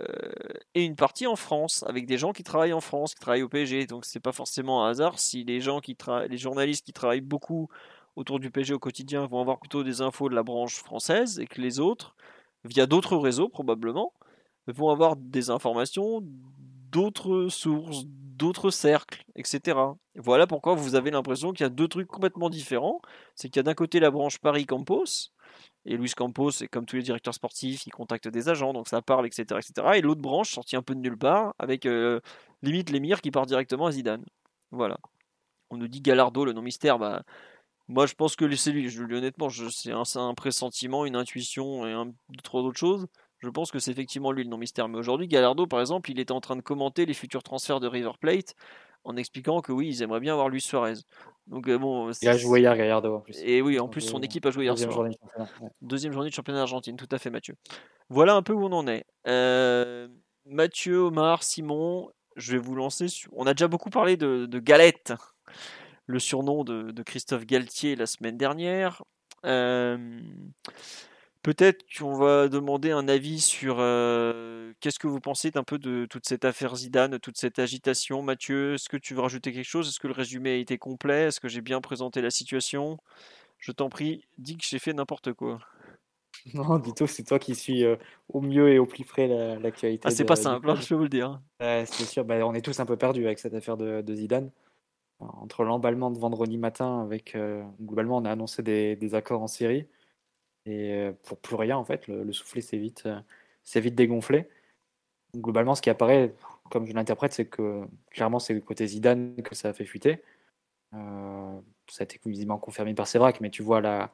et une partie en France, avec des gens qui travaillent en France, qui travaillent au PSG. Donc c'est pas forcément un hasard si les gens qui les journalistes qui travaillent beaucoup autour du PSG au quotidien vont avoir plutôt des infos de la branche française et que les autres, via d'autres réseaux probablement, vont avoir des informations d'autres sources, d'autres cercles, etc. Voilà pourquoi vous avez l'impression qu'il y a deux trucs complètement différents. C'est qu'il y a d'un côté la branche Paris Campos, et Luis Campos, c'est comme tous les directeurs sportifs, il contacte des agents, donc ça parle, etc. etc. et l'autre branche, sortie un peu de nulle part, avec euh, limite l'émir qui part directement à Zidane. Voilà. On nous dit Galardo, le nom mystère, bah, moi je pense que c'est lui, je honnêtement, c'est un, un, pressentiment, une intuition et un, trois d'autres choses. Je pense que c'est effectivement lui le nom mystère. Mais aujourd'hui, Gallardo, par exemple, il était en train de commenter les futurs transferts de River Plate en expliquant que oui, ils aimeraient bien avoir Luis Suarez. Donc euh, bon, il a joué hier Gallardo en plus. Et oui, en plus son équipe a joué hier Deuxième Journée de championnat, Deuxième journée de championnat d'Argentine, tout à fait Mathieu. Voilà un peu où on en est. Euh, Mathieu, Omar, Simon, je vais vous lancer. Sur... On a déjà beaucoup parlé de, Galette, le surnom de, Christophe Galtier la semaine dernière. Euh, Peut-être qu'on va demander un avis sur euh, qu'est-ce que vous pensez un peu de toute cette affaire Zidane, toute cette agitation. Mathieu, est-ce que tu veux rajouter quelque chose? Est-ce que le résumé a été complet? Est-ce que j'ai bien présenté la situation? Je t'en prie, dis que j'ai fait n'importe quoi. *laughs* Non, dis-toi, c'est toi qui suis euh, au mieux et au plus près l'actualité. ah, c'est pas simple, hein, je peux vous le dire. c'est sûr, bah, on est tous un peu perdus avec cette affaire de, Zidane. Entre l'emballement de vendredi matin, avec euh, globalement, on a annoncé des accords en série et pour plus rien en fait, le, soufflet s'est vite, vite dégonflé. Globalement, ce qui apparaît, comme je l'interprète, c'est que clairement c'est le côté Zidane que ça a fait fuiter. Euh, ça a été visiblement confirmé par Sévrac, mais tu vois là,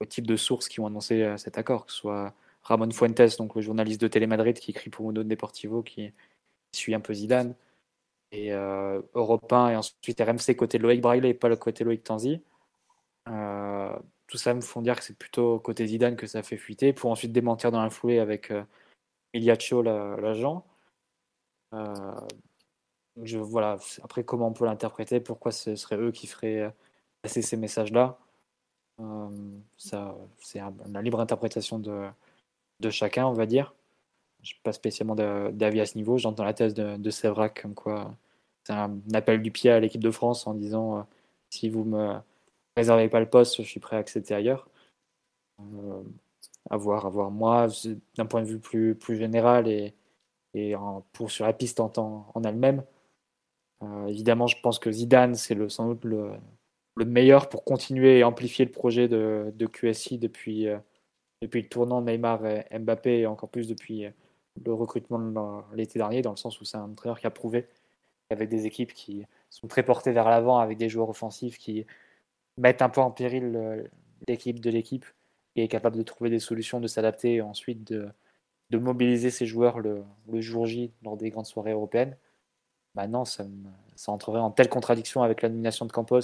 au type de sources qui ont annoncé cet accord, que ce soit Ramon Fuentes, donc le journaliste de Télémadrid qui écrit pour Mundo Deportivo, qui suit un peu Zidane, et euh, Europe 1, et ensuite RMC côté Loïc Braille, pas le côté Loïc Tanzi. Euh, tout ça me font dire que c'est plutôt côté Zidane que ça fait fuiter, pour ensuite démentir dans la foulée avec euh, l'agent. Euh, je, voilà. Après, comment on peut l'interpréter Pourquoi ce serait eux qui feraient euh, passer ces messages-là? Euh, Ça, C'est la libre interprétation de, de chacun, on va dire. Je n'ai pas spécialement d'avis à ce niveau. J'entends la thèse de, de Sévrac comme quoi c'est un appel du pied à l'équipe de France en disant si vous me réservez pas le poste, je suis prêt à accepter ailleurs. Euh, à voir. Moi, d'un point de vue plus, plus général et, et pour sur la piste en, en elle-même, euh, évidemment, je pense que Zidane, c'est le, sans doute le, le, meilleur pour continuer et amplifier le projet de, de QSI depuis, euh, depuis le tournant Neymar et Mbappé et encore plus depuis le recrutement l'été dernier, dans le sens où c'est un entraîneur qui a prouvé avec des équipes qui sont très portées vers l'avant, avec des joueurs offensifs qui mettre un peu en péril l'équipe de l'équipe et est capable de trouver des solutions, de s'adapter et ensuite de, de mobiliser ses joueurs le, le, jour J lors des grandes soirées européennes, maintenant ça, ça entrerait en telle contradiction avec la nomination de Campos,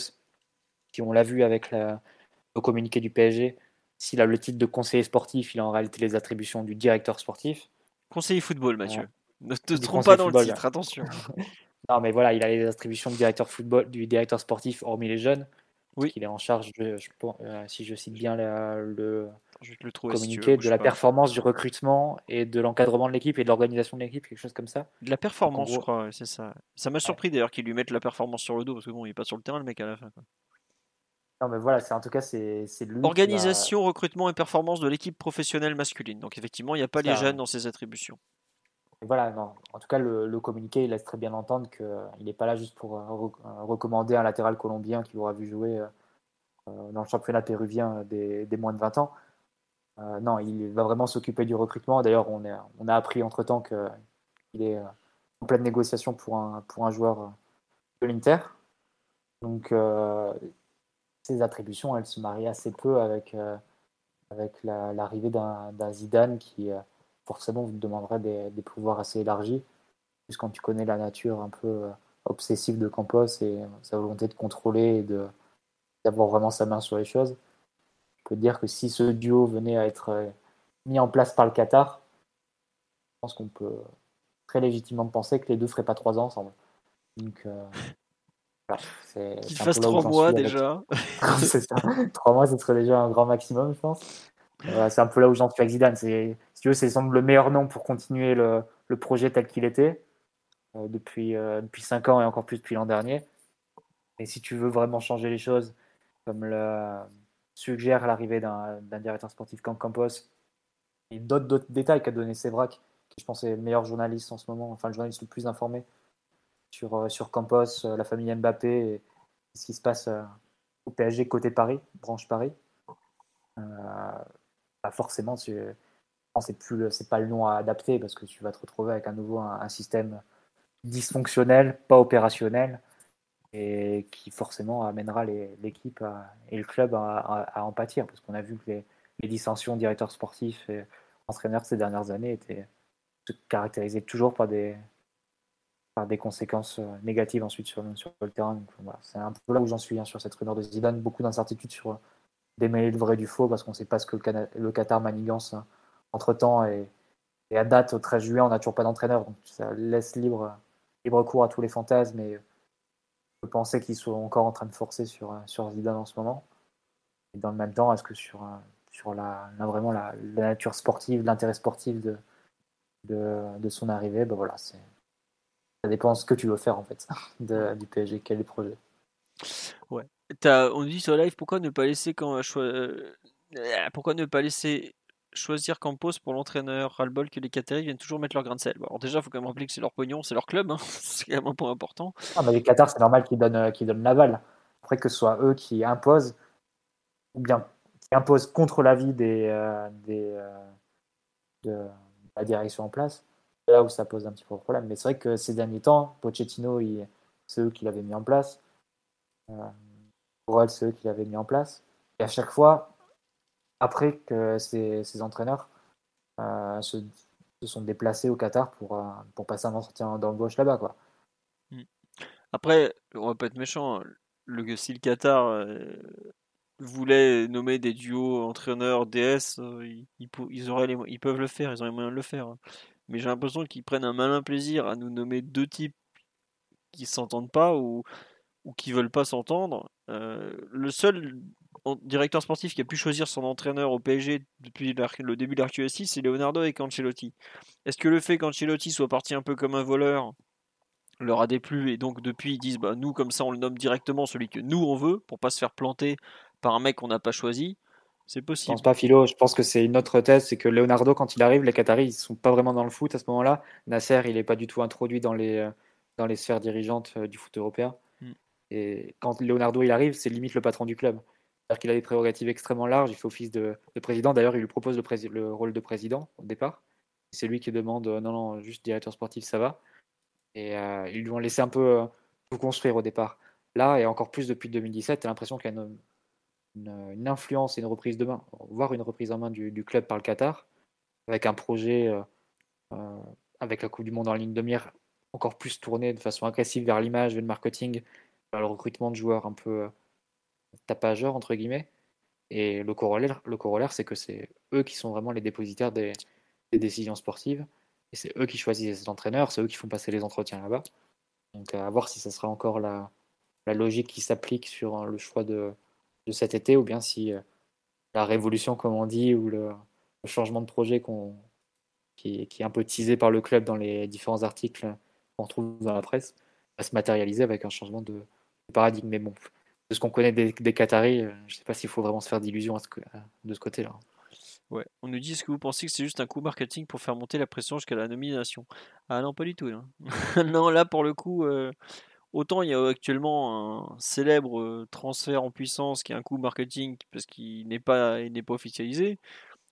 qui on l'a vu avec la, le communiqué du PSG, s'il a le titre de conseiller sportif, il a en réalité les attributions du directeur sportif. Conseiller football, Mathieu. Ne te trompe pas dans football, le titre, attention. *laughs* non, mais voilà, il a les attributions du directeur football, du directeur sportif, hormis les jeunes. Oui. Il est en charge, de, je, euh, si je cite bien la, le, je le trouver, communiqué, si de la pas. performance, du recrutement et de l'encadrement de l'équipe et de l'organisation de l'équipe, quelque chose comme ça. De la performance, gros... je crois, c'est ça. Ça m'a surpris ouais. d'ailleurs qu'ils lui mettent la performance sur le dos, parce que bon, il est pas sur le terrain le mec à la fin. Quoi. Non, mais voilà, c'est en tout cas, c'est lui. Organisation, recrutement et performance de l'équipe professionnelle masculine. Donc, effectivement, il n'y a pas les jeunes dans ses attributions. Voilà. En tout cas, le, communiqué, laisse très bien entendre qu'il n'est pas là juste pour euh, recommander un latéral colombien qu'il aura vu jouer euh, dans le championnat péruvien des, moins de 20 ans. Euh, non, il va vraiment s'occuper du recrutement. D'ailleurs, on, a appris entre-temps qu'il est en pleine négociation pour un, joueur de l'Inter. Donc, ses attributions, elles se marient assez peu avec, euh, l'arrivée la, d'un Zidane qui euh, forcément vous demanderait des, des, pouvoirs assez élargis, puisque quand tu connais la nature un peu euh, obsessive de Campos et sa volonté de contrôler et de, d'avoir vraiment sa main sur les choses, je peux dire que si ce duo venait à être mis en place par le Qatar, je pense qu'on peut très légitimement penser que les deux ne feraient pas trois ans ensemble. Donc, euh, *laughs* voilà, Qu'il fasse trois mois déjà. *laughs* c'est ça. Trois mois, ce serait déjà un grand maximum, je pense. C'est un peu là où j'en suis avec Zidane. Si tu veux, c'est semble le meilleur nom pour continuer le, projet tel qu'il était euh, depuis, euh, depuis cinq ans et encore plus depuis l'an dernier. Et si tu veux vraiment changer les choses, comme le suggère l'arrivée d'un directeur sportif comme Campos, et d'autres détails qu'a donné Sévrac, qui je pense est le meilleur journaliste en ce moment, enfin le journaliste le plus informé, sur, euh, sur Campos, la famille Mbappé et ce qui se passe au PSG côté Paris, branche Paris. Bah forcément, c'est plus c'est pas le nom à adapter parce que tu vas te retrouver avec à nouveau un, système dysfonctionnel, pas opérationnel, et qui forcément amènera l'équipe et le club à, en pâtir, parce qu'on a vu que les, les, dissensions directeurs sportifs et entraîneurs ces dernières années étaient, se caractérisaient toujours par des, des conséquences négatives ensuite sur, sur le terrain. Donc, voilà, c'est un peu là où j'en suis hein, sur cette rumeur de Zidane, beaucoup d'incertitudes sur démêler le vrai du faux, parce qu'on ne sait pas ce que le, Qatar manigance hein, entre-temps, et, et, à date, au 13 juillet, on n'a toujours pas d'entraîneur, donc ça laisse libre, libre cours à tous les fantasmes, et je pensais qu'ils sont encore en train de forcer sur, sur Zidane en ce moment. Et dans le même temps, est-ce que sur, la, vraiment la, nature sportive, l'intérêt sportif de, son arrivée, ben voilà, ça dépend ce que tu veux faire en fait *laughs* du PSG, quel est le projet. Ouais. As, on dit sur live pourquoi ne pas laisser quand euh, pourquoi ne pas laisser choisir Campos pour l'entraîneur Ralbol que les Qataris viennent toujours mettre leur grain de sel? Bon, alors déjà, il faut quand même rappeler que c'est leur pognon, c'est leur club, hein. *laughs* c'est quand même un point important. Ah, mais les Qatars, c'est normal qu'ils donnent, euh, qu'ils donnent l'aval. Après que ce soit eux qui imposent, ou bien qui imposent contre l'avis des, euh, des euh, de la direction en place, c'est là où ça pose un petit peu de problème. Mais c'est vrai que ces derniers temps, Pochettino, c'est eux qui l'avaient mis en place. Euh, c'est eux qui l'avaient mis en place. Et à chaque fois, après que ces, ces entraîneurs euh, se, sont déplacés au Qatar pour, euh, pour passer un entretien d'embauche là-bas. Quoi. Hmm. Après, on va pas être méchant, le, si le Qatar voulait nommer des duos entraîneurs DS, ils, ils, auraient les, ils peuvent le faire, ils ont les moyens de le faire. Hein. Mais j'ai l'impression qu'ils prennent un malin plaisir à nous nommer deux types qui s'entendent pas ou, ou qui veulent pas s'entendre. Euh, le seul directeur sportif qui a pu choisir son entraîneur au PSG depuis le début de l'RQSI, c'est Leonardo et Cancelotti. Est-ce que le fait qu'Ancelotti soit parti un peu comme un voleur leur a déplu et donc depuis ils disent bah nous comme ça on le nomme directement celui que nous on veut pour pas se faire planter par un mec qu'on n'a pas choisi? C'est possible. Je pense pas Philo, je pense que c'est une autre thèse, c'est que Leonardo quand il arrive, les Qataris ils sont pas vraiment dans le foot à ce moment-là. Nasser il est pas du tout introduit dans les dans les sphères dirigeantes euh, du foot européen. Et quand Leonardo il arrive, c'est limite le patron du club. C'est-à-dire qu'il a des prérogatives extrêmement larges, il fait office de, de président. D'ailleurs, il lui propose le, le, rôle de président au départ. C'est lui qui demande non, non, juste directeur sportif, ça va. Et euh, ils lui ont laissé un peu euh, tout construire au départ. Là, et encore plus depuis 2017, tu l'impression qu'il y a une, influence et une reprise de main, voire une reprise en main du, club par le Qatar, avec un projet avec la Coupe du Monde en ligne de mire encore plus tourné de façon agressive vers l'image, vers le marketing, le recrutement de joueurs un peu tapageurs, entre guillemets. Et le corollaire, le corollaire c'est que c'est eux qui sont vraiment les dépositaires des, décisions sportives. Et c'est eux qui choisissent les entraîneurs, c'est eux qui font passer les entretiens là-bas. Donc à voir si ça sera encore la, logique qui s'applique sur hein, le choix de, de, cet été ou bien si euh, la révolution, comme on dit, ou le, changement de projet qui, est un peu teasé par le club dans les différents articles qu'on trouve dans la presse va se matérialiser avec un changement de, paradigme. Mais bon, de ce qu'on connaît des, Qataris, euh, je ne sais pas s'il faut vraiment se faire d'illusions de ce côté-là. Ouais. On nous dit est-ce que vous pensez que c'est juste un coup marketing pour faire monter la pression jusqu'à la nomination? Ah non, pas du tout. Hein. *laughs* non, là pour le coup, euh, autant il y a actuellement un célèbre euh, transfert en puissance qui est un coup marketing parce qu'il n'est pas, n'est pas officialisé,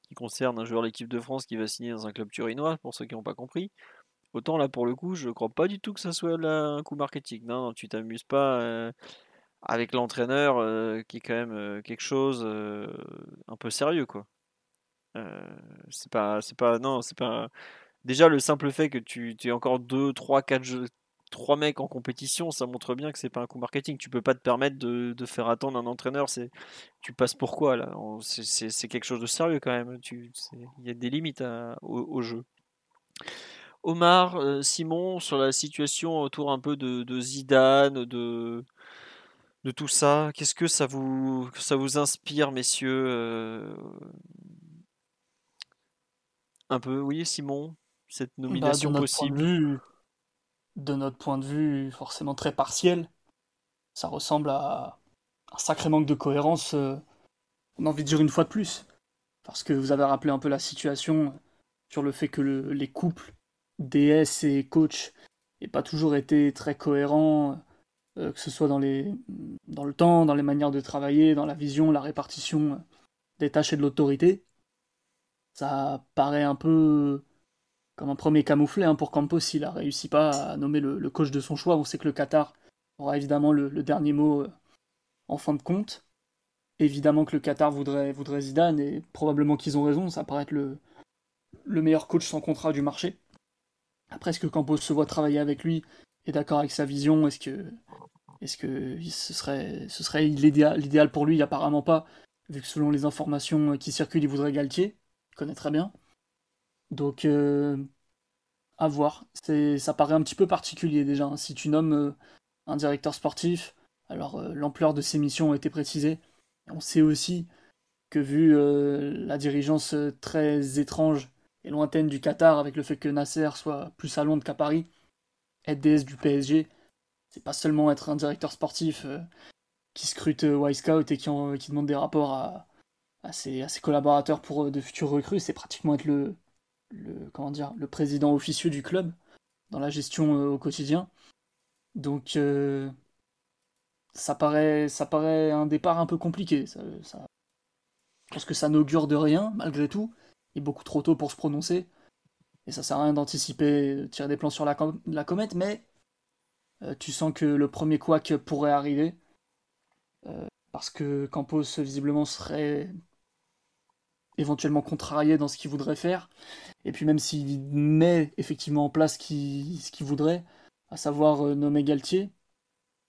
qui concerne un joueur de l'équipe de France qui va signer dans un club turinois, pour ceux qui n'ont pas compris. Autant là pour le coup, je crois pas du tout que ça soit un coup marketing. Non, tu t'amuses pas. Euh, avec l'entraîneur qui est quand même quelque chose un peu sérieux quoi. c'est pas c'est pas non c'est pas déjà le simple fait que tu aies encore 2 3 4 jeux, 3 mecs en compétition ça montre bien que c'est pas un coup marketing tu peux pas te permettre de, faire attendre un entraîneur c'est tu passes pourquoi là? C'est quelque chose de sérieux quand même il y a des limites au, jeu Omar, Simon, sur la situation autour un peu de, de Zidane, de, de tout ça Qu'est-ce que ça vous, ça vous inspire, messieurs euh, Un peu, oui, Simon Cette bah, nomination possible? De notre point de vue, forcément très partiel, ça ressemble à un sacré manque de cohérence, euh, on a envie de dire une fois de plus. Parce que vous avez rappelé un peu la situation sur le fait que les couples DS et coach n'aient pas toujours été très cohérents euh, que ce soit dans, le temps, dans les manières de travailler, dans la vision, la répartition des tâches et de l'autorité. Ça paraît un peu comme un premier camouflet hein, pour Campos s'il a réussi pas à nommer le, coach de son choix. On sait que le Qatar aura évidemment le, dernier mot euh, en fin de compte. Évidemment que le Qatar voudrait, voudrait Zidane et probablement qu'ils ont raison, ça paraît être le meilleur coach sans contrat du marché. Après, est-ce que Campos se voit travailler avec lui est d'accord avec sa vision Est-ce que est-ce que ce serait, l'idéal pour lui? Apparemment pas, vu que selon les informations qui circulent, il voudrait Galtier. Il connaît très bien. Donc, euh, à voir. Ça paraît un petit peu particulier déjà. Hein. Si tu nommes euh, un directeur sportif, alors euh, l'ampleur de ses missions a été précisée. On sait aussi que vu la dirigeance très étrange lointaine du Qatar, avec le fait que Nasser soit plus à Londres qu'à Paris, être DS du PSG, c'est pas seulement être un directeur sportif euh, qui scrute euh, Y-Scout et qui, demande des rapports à, ses, collaborateurs pour euh, de futurs recrues, c'est pratiquement être le, comment dire, le président officieux du club dans la gestion au quotidien. Donc ça, paraît, ça paraît un départ un peu compliqué. Ça, que ça n'augure de rien, malgré tout. Est beaucoup trop tôt pour se prononcer. Et ça sert à rien d'anticiper, de tirer des plans sur la, la comète, mais euh, tu sens que le premier couac pourrait arriver. Euh, parce que Campos visiblement serait éventuellement contrarié dans ce qu'il voudrait faire. Et puis même s'il met effectivement en place ce qu'il voudrait, à savoir euh, nommer Galtier,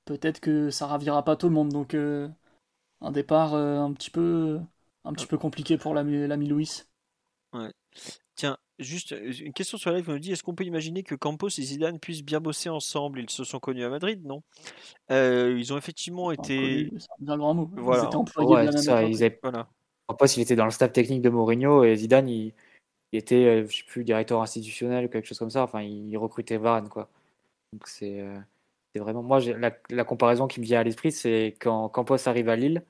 peut-être que ça ravira pas tout le monde. Donc un départ un petit peu un petit peu compliqué pour l'ami Louis. Ouais. Tiens, juste une question sur la live, on me dit est-ce qu'on peut imaginer que Campos et Zidane puissent bien bosser ensemble? Ils se sont connus à Madrid, non? Ils ont effectivement été. Dans le grand mot. Voilà. Ils étaient employés ça, Campos, il était dans le staff technique de Mourinho et Zidane, il, était, je sais plus, directeur institutionnel ou quelque chose comme ça. Enfin, il recrutait Varane, quoi. Donc c'est vraiment. Moi, la, la, comparaison qui me vient à l'esprit, c'est quand Campos arrive à Lille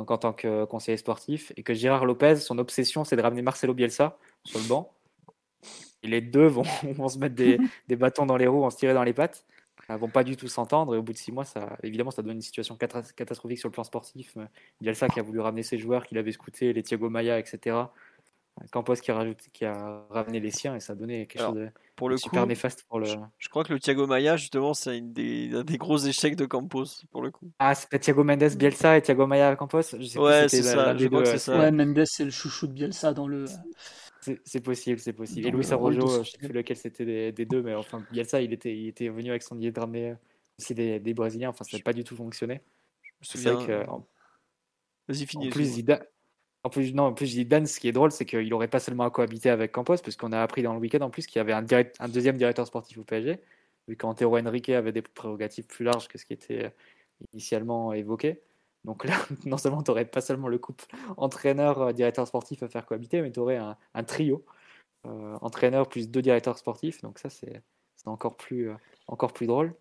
donc en tant que conseiller sportif, et que Gérard Lopez, son obsession, c'est de ramener Marcelo Bielsa sur le banc. Et les deux vont, *laughs* se mettre des, des, bâtons dans les roues, vont se tirer dans les pattes, ne vont pas du tout s'entendre, et au bout de six mois, ça, évidemment, ça donne une situation catastrophique sur le plan sportif. Bielsa qui a voulu ramener ses joueurs qu'il avait scoutés, les Thiago Maya, etc. Campos qui a, rajouté, qui a ramené les siens et ça a donné quelque chose de pour le super coup, néfaste pour le. je crois que le Thiago Maya, justement, c'est une des, un des gros échecs de Campos, pour le coup. Ah, c'est pas Thiago Mendes, Bielsa et Thiago Maya Campos? Je sais plus Ouais, c'est ça, l'un je des crois deux, que ouais. c'est ça. Ouais, Mendes, c'est le chouchou de Bielsa dans le. C'est possible, c'est possible. Et Luis Arrojo, son je sais plus lequel c'était des, des deux, mais enfin, Bielsa, il était, il était venu avec son idée de ramener aussi des, des Brésiliens. Enfin, ça n'a pas du tout fonctionné. Je me C'est souviens. vrai que, en, Vas-y, en finis. plus, excuse-moi. Zidane, en plus, non, en plus, Zidane, ce qui est drôle, c'est qu'il n'aurait pas seulement à cohabiter avec Campos, parce qu'on a appris dans le week-end en plus qu'il y avait un, direct, un deuxième directeur sportif au PSG, vu qu'Antero Henrique avait des prérogatives plus larges que ce qui était euh, initialement évoqué. Donc là, *laughs* non seulement tu n'aurais pas seulement le couple entraîneur-directeur sportif à faire cohabiter, mais tu aurais un, trio, euh, entraîneur plus deux directeurs sportifs. Donc ça, c'est encore plus, euh, encore plus drôle.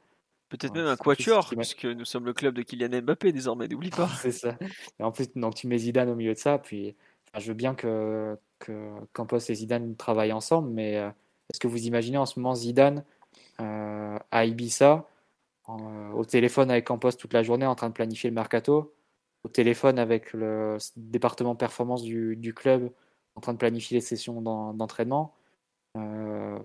Peut-être Ouais, même un quatuor, puisque nous sommes le club de Kylian Mbappé désormais, n'oublie pas. C'est ça. Et en plus, donc tu mets Zidane au milieu de ça, puis enfin, je veux bien que, que Campos et Zidane travaillent ensemble, mais euh, est-ce que vous imaginez en ce moment Zidane euh, à Ibiza, en- au téléphone avec Campos toute la journée en train de planifier le mercato, au téléphone avec le département performance du, du club en train de planifier les sessions d'en- d'entraînement, euh,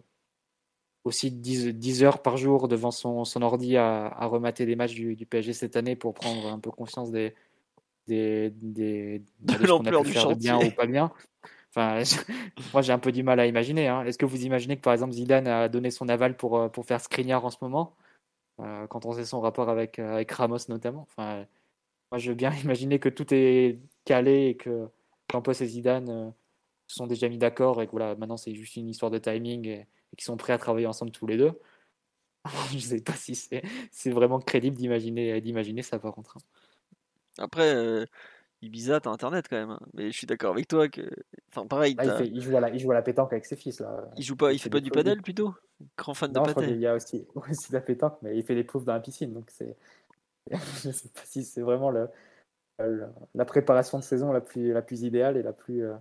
aussi 10, 10 heures par jour devant son, son ordi à, à remater des matchs du, du PSG cette année pour prendre un peu conscience des, des, des, De a l'ampleur du de bien chantier. ou pas bien. Enfin, *laughs* moi j'ai un peu du mal à imaginer. hein. Est-ce que vous imaginez que par exemple Zidane a donné son aval pour, euh, pour faire Skriniar en ce moment, euh, quand on sait son rapport avec, euh, avec Ramos notamment? Enfin, Moi je veux bien *laughs* imaginer que tout est calé et que Campos et Zidane euh, sont déjà mis d'accord et que voilà, maintenant c'est juste une histoire de timing et, et qu'ils sont prêts à travailler ensemble tous les deux. *laughs* je sais pas si c'est c'est vraiment crédible d'imaginer d'imaginer ça par contre. hein. Après, euh, Ibiza, t'as internet quand même. hein. Mais je suis d'accord avec toi que. Enfin, pareil, Là, il, fait- il joue à la, il joue à la pétanque avec ses fils. Là. il joue pas, il fait pas du padel plutôt? Grand fan de Non, padel. qu'il y a aussi, *laughs* aussi de la pétanque, mais il fait des poufs dans la piscine. Donc c'est, *laughs* je sais pas si c'est vraiment le, le- la préparation de saison la plus, la plus idéale et la plus euh,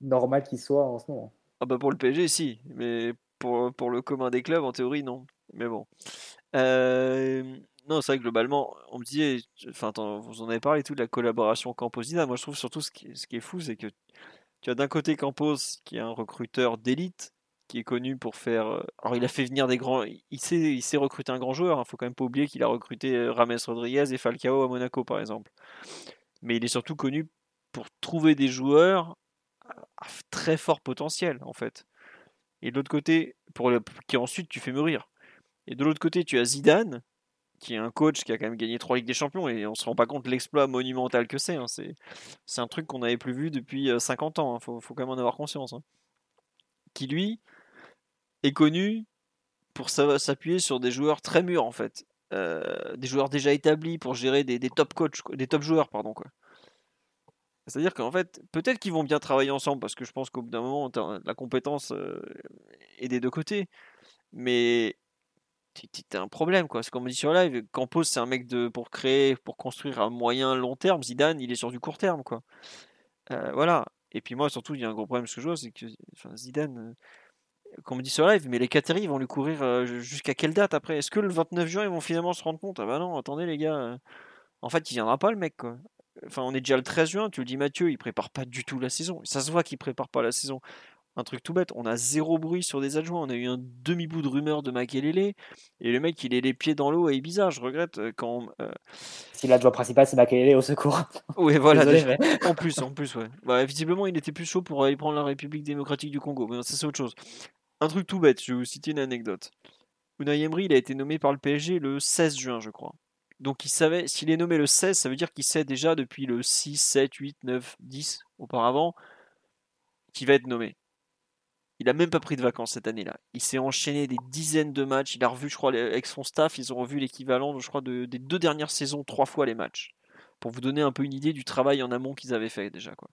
normale qui soit en ce moment. Ah bah pour le PSG, si. Mais pour, pour le commun des clubs, en théorie, non. Mais bon. Non, c'est vrai que globalement, on me disait, enfin, vous en avez parlé tout de la collaboration Campos-Zidane. Moi, je trouve surtout ce qui, ce qui est fou, c'est que tu as d'un côté Campos, qui est un recruteur d'élite, qui est connu pour faire. euh, Alors, il a fait venir des grands. Il sait, il sait recruter un grand joueur. Il faut quand même pas oublier qu'il a recruté euh, Rames Rodriguez et Falcao à Monaco, par exemple. Mais il est surtout connu pour trouver des joueurs très fort potentiel, en fait. Et de l'autre côté, pour le, qui ensuite tu fais mûrir. Et de l'autre côté, tu as Zidane, qui est un coach qui a quand même gagné trois Ligues des Champions, et on se rend pas compte de l'exploit monumental que c'est. hein. C'est, un truc qu'on n'avait plus vu depuis euh, 50 ans. Il faut, faut quand même en avoir conscience. hein. Qui lui est connu pour sa- s'appuyer sur des joueurs très mûrs en fait, Euh, des joueurs déjà établis pour gérer des, top coachs, quoi- des top joueurs pardon quoi. C'est-à-dire qu'en fait, peut-être qu'ils vont bien travailler ensemble parce que je pense qu'au bout d'un moment, la compétence euh, est des deux côtés. Mais t'as un problème quoi. C'est comme on dit sur live, Campos c'est un mec de pour créer, pour construire un moyen long terme. Zidane il est sur du court terme quoi. Euh, voilà. Et puis moi surtout il y a un gros problème ce que je vois c'est que Zidane, euh, comme dit sur live, mais les Qataris vont lui courir euh, jusqu'à quelle date après? Est-ce que le 29 juin ils vont finalement se rendre compte? Ah bah non, attendez les gars, en fait il viendra pas le mec quoi. Enfin on est déjà le 13 juin, tu le dis Mathieu, il prépare pas du tout la saison. Ça se voit qu'il prépare pas la saison. Un truc tout bête, on a zéro bruit sur des adjoints. On a eu un demi-bout de rumeur de Makelele et le mec il est les pieds dans l'eau à Ibiza. Je regrette euh, quand. euh, Si l'adjoint principal c'est Makelele au secours. *laughs* Ouais, voilà. Désolé, déjà. mais- En plus, en plus, ouais. Bah, visiblement, il était plus chaud pour aller prendre la République démocratique du Congo. Mais ça, c'est autre chose. Un truc tout bête, je vais vous citer une anecdote. Unai Emery, il a été nommé par le PSG le 16 juin, je crois. Donc, il savait, s'il est nommé le 16, ça veut dire qu'il sait déjà depuis le 6, 7, 8, 9, 10 auparavant qu'il va être nommé. Il a même pas pris de vacances cette année-là. Il s'est enchaîné des dizaines de matchs. Il a revu, je crois, avec son staff, ils ont revu l'équivalent, je crois, de- des deux dernières saisons, trois fois les matchs pour vous donner un peu une idée du travail en amont qu'ils avaient fait déjà. Quoi.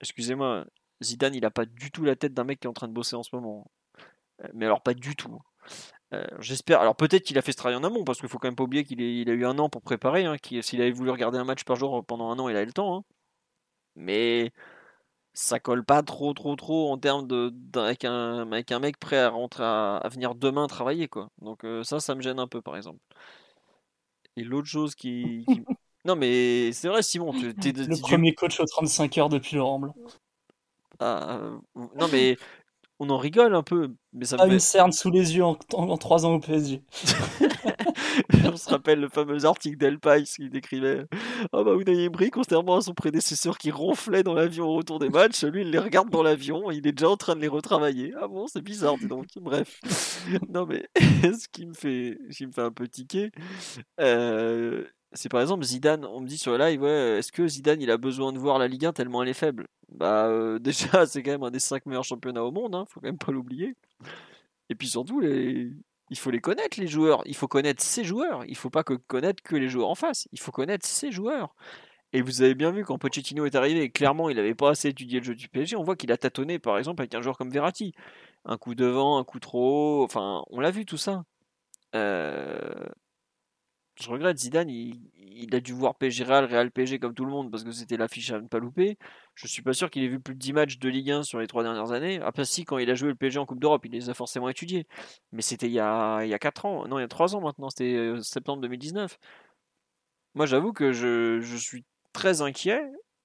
Excusez-moi, Zidane, il a pas du tout la tête d'un mec qui est en train de bosser en ce moment. Mais alors pas du tout. Euh, J'espère. Alors peut-être qu'il a fait ce travail en amont, parce qu'il faut quand même pas oublier qu'il il a eu un an pour préparer. hein, S'il avait voulu regarder un match par jour pendant un an, il a eu le temps. hein. Mais ça colle pas trop, trop, trop en termes de d'un- avec un, avec un mec prêt à rentrer à, à venir demain travailler quoi. Donc euh, ça, ça me gêne un peu par exemple. Et l'autre chose qui, qui- *laughs* non mais c'est vrai Simon, tu t'es- Le premier coach aux 35 heures depuis Laurent Blanc. Ah, non, mais on en rigole un peu. Mais ça A me une cerne sous les yeux en, en, en 3 ans au PSG. *laughs* on se rappelle le fameux article d'El Pais qui décrivait Ah bah Unai Emery, contrairement à son prédécesseur qui ronflait dans l'avion au retour des matchs, lui il les regarde dans l'avion, il est déjà en train de les retravailler. Ah bon, c'est bizarre, dis donc. Bref. Non mais *laughs* ce qui me fait, qui me fait un peu tiquer, euh, c'est par exemple Zidane. On me dit sur le live, ouais, est-ce que Zidane il a besoin de voir la Ligue 1 tellement elle est faible? Bah euh, *laughs* déjà, c'est quand même un des 5 meilleurs championnats au monde, hein, faut quand même pas l'oublier. Et puis surtout, les... il faut les connaître, les joueurs. Il faut connaître ses joueurs. Il faut pas connaître que les joueurs en face. Il faut connaître ses joueurs. Et vous avez bien vu quand Pochettino est arrivé, clairement, il n'avait pas assez étudié le jeu du PSG. On voit qu'il a tâtonné, par exemple, avec un joueur comme Verratti. Un coup devant, un coup trop haut. Enfin, on l'a vu tout ça. Euh, Je regrette, Zidane, il... a dû voir PSG Real, Real PSG comme tout le monde, parce que c'était l'affiche à ne pas louper. Je suis pas sûr qu'il ait vu plus de 10 matchs de Ligue 1 sur les trois dernières années. Après, si, quand il a joué le PSG en Coupe d'Europe, il les a forcément étudiés. Mais c'était il y a, il y a 4 ans, non, il y a 3 ans maintenant, c'était euh, septembre 2019. Moi, j'avoue que je suis très inquiet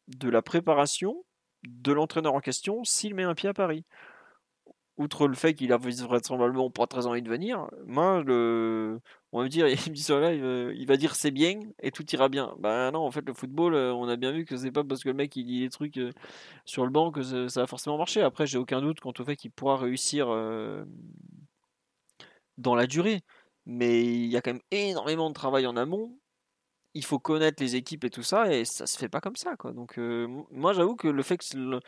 de la préparation de l'entraîneur en question s'il met un pied à Paris. Outre le fait qu'il a vraisemblablement pas très envie de venir, moi, le... on va *laughs* me dire, il dit euh, il va dire c'est bien et tout ira bien. Ben non, en fait, le football, euh, on a bien vu que c'est pas parce que le mec il dit des trucs euh, sur le banc que ça, va forcément marcher. Après, j'ai aucun doute quant au fait qu'il pourra réussir dans la durée. Mais il y a quand même énormément de travail en amont. Il faut connaître les équipes et tout ça, et ça se fait pas comme ça. Donc, euh, moi, j'avoue que le fait que le-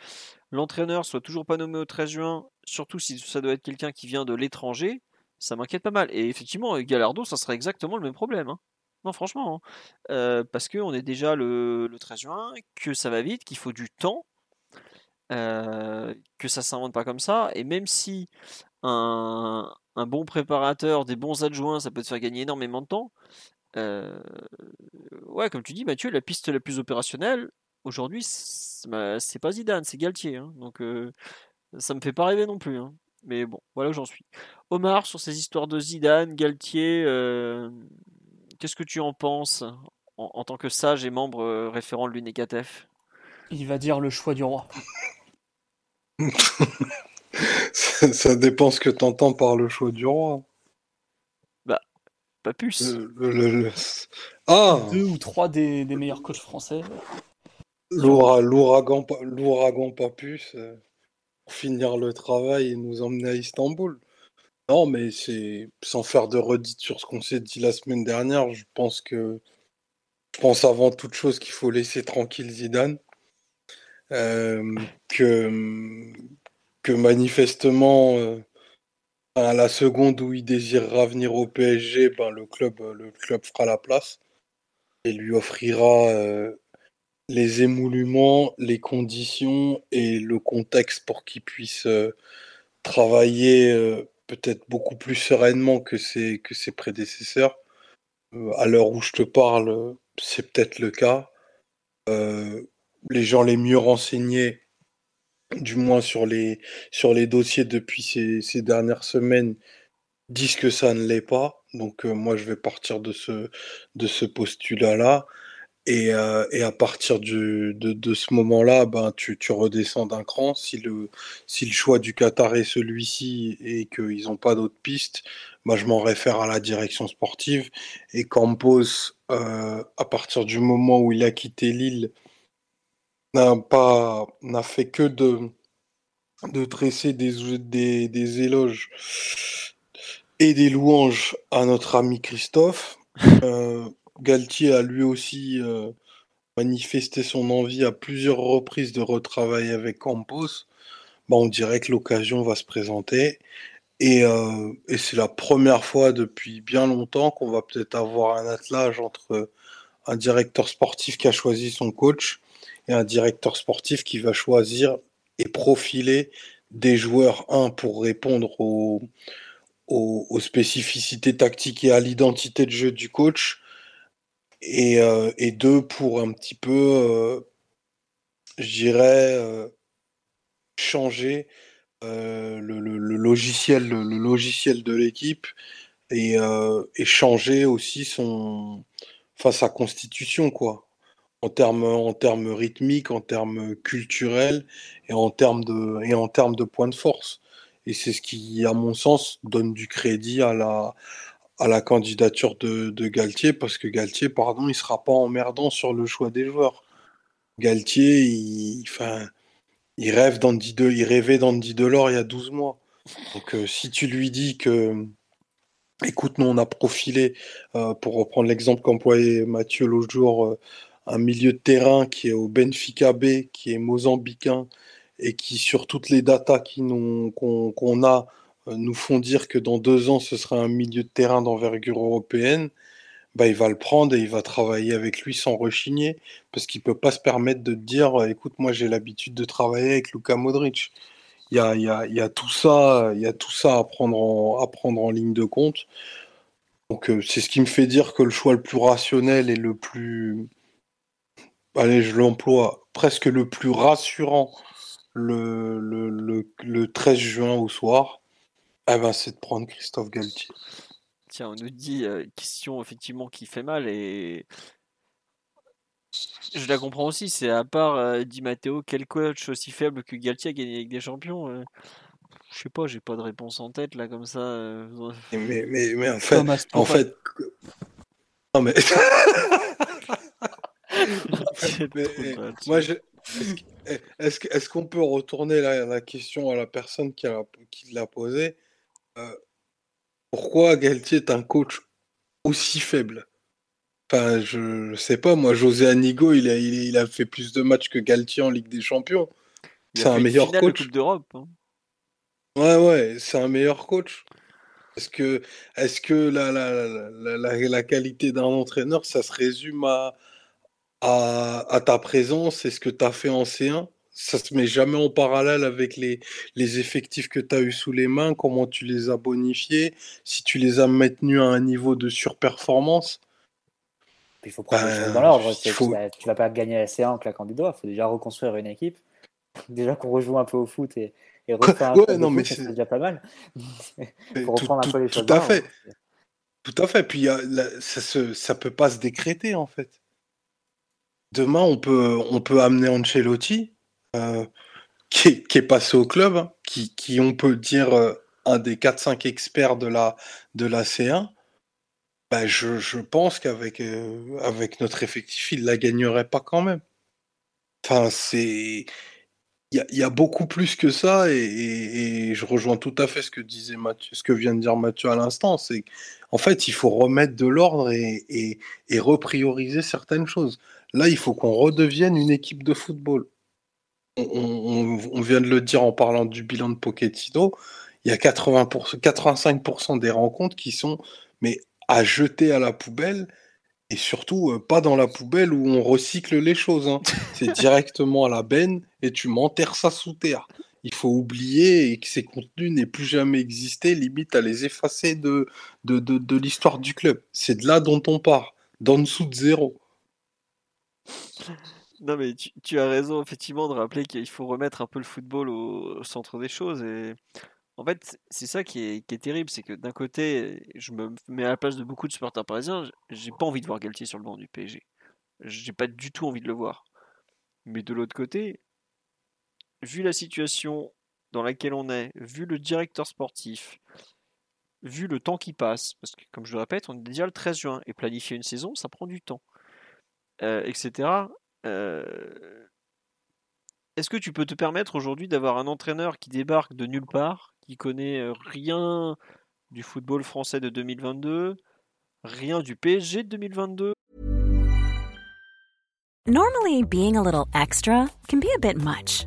l'entraîneur soit toujours pas nommé au 13 juin, surtout si ça doit être quelqu'un qui vient de l'étranger, ça m'inquiète pas mal. Et effectivement, Gallardo, ça serait exactement le même problème. hein. Non, franchement. hein. Euh, parce qu'on est déjà le, le 13 juin, que ça va vite, qu'il faut du temps, euh, que ça s'invente pas comme ça. Et même si un, un bon préparateur, des bons adjoints, ça peut te faire gagner énormément de temps. Euh, ouais, comme tu dis, Mathieu, la piste la plus opérationnelle aujourd'hui, c'est bah, c'est pas Zidane, c'est Galtier. hein. donc euh, ça me fait pas rêver non plus. hein. Mais bon, voilà où j'en suis. Omar, sur ces histoires de Zidane, Galtier, euh, qu'est-ce que tu en penses en, en tant que sage et membre euh, référent de l'UNECATF Il va dire le choix du roi. *laughs* ça, ça dépend ce que tu entends par le choix du roi. Pas puce. Le- le- le- le- Ah Deux ou trois des, des meilleurs coachs français. L'ouragan Papus, euh, pour finir le travail et nous emmener à Istanbul. Non, mais c'est sans faire de redite sur ce qu'on s'est dit la semaine dernière, je pense que je pense avant toute chose qu'il faut laisser tranquille Zidane. Euh, que, que manifestement euh, à la seconde où il désirera venir au PSG, ben le club, le club fera la place et lui offrira euh, les émoluments, les conditions et le contexte pour qu'il puisse euh, travailler euh, peut-être beaucoup plus sereinement que ses, que ses prédécesseurs. Euh, à l'heure où je te parle, euh, c'est peut-être le cas. Euh, les gens les mieux renseignés, du moins sur les, sur les dossiers depuis ces, ces dernières semaines, disent que ça ne l'est pas. Donc euh, moi, je vais partir de ce, de ce postulat-là. Et, euh, et à partir de, de ce moment-là, ben, tu, tu redescends d'un cran. Si le, si le choix du Qatar est celui-ci et qu'ils n'ont pas d'autres pistes, ben, je m'en réfère à la direction sportive. Et Campos, euh, à partir du moment où il a quitté Lille, n'a pas n'a fait que de, de tresser des, des, des éloges et des louanges à notre ami Christophe. *laughs* Euh, Galtier a lui aussi euh, manifesté son envie à plusieurs reprises de retravailler avec Campos. Bah, on dirait que l'occasion va se présenter. Et, euh, et c'est la première fois depuis bien longtemps qu'on va peut-être avoir un attelage entre un directeur sportif qui a choisi son coach et un directeur sportif qui va choisir et profiler des joueurs, un, pour répondre aux, spécificités tactiques et à l'identité de jeu du coach, et, euh, deux, pour un petit peu, euh, je dirais, euh, changer le, logiciel, de l'équipe et, et changer aussi son, enfin, sa constitution, quoi. En termes en termes rythmiques, en termes culturels et en termes de et en termes de points de force. Et c'est ce qui, à mon sens, donne du crédit à la à la candidature de, Galtier parce que Galtier, pardon, il sera pas emmerdant sur le choix des joueurs. Galtier, il, enfin, il rêve d'Andy de, il rêvait d'Andy Delors il y a 12 mois. Donc euh, si tu lui dis que écoute, nous on a profilé, euh, pour reprendre l'exemple qu'employait Mathieu l'autre jour, euh, un milieu de terrain qui est au Benfica B, qui est mozambicain, et qui sur toutes les datas qu'on a nous font dire que dans deux ans ce sera un milieu de terrain d'envergure européenne, bah, il va le prendre et il va travailler avec lui sans rechigner, parce qu'il peut pas se permettre de dire, écoute, moi j'ai l'habitude de travailler avec Luka Modric. Il y a, tout ça, y a tout ça à prendre en, à prendre en ligne de compte. Donc euh, c'est ce qui me fait dire que le choix le plus rationnel et le plus, allez, je l'emploie, presque le plus rassurant le, le, le, le 13 juin au soir, eh ben, c'est de prendre Christophe Galtier. Tiens, on nous dit euh, question effectivement qui fait mal et je la comprends aussi. C'est à part euh, Di Matteo, quel coach aussi faible que Galtier a gagné avec des champions euh, Je sais pas, j'ai pas de réponse en tête là comme ça. euh. Mais, mais, mais en fait, Thomas en fait, non mais, *laughs* mais, eh, mal. moi, je, est-ce que- eh, est-ce qu'on peut retourner la, la question à la personne qui, a, qui l'a posée Euh, Pourquoi Galtier est un coach aussi faible? Enfin, je, je sais pas, moi, José Anigo, il a, il, il a fait plus de matchs que Galtier en Ligue des Champions. Il C'est un meilleur finale de coach. Coupe d'Europe. hein. Ouais, ouais, c'est un meilleur coach. Est-ce que, est-ce que la, la, la- la qualité d'un entraîneur, ça se résume à, à, à ta présence et ce que tu as fait en C1? Ça se met jamais en parallèle avec les, les effectifs que tu as eu sous les mains, comment tu les as bonifiés, si tu les as maintenus à un niveau de surperformance? Il faut prendre les Ben, choses dans l'ordre. faut- Tu, vas, pas gagner la C1 en claquant des doigts. Il faut déjà reconstruire une équipe. *laughs* Déjà qu'on rejoue un peu au foot et, et refaire un Ouais, peu non, mais c'est- déjà pas mal. *laughs* Tout, reprendre un tout- peu les tout choses à dans l'ordre. fait. Tout à fait. Puis y a ça ça peut pas se décréter en fait. Demain, on peut, on peut amener Ancelotti, euh, qui, est, qui est passé au club, hein, qui, qui, on peut dire, euh, un des 4-5 experts de la, de la C1. Ben, je, je pense qu'avec euh, avec notre effectif, il la gagnerait pas quand même. Enfin, c'est. Il y a, beaucoup plus que ça, et, et- et je rejoins tout à fait ce que disait Mathieu, ce que vient de dire Mathieu à l'instant. C'est qu'en fait, il faut remettre de l'ordre et, et reprioriser certaines choses. Là, il faut qu'on redevienne une équipe de football. On, on- on vient de le dire en parlant du bilan de Pochettino. Il y a 80%, 85% des rencontres qui sont mais à jeter à la poubelle et surtout euh, pas dans la poubelle où on recycle les choses. hein. C'est *laughs* directement à la benne et tu m'enterres ça sous terre. Il faut oublier et que ces contenus n'aient plus jamais existé, limite à les effacer de, de, de, de l'histoire du club. C'est de là dont on part, d'en dessous de zéro. Non, mais tu, as raison, effectivement, de rappeler qu'il faut remettre un peu le football au, centre des choses. Et en fait, c'est ça qui est, qui est terrible, c'est que d'un côté, je me mets à la place de beaucoup de supporters parisiens, j'ai pas envie de voir Galtier sur le banc du PSG. J'ai pas du tout envie de le voir. Mais de l'autre côté, vu la situation dans laquelle on est, vu le directeur sportif, vu le temps qui passe, parce que comme je le répète, on est déjà le 13 juin, et planifier une saison, ça prend du temps, euh, etc. Euh, Est-ce que tu peux te permettre aujourd'hui d'avoir un entraîneur qui débarque de nulle part, qui connaît euh, rien du football français de 2022, rien du PSG de 2022 Normally, being a little extra can be a bit much,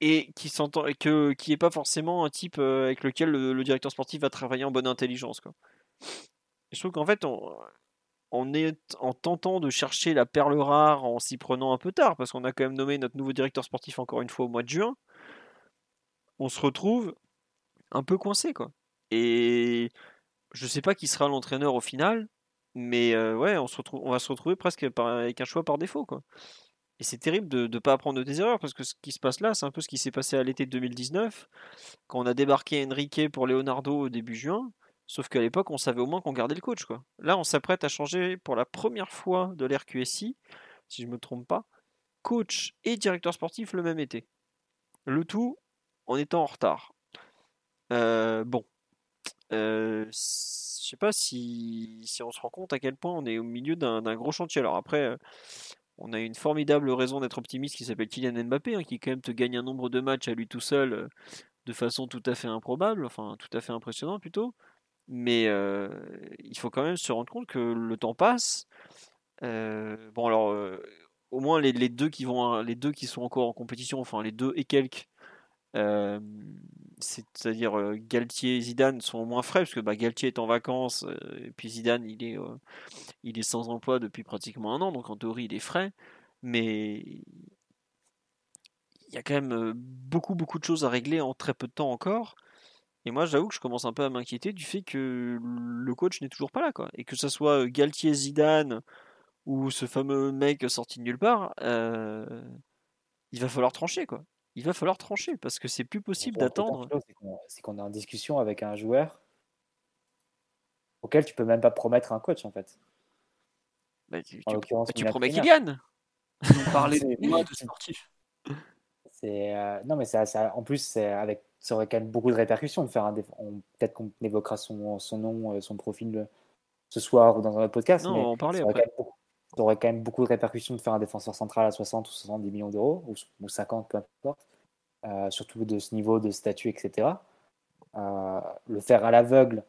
Et qui s'entend que qui est pas forcément un type euh, avec lequel le, directeur sportif va travailler en bonne intelligence quoi. Je trouve qu'en fait on est, en tentant de chercher la perle rare en s'y prenant un peu tard, parce qu'on a quand même nommé notre nouveau directeur sportif encore une fois au mois de juin, on se retrouve un peu coincé quoi. Et je sais pas qui sera l'entraîneur au final, mais euh, ouais, on, se retrouve, on va se retrouver presque avec un choix par défaut quoi. Et c'est terrible de ne pas apprendre de tes erreurs, parce que ce qui se passe là, c'est un peu ce qui s'est passé à l'été 2019, quand on a débarqué Enrique pour Leonardo au début juin. Sauf qu'à l'époque, on savait au moins qu'on gardait le coach. Quoi. Là, on s'apprête à changer pour la première fois de l'RQSI, si je ne me trompe pas, coach et directeur sportif le même été. Le tout en étant en retard. Euh, bon. Euh, je sais pas si, si, on se rend compte à quel point on est au milieu d'un gros chantier. Alors après, euh, on a une formidable raison d'être optimiste qui s'appelle Kylian Mbappé, hein, qui quand même te gagne un nombre de matchs à lui tout seul euh, de façon tout à fait improbable, enfin tout à fait impressionnante plutôt. Mais euh, il faut quand même se rendre compte que le temps passe. Euh, bon alors, au moins les, deux qui vont, les deux qui sont encore en compétition, enfin les deux et quelques, c'est-à-dire Galtier et Zidane sont au moins frais parce que bah, Galtier est en vacances et puis Zidane il est, il est sans emploi depuis pratiquement un an, donc en théorie il est frais. Mais il y a quand même beaucoup beaucoup de choses à régler en très peu de temps encore. Et moi, j'avoue que je commence un peu à m'inquiéter du fait que le coach n'est toujours pas là, quoi. Et que ce soit Galtier Zidane ou ce fameux mec sorti de nulle part, euh, il va falloir trancher, quoi. Il va falloir trancher parce que c'est plus possible d'attendre. C'est qu'on est en discussion avec un joueur auquel tu peux même pas promettre un coach, en fait. Bah, tu, tu, bah, tu promets qu'il gagne. *laughs* On parlait de moi de sportif. C'est euh, non, mais ça, ça, en plus, avec ça aurait quand même beaucoup de répercussions de faire un peut-être qu'on évoquera son, son nom, euh, son profil ce soir ou dans un autre podcast. Non, mais on parlait ça, aurait beaucoup, ça, aurait quand même beaucoup de répercussions de faire un défenseur central à 60 ou 70 millions d'euros, ou, ou, 50, peu importe, euh, surtout de ce niveau de statut, etc. Euh, le faire à l'aveugle,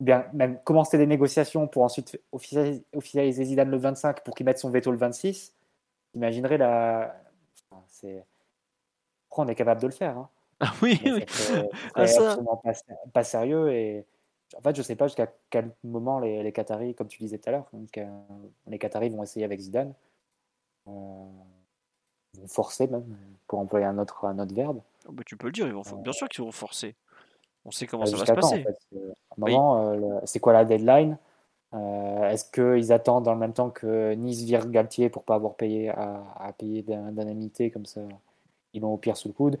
bien même commencer des négociations pour ensuite officialiser, officialiser Zidane le 25 pour qu'il mette son veto le 26, imaginerait la. c'est... on est capable de le faire. Hein. Ah oui, oui. C'est ah, absolument pas, pas, sérieux. Et en fait, je sais pas jusqu'à quel moment les, les, Qataris, comme tu disais tout à l'heure, euh, les Qataris vont essayer avec Zidane. Euh, vont forcer même, pour employer un autre, un autre verbe. Oh, bah, tu peux le dire, ils vont, bien sûr qu'ils vont forcer. On sait comment ça va se passer. En fait. euh, c'est quoi la deadline? Euh, Est-ce qu'ils attendent dans le même temps que Nice vire Galtier pour pas avoir payé à, à payer d'indemnité comme ça Ils l'ont au pire sous le coude?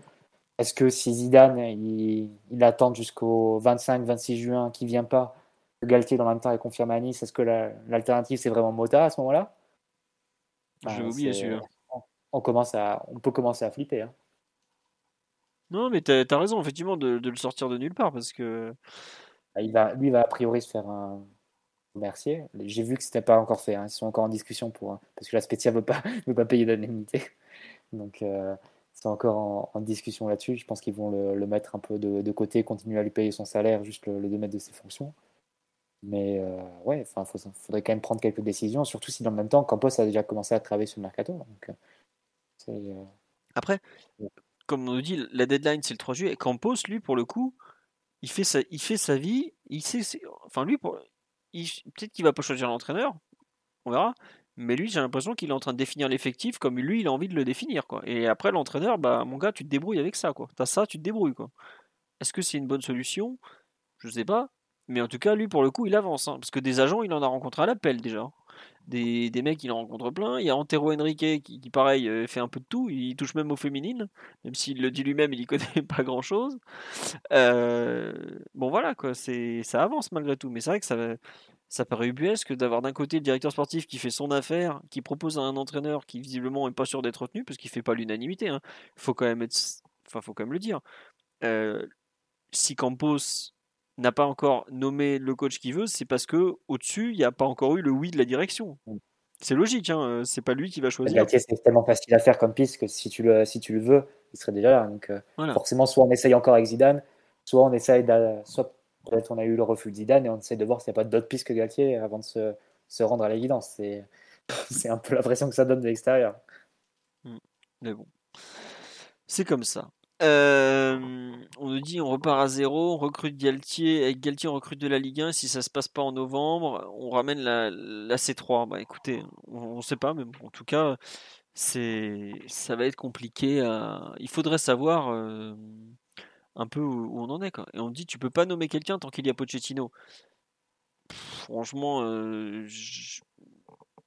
Est-ce que si Zidane, il, il attend jusqu'au 25-26 juin, qu'il ne vient pas, Galtier dans le même temps est confirmé à Nice, est-ce que l'alternative c'est vraiment Mota à ce moment-là? J'ai oublié celui-là. On, on, commence à, on peut commencer à flipper. Hein. Non, mais tu as, raison, effectivement, de, de, le sortir de nulle part parce que. Bah, il va, lui va a priori se faire un Mercier. J'ai vu que c'était pas encore fait. Hein. Ils sont encore en discussion pour parce que la Spezia veut pas *laughs* veut pas payer d'indemnité. Donc euh, c'est encore en, en discussion là-dessus. Je pense qu'ils vont le, le, mettre un peu de, de, côté, continuer à lui payer son salaire, juste le, le démettre de ses fonctions. Mais euh, ouais, il faudrait quand même prendre quelques décisions, surtout si dans le même temps, Campos a déjà commencé à travailler sur le mercato. Donc, euh, Après, comme on nous dit, la deadline c'est le 3 juillet. Campos, lui, pour le coup, il fait sa, il fait sa vie. Il sait, enfin, lui, peut-être qu'il va pas choisir l'entraîneur, on verra. Mais lui, j'ai l'impression qu'il est en train de définir l'effectif comme lui, il a envie de le définir. Quoi. Et après, l'entraîneur, bah, mon gars, tu te débrouilles avec ça. Tu as ça, tu te débrouilles. Quoi. Est-ce que c'est une bonne solution? Je sais pas. Mais en tout cas, lui, pour le coup, il avance. Hein, parce que des agents, il en a rencontré à l'appel déjà. Des, des, mecs, il en rencontre plein. Il y a Antero Henrique qui, pareil, euh, fait un peu de tout. Il touche même aux féminines. Même s'il le dit lui-même, il y *laughs* connaît pas grand-chose. Euh, bon, voilà, quoi. Ça avance malgré tout. Mais c'est vrai que ça, ça paraît ubuesque d'avoir d'un côté le directeur sportif qui fait son affaire, qui propose à un entraîneur qui visiblement n'est pas sûr d'être retenu, parce qu'il fait pas l'unanimité. Il hein. faut quand même être... enfin, faut quand même le dire. Euh, si Campos n'a pas encore nommé le coach qu'il veut, c'est parce que au-dessus, il n'y a pas encore eu le oui de la direction. C'est logique, hein, c'est pas lui qui va choisir. C'est tellement facile à faire comme piste que si tu le, si tu le veux, il serait déjà là. Donc, euh, voilà. forcément, soit on essaye encore avec Zidane, soit on essaye de, soit on a eu le refus de Zidane et on essaie de voir s'il n'y a pas d'autres pistes que Galtier avant de se, se rendre à l'évidence. C'est, *laughs* un peu la pression que ça donne de l'extérieur. Mais bon, c'est comme ça. Euh, on nous dit on repart à zéro, on recrute Galtier, avec Galtier on recrute de la Ligue 1, si ça se passe pas en novembre, on ramène la, la C3. Bah écoutez, on, ne sait pas, mais en tout cas, c'est ça va être compliqué. Il faudrait savoir euh, un peu où, on en est. Quoi. Et on dit tu peux pas nommer quelqu'un tant qu'il y a Pochettino. franchement, euh, je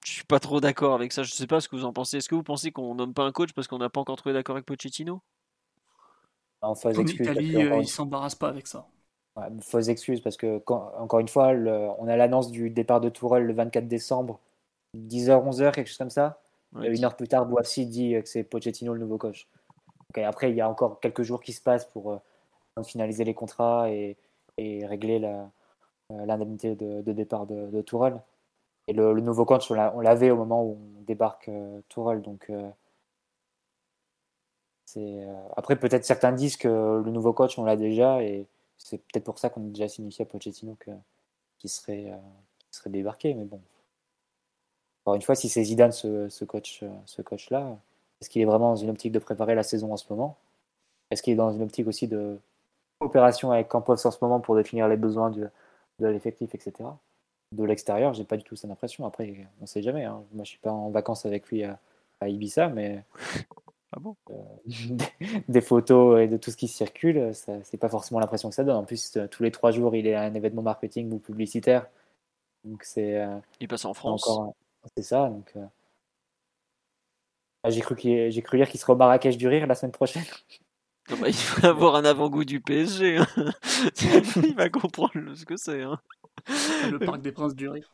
suis pas trop d'accord avec ça. Je sais pas ce que vous en pensez. Est-ce que vous pensez qu'on nomme pas un coach parce qu'on n'a pas encore trouvé d'accord avec Pochettino? En phase excuse. Euh, il s'embarrasse pas avec ça. Ouais, fausse excuse parce que, encore une fois, on a l'annonce du départ de Tourelle le 24 décembre, 10h, 11h, quelque chose comme ça une heure plus tard, Boissy dit que c'est Pochettino le nouveau coach. après, il y a encore quelques jours qui se passent pour euh, finaliser les contrats et, régler euh, l'indemnité de, départ de, de. Et le, nouveau coach, on l'avait au moment où on débarque euh. Donc, après, peut-être certains disent que le nouveau coach, on l'a déjà. Et c'est peut-être pour ça qu'on a déjà signifié à Pochettino qu'il serait, serait débarqué. Mais bon, encore une fois, si c'est Zidane ce, ce coach-là, est-ce qu'il est vraiment dans une optique de préparer la saison en ce moment? Est-ce qu'il est dans une optique aussi de coopération avec Campos en ce moment pour définir les besoins de, l'effectif, etc. De l'extérieur, j'ai pas du tout cette impression. Après, on sait jamais. Hein. Moi, je suis pas en vacances avec lui à, Ibiza, mais ah bon? euh, *laughs* des photos et de tout ce qui circule, c'est pas forcément l'impression que ça donne. En plus, tous les trois jours, il est à un événement marketing ou publicitaire. Donc c'est. Euh, il passe en France. C'est ça. Donc, euh. ah, j'ai cru, j'ai cru lire qu'il sera au Marrakech du Rire la semaine prochaine. *laughs* Ah bah, il va avoir un avant-goût du PSG. Hein. *laughs* il va comprendre ce que c'est. Hein. Le Parc des Princes du Rire.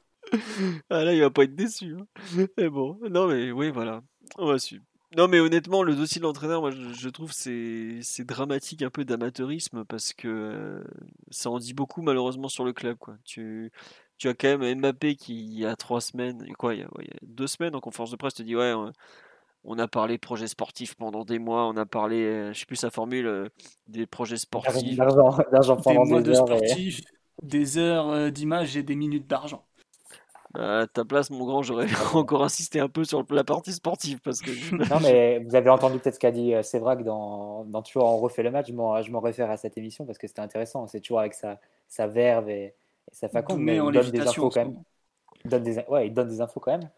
Ah là, il va pas être déçu. Hein. Mais bon, non mais oui, voilà. On va suivre. Non mais honnêtement, le dossier de l'entraîneur, moi je, trouve c'est c'est dramatique un peu d'amateurisme parce que euh, ça en dit beaucoup malheureusement sur le club quoi. Tu tu as quand même Mbappé qui, il y a trois semaines, quoi, il y a, deux semaines en conférence de presse, te dit Ouais, on, a parlé de projets sportifs pendant des mois, on a parlé, euh, je sais plus sa formule, euh, des projets sportifs. D'argent pendant des, mois de sportifs, des heures euh, d'image et des minutes d'argent. Bah, à ta place, mon grand, j'aurais *laughs* encore insisté un peu sur la partie sportive. Parce que... non, mais vous avez entendu peut-être ce qu'a dit que dans, dans, Toujours on refait le match, je m'en réfère à cette émission parce que c'était intéressant. C'est toujours avec sa, sa verve et, ça fait compte, mais il donne des infos quand même. Donne des, ouais, il donne des infos quand même.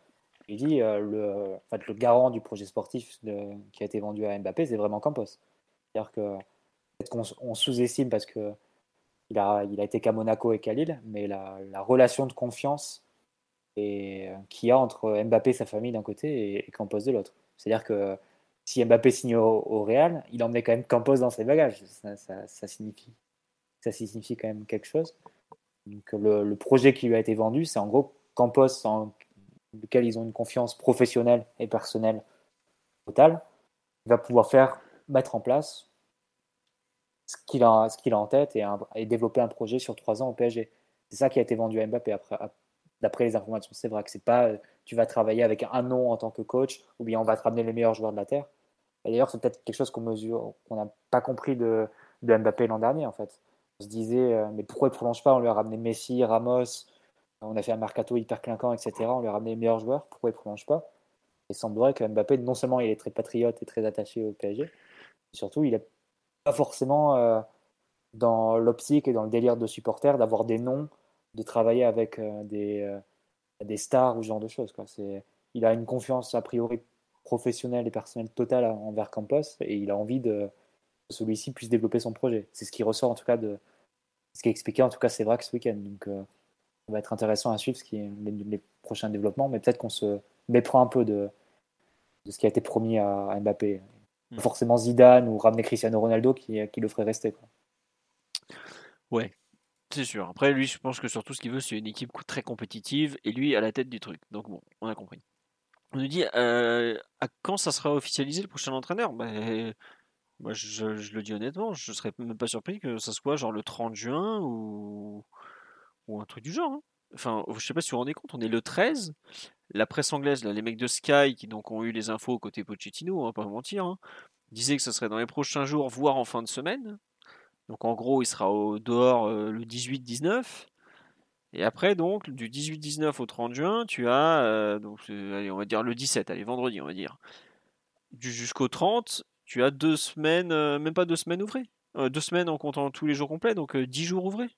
Il dit euh, le, en fait, le garant du projet sportif qui a été vendu à Mbappé, c'est vraiment Campos. C'est-à-dire que qu'on on sous-estime parce que il a, il a été qu'à Monaco et qu'à Lille, mais la, la, relation de confiance qu'il y a entre Mbappé et sa famille d'un côté et, Campos de l'autre. C'est-à-dire que si Mbappé signe au, Real, il emmenait quand même Campos dans ses bagages. Ça, ça, ça, signifie, ça signifie quand même quelque chose. Donc, le, projet qui lui a été vendu, c'est en gros Campos, en lequel ils ont une confiance professionnelle et personnelle totale, il va pouvoir faire mettre en place ce qu'il a, a en tête et, développer un projet sur trois ans au PSG. C'est ça qui a été vendu à Mbappé après, d'après les informations. C'est vrai que c'est pas tu vas travailler avec un nom en tant que coach ou bien on va te ramener les meilleurs joueurs de la terre. D'ailleurs, c'est peut-être quelque chose qu'on mesure, qu'on n'a pas compris de, de Mbappé l'an dernier en fait on se disait, euh, mais pourquoi il ne prolonge pas? On lui a ramené Messi, Ramos, on a fait un mercato hyper clinquant, etc. On lui a ramené les meilleurs joueurs, pourquoi il ne prolonge pas? Il semblerait que Mbappé, non seulement il est très patriote et très attaché au PSG, surtout il n'est pas forcément euh, dans l'optique et dans le délire de supporter d'avoir des noms, de travailler avec euh, des, des stars ou ce genre de choses. Il a une confiance a priori professionnelle et personnelle totale envers Campos et il a envie de celui-ci puisse développer son projet. C'est ce qui ressort en tout cas de ce qui est expliqué en tout cas c'est vrai que ce week-end. Euh, ça va être intéressant à suivre ce qui est les, prochains développements, mais peut-être qu'on se méprend un peu de, de, ce qui a été promis à, Mbappé. Hmm. Forcément Zidane ou ramener Cristiano Ronaldo qui, qui le ferait rester. Quoi. Ouais, c'est sûr. Après, lui, je pense que surtout ce qu'il veut, c'est une équipe très compétitive et lui à la tête du truc. Donc bon, on a compris. On nous dit euh, à quand ça sera officialisé le prochain entraîneur? Ben, moi, je, le dis honnêtement, je serais même pas surpris que ça soit genre le 30 juin ou, ou un truc du genre. Hein. Enfin, je sais pas si vous vous rendez compte, on est le 13. La presse anglaise, là, les mecs de Sky qui donc ont eu les infos côté Pochettino, on va pas mentir, hein, disaient que ce serait dans les prochains jours, voire en fin de semaine. Donc en gros, il sera au dehors euh, le 18-19. Et après, donc, du 18-19 au 30 juin, tu as, euh, donc, allez, on va dire le 17, allez, vendredi, on va dire. Jusqu'au 30, tu as deux semaines, euh, même pas deux semaines ouvrées. Euh, deux semaines en comptant tous les jours complets, donc euh, dix jours ouvrés.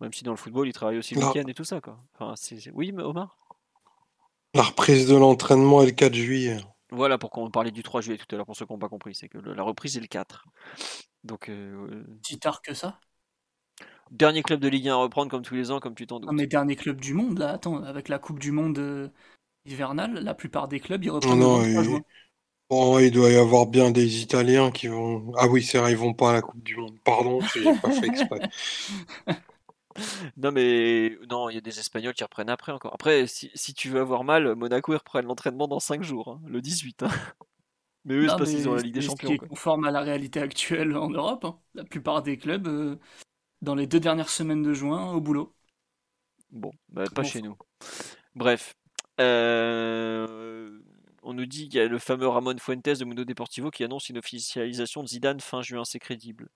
Même si dans le football, il travaille aussi le week-end et tout ça. Quoi. Enfin, Oui, mais Omar? La reprise de l'entraînement est le 4 juillet. Voilà pourquoi on parlait du 3 juillet tout à l'heure, pour ceux qui n'ont pas compris. C'est que le- la reprise est le 4. Donc, euh, Si tard que ça. dernier club de Ligue 1 à reprendre comme tous les ans, comme tu t'en doutes. Non, mais dernier club du monde, là, attends, avec la Coupe du Monde euh, hivernale, la plupart des clubs, ils reprennent Non, le 23 et- juin. Bon, il doit y avoir bien des Italiens qui vont. Ah oui, c'est vrai, ils vont pas à la Coupe du Monde. Pardon, j'ai pas fait exprès. *laughs* Non, mais non, il y a des Espagnols qui reprennent après encore. Après, si, si tu veux avoir mal, Monaco, ils reprennent l'entraînement dans 5 jours, hein, le 18. hein. *laughs* Mais eux, c'est parce qu'ils ont la Ligue des Champions. Ce qui est quoi. conforme à la réalité actuelle en Europe. hein. La plupart des clubs, euh, dans les deux dernières semaines de juin, au boulot. Bon, bah, pas Bon, chez nous. Bref. Euh, On nous dit qu'il y a le fameux Ramon Fuentes de Mundo Deportivo qui annonce une officialisation de Zidane fin juin, c'est crédible.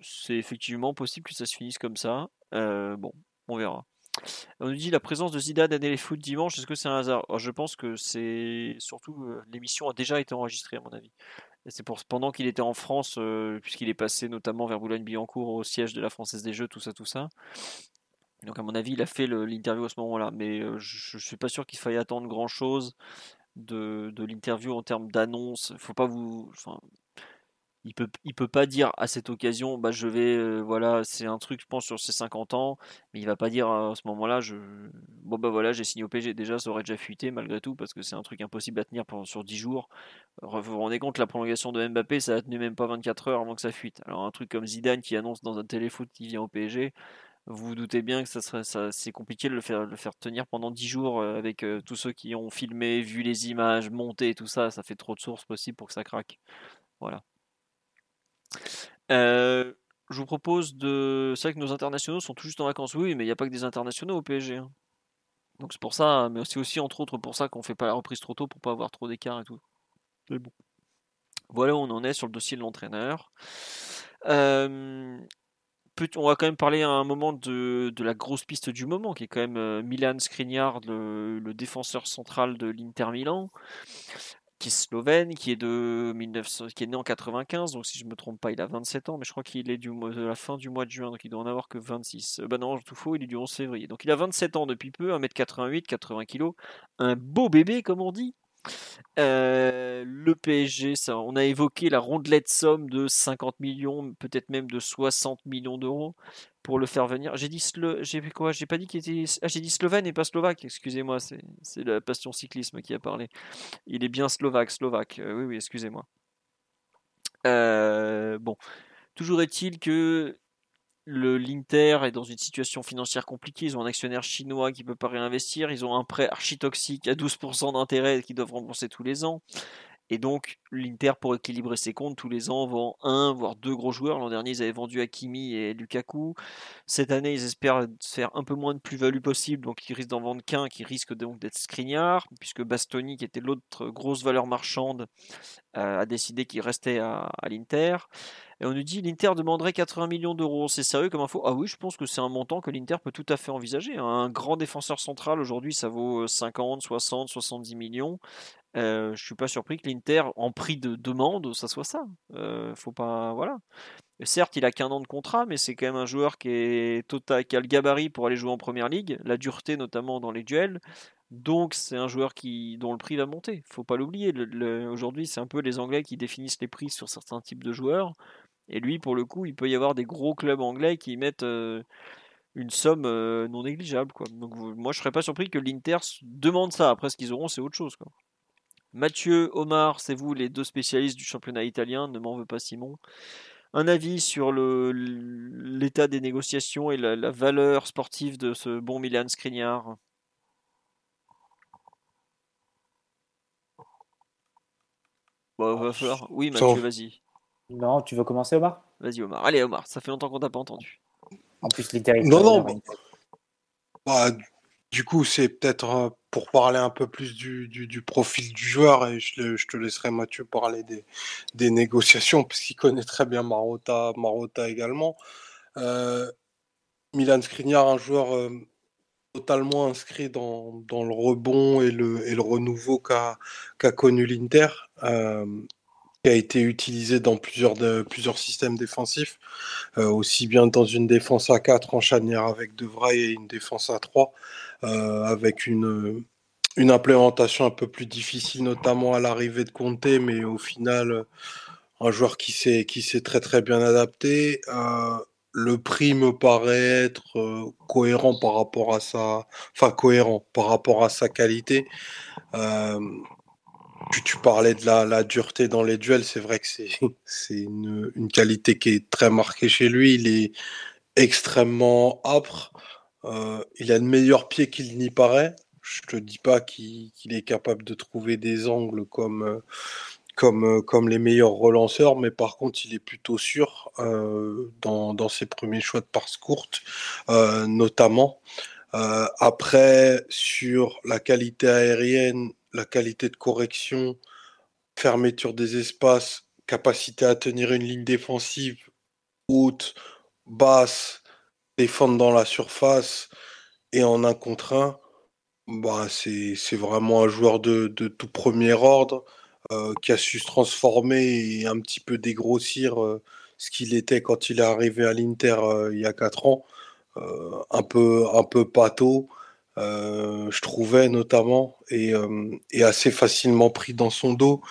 C'est effectivement possible que ça se finisse comme ça. Euh, bon, on verra. On nous dit la présence de Zidane à Foot dimanche, est-ce que c'est un hasard? Je pense que c'est surtout euh, l'émission a déjà été enregistrée à mon avis. C'est pour pendant qu'il était en France, euh, puisqu'il est passé notamment vers Boulogne-Billancourt au siège de la Française des Jeux, tout ça, tout ça. Donc à mon avis, il a fait l'interview à ce moment-là, mais je, je suis pas sûr qu'il faille attendre grand-chose de, l'interview en termes d'annonce. Faut pas vous, il peut, il peut pas dire à cette occasion, bah je vais, euh, voilà, c'est un truc, je pense sur ses 50 ans, mais il va pas dire à ce moment-là, je, bon bah voilà, j'ai signé au PG. Déjà, ça aurait déjà fuité malgré tout parce que c'est un truc impossible à tenir pendant, sur 10 jours. Vous vous rendez compte, la prolongation de Mbappé, ça a tenu même pas 24 heures avant que ça fuite. Alors un truc comme Zidane qui annonce dans un téléfoot qu'il vient au PSG, vous vous doutez bien que ça serait, ça, c'est compliqué de le faire, le faire tenir pendant 10 jours euh, avec euh, tous ceux qui ont filmé, vu les images, monté, tout ça. Ça fait trop de sources possibles pour que ça craque. Voilà. Euh, je vous propose de. C'est vrai que nos internationaux sont tout juste en vacances. Oui, mais il n'y a pas que des internationaux au PSG. hein. Donc c'est pour ça, mais c'est aussi entre autres pour ça qu'on fait pas la reprise trop tôt pour pas avoir trop d'écart et tout. Mais bon. Voilà où on en est sur le dossier de l'entraîneur. Euh, peut- on va quand même parler à un moment de, de la grosse piste du moment, qui est quand même euh, Milan Skriniar, le, le défenseur central de l'Inter Milan, qui est slovène, qui est de 1900, qui est né en 95, donc si je me trompe pas, il a 27 ans, mais je crois qu'il est du de la fin du mois de juin, donc il doit en avoir que 26. Euh, bah non, tout faux, il est du 11 février. Donc il a 27 ans depuis peu, 1m88, 80 kg, un beau bébé comme on dit. Euh, le PSG, on a évoqué la rondelette somme de 50 millions, peut-être même de 60 millions d'euros pour le faire venir. J'ai dit j'ai dit slovène et pas slovaque. Excusez-moi, c'est, c'est la passion cyclisme qui a parlé. Il est bien slovaque, slovaque. Euh, oui, oui, excusez-moi. Euh, bon, toujours est-il que le l'Inter est dans une situation financière compliquée. Ils ont un actionnaire chinois qui peut pas réinvestir. Ils ont un prêt archi-toxique à 12% d'intérêt qu'ils doivent rembourser tous les ans. Et donc, l'Inter, pour équilibrer ses comptes, tous les ans, vend un, voire deux gros joueurs. L'an dernier, ils avaient vendu Hakimi et Lukaku. Cette année, ils espèrent faire un peu moins de plus-value possible. Donc, ils risquent d'en vendre qu'un, qui risque donc d'être Skriniar, puisque Bastoni, qui était l'autre grosse valeur marchande, euh, a décidé qu'il restait à l'Inter. Et on nous dit l'Inter demanderait 80 millions d'euros. C'est sérieux comme info? Ah oui, je pense que c'est un montant que l'Inter peut tout à fait envisager. Un grand défenseur central aujourd'hui, ça vaut 50, 60, 70 millions. Euh, je suis pas surpris que l'Inter, en prix de demande, ça soit ça. Euh, faut pas, voilà. Certes, il a qu'un an de contrat, mais c'est quand même un joueur qui est total, qui a le gabarit pour aller jouer en première ligue, la dureté notamment dans les duels. Donc c'est un joueur qui, dont le prix va monter. Faut pas l'oublier. Aujourd'hui, c'est un peu les Anglais qui définissent les prix sur certains types de joueurs. Et lui, pour le coup, il peut y avoir des gros clubs anglais qui mettent euh, une somme euh, non négligeable. Quoi. Donc moi, je serais pas surpris que l'Inter demande ça. Après, ce qu'ils auront, c'est autre chose. Quoi. Mathieu, Omar, c'est vous les deux spécialistes du championnat italien. Ne m'en veut pas Simon. Un avis sur l'état des négociations et la, la valeur sportive de ce bon Milan Skriniar? Bon, va falloir. Oui, Mathieu, va. vas-y. Non, tu veux commencer, Omar? Vas-y, Omar. Allez, Omar, ça fait longtemps qu'on t'a pas entendu. En plus, l'Inter est Non, non, Bah, du coup, c'est peut-être euh, pour parler un peu plus du, du, du profil du joueur, et je, te laisserai Mathieu parler des, des négociations, parce qu'il connaît très bien Marotta, Marotta également. Euh, Milan Skriniar, un joueur euh, totalement inscrit dans, dans le rebond et le, et le renouveau qu'a qu'a connu l'Inter, euh, a été utilisé dans plusieurs, de, plusieurs systèmes défensifs, euh, aussi bien dans une défense à 4 en charnière avec De Vrij et une défense à 3 euh, avec une, une implémentation un peu plus difficile, notamment à l'arrivée de Conte, mais au final, un joueur qui s'est qui s'est très très bien adapté. Euh, le prix me paraît être cohérent par rapport à sa, enfin cohérent par rapport à sa qualité. Tu, parlais de la, dureté dans les duels, c'est vrai que c'est *laughs* une, qualité qui est très marquée chez lui. Il est extrêmement âpre. Euh, il a le meilleur pied qu'il n'y paraît. Je te dis pas qu'il est capable de trouver des angles comme euh, euh, comme les meilleurs relanceurs, mais par contre, il est plutôt sûr dans, ses premiers choix de passe courte, notamment. Après, sur la qualité aérienne, la qualité de correction, fermeture des espaces, capacité à tenir une ligne défensive haute, basse, défendre dans la surface et en un contre un, bah, c'est vraiment un joueur de, de tout premier ordre. Euh, qui a su se transformer et un petit peu dégrossir euh, ce qu'il était quand il est arrivé à l'Inter euh, il y a 4 ans. un peu, un peu pâteau, je trouvais notamment, et, et, assez facilement pris dans son dos.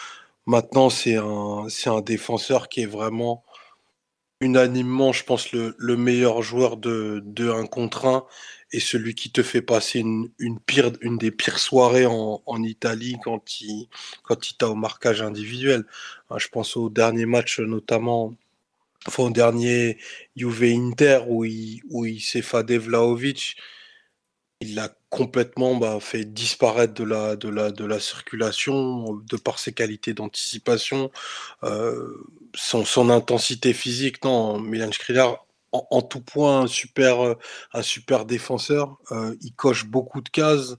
Maintenant, c'est un, un défenseur qui est vraiment unanimement, je pense, le, le meilleur joueur de, de 1 contre 1 et celui qui te fait passer une, pire, une des pires soirées en, en Italie quand il, quand il t'a au marquage individuel. Hein, je pense au dernier match notamment, enfin au dernier Juve Inter où il, où il s'est fadé Vlaovic. Il l'a complètement bah, fait disparaître de la, circulation de par ses qualités d'anticipation, euh, son, intensité physique. Non, Milan Skriniar en, tout point un super, euh, défenseur. Euh, il coche beaucoup de cases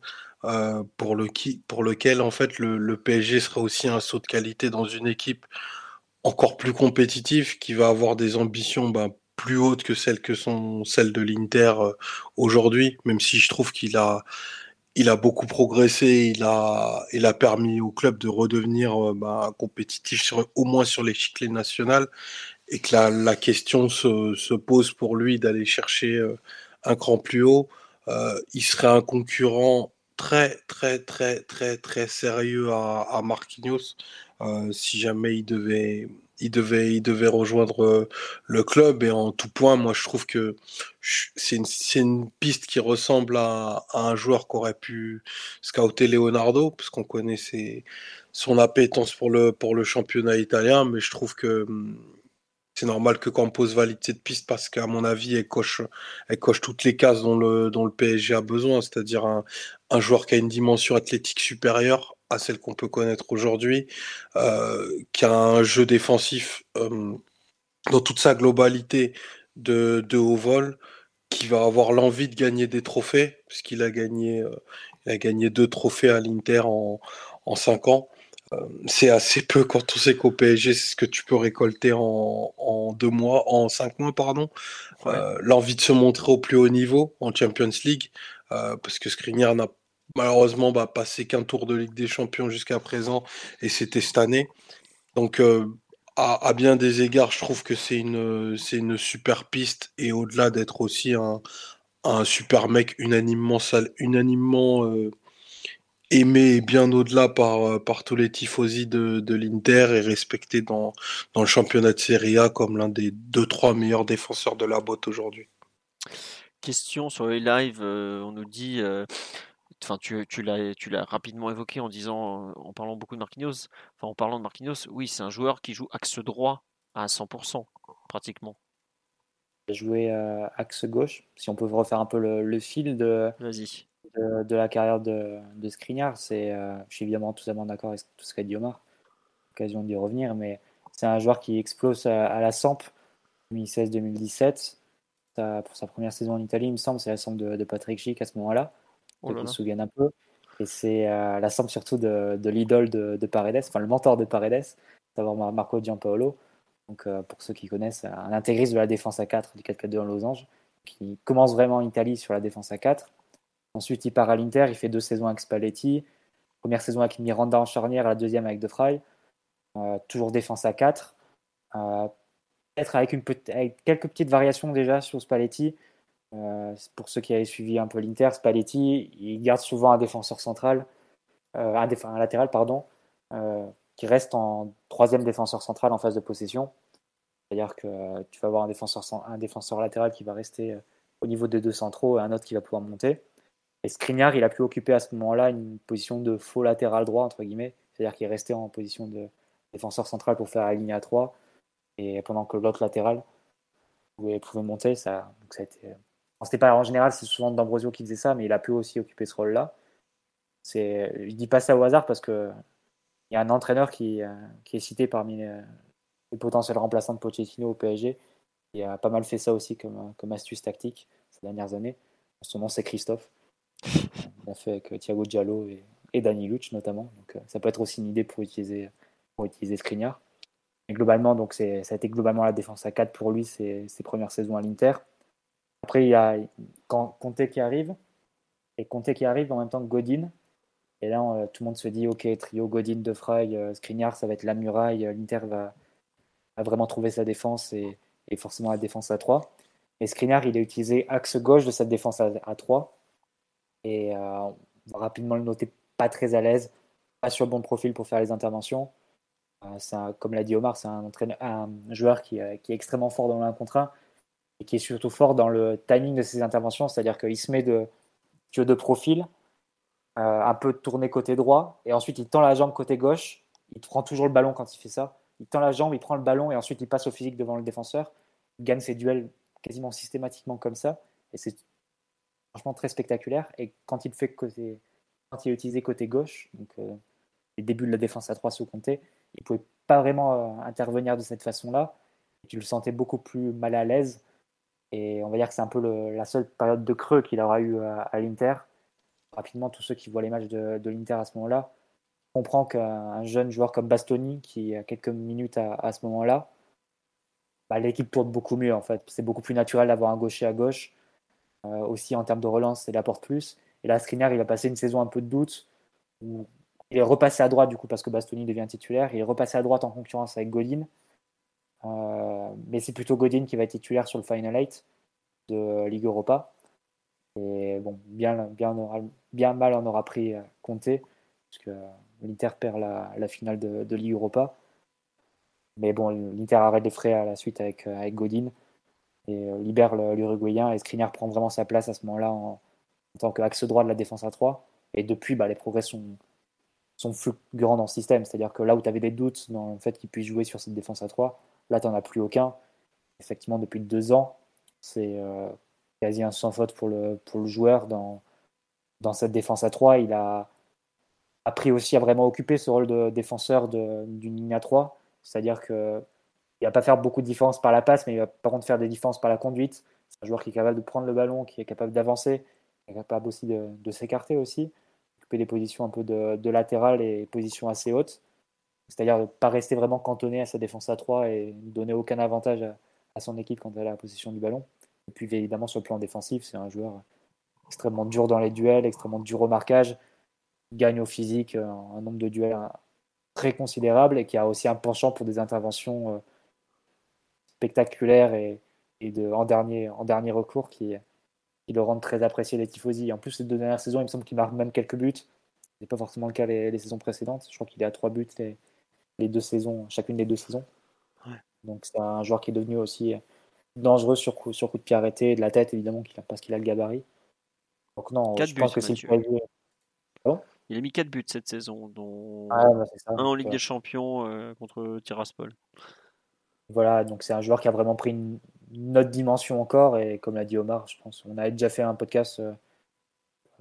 pour, le, pour lequel en fait le, PSG sera aussi un saut de qualité dans une équipe encore plus compétitive qui va avoir des ambitions ben, plus hautes que celles que sont celles de l'Inter aujourd'hui, même si je trouve qu'il a il a beaucoup progressé, il a, il a permis au club de redevenir ben, compétitif sur, au moins sur l'échiquier national et que la, la question se, se, pose pour lui d'aller chercher euh, un cran plus haut, euh, il serait un concurrent très très très très très sérieux à, à Marquinhos euh, si jamais il devait il devait il devait rejoindre euh, le club et en tout point moi je trouve que c'est une, une piste qui ressemble à, à un joueur qu'aurait pu scouter Leonardo parce qu'on connaît son appétence pour le pour le championnat italien mais je trouve que hum, c'est normal que Campos valide cette piste parce qu'à mon avis, elle coche, elle coche toutes les cases dont le, dont le PSG a besoin, c'est-à-dire un, un, joueur qui a une dimension athlétique supérieure à celle qu'on peut connaître aujourd'hui, euh, qui a un jeu défensif euh, dans toute sa globalité de, de haut vol, qui va avoir l'envie de gagner des trophées, puisqu'il a gagné, euh, a gagné deux trophées à l'Inter en, en cinq ans. C'est assez peu quand on sait qu'au PSG, c'est ce que tu peux récolter en, en, deux mois, en cinq mois, pardon. Euh, L'envie de se montrer au plus haut niveau en Champions League, euh, parce que Skriniar n'a malheureusement bah, passé qu'un tour de Ligue des Champions jusqu'à présent, et c'était cette année. Donc, euh, à, à, bien des égards, je trouve que c'est une, c'est une super piste, et au-delà d'être aussi un, un super mec unanimement, sale, unanimement aimé bien au-delà par, euh, par tous les tifosi de, de l'Inter et respecté dans, dans le championnat de Serie A comme l'un des deux trois meilleurs défenseurs de la botte aujourd'hui. Question sur les lives, euh, on nous dit, euh, enfin tu, tu l'as tu l'as rapidement évoqué en disant, en parlant beaucoup de Marquinhos, enfin en parlant de Marquinhos, oui c'est un joueur qui joue axe droit à 100% pratiquement. Il a joué axe gauche, si on peut refaire un peu le, le fil de. De, la carrière de, de Skriniar. C'est, euh, je suis évidemment totalement d'accord avec tout ce qu'a dit Omar. Occasion d'y revenir, mais c'est un joueur qui explose à, la Samp 2016-2017. Pour sa première saison en Italie, il me semble, c'est la Samp de, Patrick Schick à ce moment-là. Oh on se souvient un peu. Et c'est euh, la Samp surtout de, l'idole de, Paredes, enfin le mentor de Paredes, savoir Marco Giampaolo. Donc, euh, pour ceux qui connaissent, un intégriste de la défense à 4 du 4-4-2 en losange, qui commence vraiment en Italie sur la défense à 4 Ensuite, il part à l'Inter, il fait deux saisons avec Spalletti. Première saison avec Miranda en charnière, la deuxième avec De Frey. toujours défense à 4. Peut-être avec, quelques petites variations déjà sur Spalletti. pour ceux qui avaient suivi un peu l'Inter, Spalletti, il garde souvent un défenseur central, un, un, latéral, pardon, qui reste en troisième défenseur central en phase de possession. C'est-à-dire que tu vas avoir un défenseur, un défenseur latéral qui va rester au niveau des deux centraux et un autre qui va pouvoir monter. Et Skriniar, il a pu occuper à ce moment-là une position de faux latéral droit, entre guillemets. C'est-à-dire qu'il est resté en position de défenseur central pour faire la ligne à 3. Et pendant que l'autre latéral pouvait, monter, ça, a été. En général, c'est souvent D'Ambrosio qui faisait ça, mais il a pu aussi occuper ce rôle-là. C'est, je dis pas ça au hasard parce que il y a un entraîneur qui, euh, est cité parmi les, les potentiels remplaçants de Pochettino au PSG il a pas mal fait ça aussi comme, comme astuce tactique ces dernières années. Son nom, c'est Christophe. A fait avec Thiago Diallo et, et Dani Luch notamment. Donc, euh, ça peut être aussi une idée pour utiliser, pour utiliser Skriniar. Et globalement, donc ça a été globalement la défense à 4 pour lui ses, ses premières saisons à l'Inter. Après, il y a Conte qui arrive. Et Conte qui arrive en même temps que Godin. Et là, euh, tout le monde se dit, OK, trio Godin, De Frey, euh, Skriniar, ça va être la muraille. L'Inter va, vraiment trouver sa défense et, forcément la défense à 3. Et Skriniar, il a utilisé axe gauche de cette défense à, 3. Et euh, on va rapidement le noter pas très à l'aise, pas sur le bon profil pour faire les interventions. Euh, comme l'a dit Omar, c'est un, un, joueur qui, euh, qui, est extrêmement fort dans l'un contre un et qui est surtout fort dans le timing de ses interventions, c'est-à-dire qu'il se met de, de profil, un peu tourné côté droit, et ensuite il tend la jambe côté gauche, il prend toujours le ballon quand il fait ça, il tend la jambe, il prend le ballon et ensuite il passe au physique devant le défenseur. Il gagne ses duels quasiment systématiquement comme ça. Et c'est très spectaculaire. Et quand il fait côté, quand il est utilisé côté gauche, donc euh, les débuts de la défense à 3 sous compté, il pouvait pas vraiment euh, intervenir de cette façon-là. Tu le sentais beaucoup plus mal à l'aise. Et on va dire que c'est un peu la seule période de creux qu'il aura eu à, l'Inter. Rapidement, tous ceux qui voient les matchs de, de l'Inter à ce moment-là comprend qu'un jeune joueur comme Bastoni, qui a quelques minutes à, ce moment-là, bah, l'équipe tourne beaucoup mieux en fait. C'est beaucoup plus naturel d'avoir un gaucher à gauche. Euh, aussi en termes de relance, il apporte plus. Et là, Skriniar, il a passé une saison un peu de doute. Où il est repassé à droite du coup parce que Bastoni devient titulaire. Il est repassé à droite en concurrence avec Godin. Euh, mais c'est plutôt Godin qui va être titulaire sur le Final 8 de Ligue Europa. Et bon, bien, bien, mal en aura pris euh, Comté, puisque l'Inter perd la, finale de, Ligue Europa. Mais bon, l'Inter arrête les frais à la suite avec, avec Godin et euh, libère l'Uruguayen. Et Skriniar prend vraiment sa place à ce moment-là en, tant qu'axe droit de la défense à 3. Et depuis, bah, les progrès sont, sont fulgurants dans le système. C'est-à-dire que là où tu avais des doutes dans le fait qu'il puisse jouer sur cette défense à 3, là, tu n'en as plus aucun. Effectivement, depuis deux ans, c'est euh, quasi un sans faute pour le, pour le joueur dans, dans cette défense à 3. Il a, appris aussi à vraiment occuper ce rôle de défenseur d'une ligne à 3. C'est-à-dire qu'il ne va pas faire beaucoup de différence par la passe, mais il va par contre faire des différences par la conduite. C'est un joueur qui est capable de prendre le ballon, qui est capable d'avancer, qui est capable aussi de, s'écarter aussi, occuper des positions un peu de, latéral et positions assez hautes. C'est-à-dire ne pas rester vraiment cantonné à sa défense à 3 et ne donner aucun avantage à, son équipe quand elle a la position du ballon. Et puis évidemment sur le plan défensif, c'est un joueur extrêmement dur dans les duels, extrêmement dur au marquage, gagne au physique euh, un nombre de duels euh, très considérable et qui a aussi un penchant pour des interventions spectaculaires et, de, en, dernier, en dernier recours qui, qui le rendent très apprécié des tifosi. En plus, les deux dernières saisons, il me semble qu'il marque même quelques buts. Ce n'est pas forcément le cas les, saisons précédentes. Je crois qu'il est à trois buts les, deux saisons, chacune des deux saisons. Donc c'est un joueur qui est devenu aussi dangereux sur coup, sur coup de pied arrêté, de la tête évidemment, parce qu'il a le gabarit. Donc non, je pense que il a mis 4 buts cette saison, dont ah, bah, un en Ligue des Champions euh, contre Tiraspol. Voilà, donc c'est un joueur qui a vraiment pris une, autre dimension encore. Et comme l'a dit Omar, je pense on a déjà fait un podcast euh,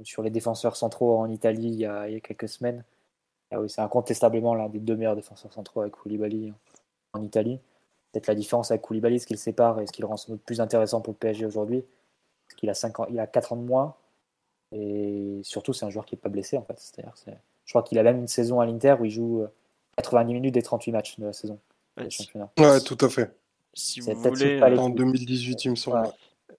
sur les défenseurs centraux en Italie il y a, quelques semaines. Ah oui, c'est incontestablement l'un des deux meilleurs défenseurs centraux avec Koulibaly en Italie. Peut-être la différence avec Koulibaly, ce qui le sépare et ce qui le rend sans doute plus intéressant pour le PSG aujourd'hui, c'est qu'il a, 5 ans, il a 4 ans de moins, et surtout, c'est un joueur qui n'est pas blessé, en fait. Je crois qu'il a même une saison à l'Inter où il joue 90 euh, minutes des 38 matchs de la saison. Ouais, tout à fait. Si vous voulez, en 2018, il me semble.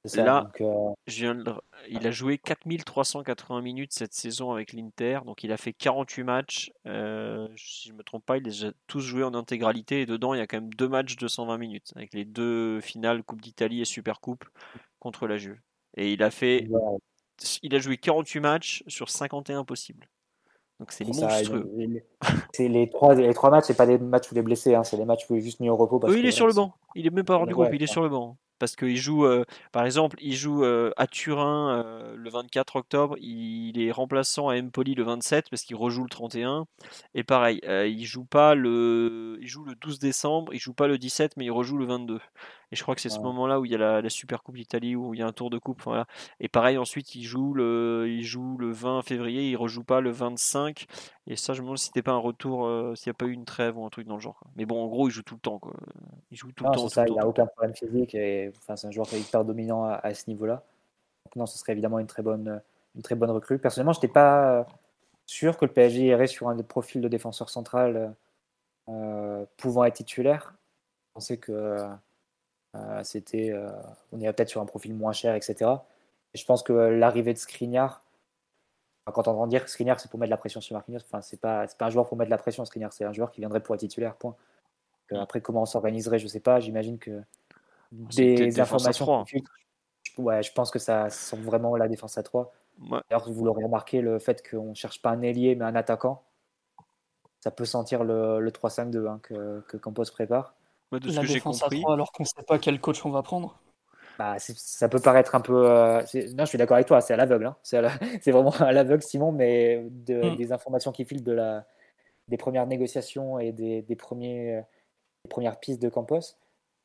Ça, Là, donc, euh, Je viens de le- Il a joué 4380 minutes cette saison avec l'Inter, donc il a fait 48 matchs. euh, si je me trompe pas, il les a tous joués en intégralité et dedans il y a quand même deux matchs de 120 minutes avec les deux finales Coupe d'Italie et Super Coupe contre la Juve. Et il a fait, il a joué 48 matchs sur 51 possibles. Donc c'est monstrueux. c'est les trois, les trois matchs, c'est pas des matchs où il est blessé, hein, c'est des matchs où il est juste mis au repos. Parce Oui, il que, est sur le banc. Il est même pas hors du Ouais, groupe, il est ouais. sur le banc. Parce qu'il joue, euh, par exemple, il joue euh, à Turin euh, le 24 octobre, il est remplaçant à Empoli le 27 parce qu'il rejoue le 31. Et pareil, il joue pas le, il joue le 12 décembre, il joue pas le 17, mais il rejoue le 22. Et je crois que c'est ce moment-là où il y a la, la Super Coupe d'Italie, où il y a un tour de coupe. voilà. Et pareil, ensuite, il joue le, il joue le 20 février, il rejoue pas le 25. Et ça, je me demande si c'était pas un retour, euh, s'il n'y a pas eu une trêve ou un truc dans le genre. quoi. Mais bon, en gros, il joue tout le temps. Quoi. Il joue tout Non, le temps. tout ça, le il n'a tout aucun problème physique et enfin, c'est un joueur qui est hyper dominant à, à ce niveau-là. Non, ce serait évidemment une très bonne, une très bonne recrue. Personnellement, je n'étais pas euh, sûr que le PSG irait sur un profil de défenseur central euh, pouvant être titulaire. Je pensais que c'était, euh, on irait peut-être sur un profil moins cher, etc. Et je pense que l'arrivée de Skriniar, quand on entend dire que Skriniar c'est pour mettre de la pression sur Marquinhos, enfin, c'est pas, c'est pas un joueur pour mettre de la pression, Skriniar, c'est un joueur qui viendrait pour être titulaire, point. Donc, euh, après, comment on s'organiserait, je sais pas. J'imagine que peut-être des informations je- ouais, je pense que ça sent vraiment la défense à 3. Ouais. D'ailleurs, vous l'aurez remarqué, le fait qu'on ne cherche pas un ailier mais un attaquant, ça peut sentir le, le 3-5-2 hein, que, que Campos prépare. Moi, de ce La que j'ai défense compris, à 3 alors qu'on sait pas quel coach on va prendre. Bah, ça peut paraître un peu. euh, non, je suis d'accord avec toi, c'est à l'aveugle. hein. C'est à la- *laughs* c'est vraiment à l'aveugle, Simon, mais de- Mm. des informations qui filent de la, des premières négociations et des, des premiers, des premières pistes de Campos,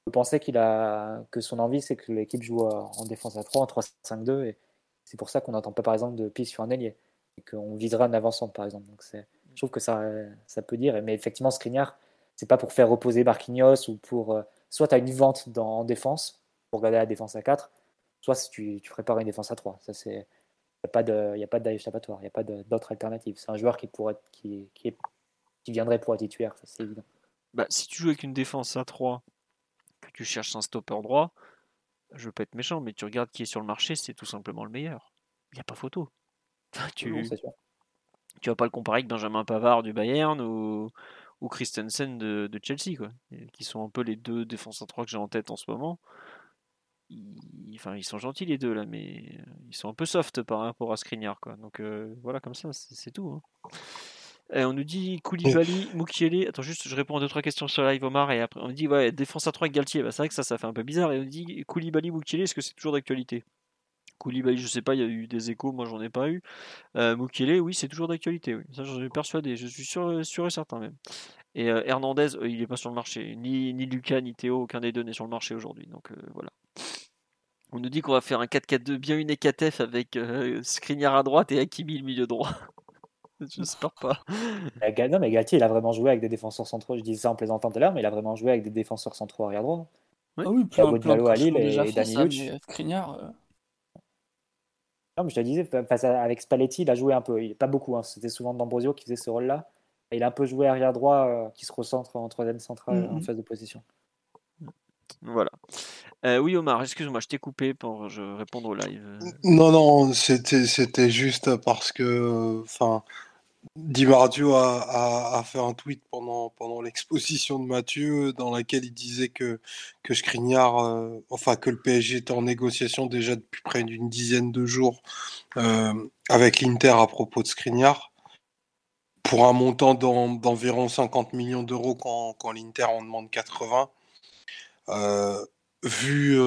je pensais qu'il a, que son envie, c'est que l'équipe joue euh, en défense à 3, en 3-5-2, et c'est pour ça qu'on n'entend pas, par exemple, de piste sur un ailier, et qu'on visera un avançant, par exemple. Donc, c'est, je trouve que ça, ça peut dire, mais effectivement, Skriniar, c'est pas pour faire reposer Marquinhos ou pour. euh, soit tu as une vente dans, en défense, pour garder la défense à 4, soit si tu, tu prépares une défense à 3. Ça, c'est. Il n'y a pas de- y a pas d'échappatoire, il n'y a pas d'autre alternative. C'est un joueur qui, pourrait, qui, qui, est, qui viendrait pour être titulaire, ça c'est évident. bah, si tu joues avec une défense à 3, que tu cherches un stopper droit, je veux pas être méchant, mais tu regardes qui est sur le marché, c'est tout simplement le meilleur. Il n'y a pas photo. Tu, Non, tu vas pas le comparer avec Benjamin Pavard du Bayern ou, ou Christensen de, de Chelsea, quoi, qui sont un peu les deux défenseurs à 3 que j'ai en tête en ce moment. Ils, enfin, ils sont gentils les deux là, mais ils sont un peu soft par rapport à Skriniar, quoi. Donc euh, voilà, comme ça, c'est tout. hein. Et on nous dit Koulibaly, Mukiele. Attends, juste, je réponds à deux trois questions sur live Omar et après on me dit ouais défense à 3 avec Galtier. Bah, c'est vrai que ça, ça fait un peu bizarre. Et on nous dit Koulibaly, Mukiele, est-ce que c'est toujours d'actualité? Koulibaly, je sais pas, il y a eu des échos, moi j'en ai pas eu. Euh, Mukiele, oui, c'est toujours d'actualité. Oui. Ça, j'en suis persuadé. Je suis sûr, sûr et certain même. Et euh, Hernandez, euh, il est pas sur le marché. Ni, ni Lucas, ni Théo, aucun des deux n'est sur le marché aujourd'hui. Donc euh, voilà. On nous dit qu'on va faire un 4-4-2 bien une Ekatef avec euh, Skriniar à droite et Hakimi le milieu droit. *laughs* J'espère pas. Non, mais Galtier, il a vraiment joué avec des défenseurs centraux. Je disais ça en plaisantant tout à l'heure, mais il a vraiment joué avec des défenseurs centraux arrière droit. Ouais. Ah oui, plein, plein de à Lille et- et Skriniar, euh, Non, mais je te disais, fa- face à- avec Spalletti, il a joué un peu. Il, pas beaucoup, hein. c'était souvent D'Ambrosio qui faisait ce rôle-là. Et il a un peu joué arrière droit, euh, qui se recentre en troisième centrale en Mhm. phase de position. Voilà. Euh, oui, Omar, excuse-moi, je t'ai coupé pour je répondre au live. Non, non, c'était c'était juste parce que, enfin, Marzio a, a, fait un tweet pendant, pendant l'exposition de Mathieu dans laquelle il disait que, que euh, enfin que le PSG était en négociation déjà depuis près d'une dizaine de jours euh, avec l'Inter à propos de Skriniar pour un montant d'en- d'environ 50 millions d'euros quand, quand l'Inter en demande 80. Euh, vu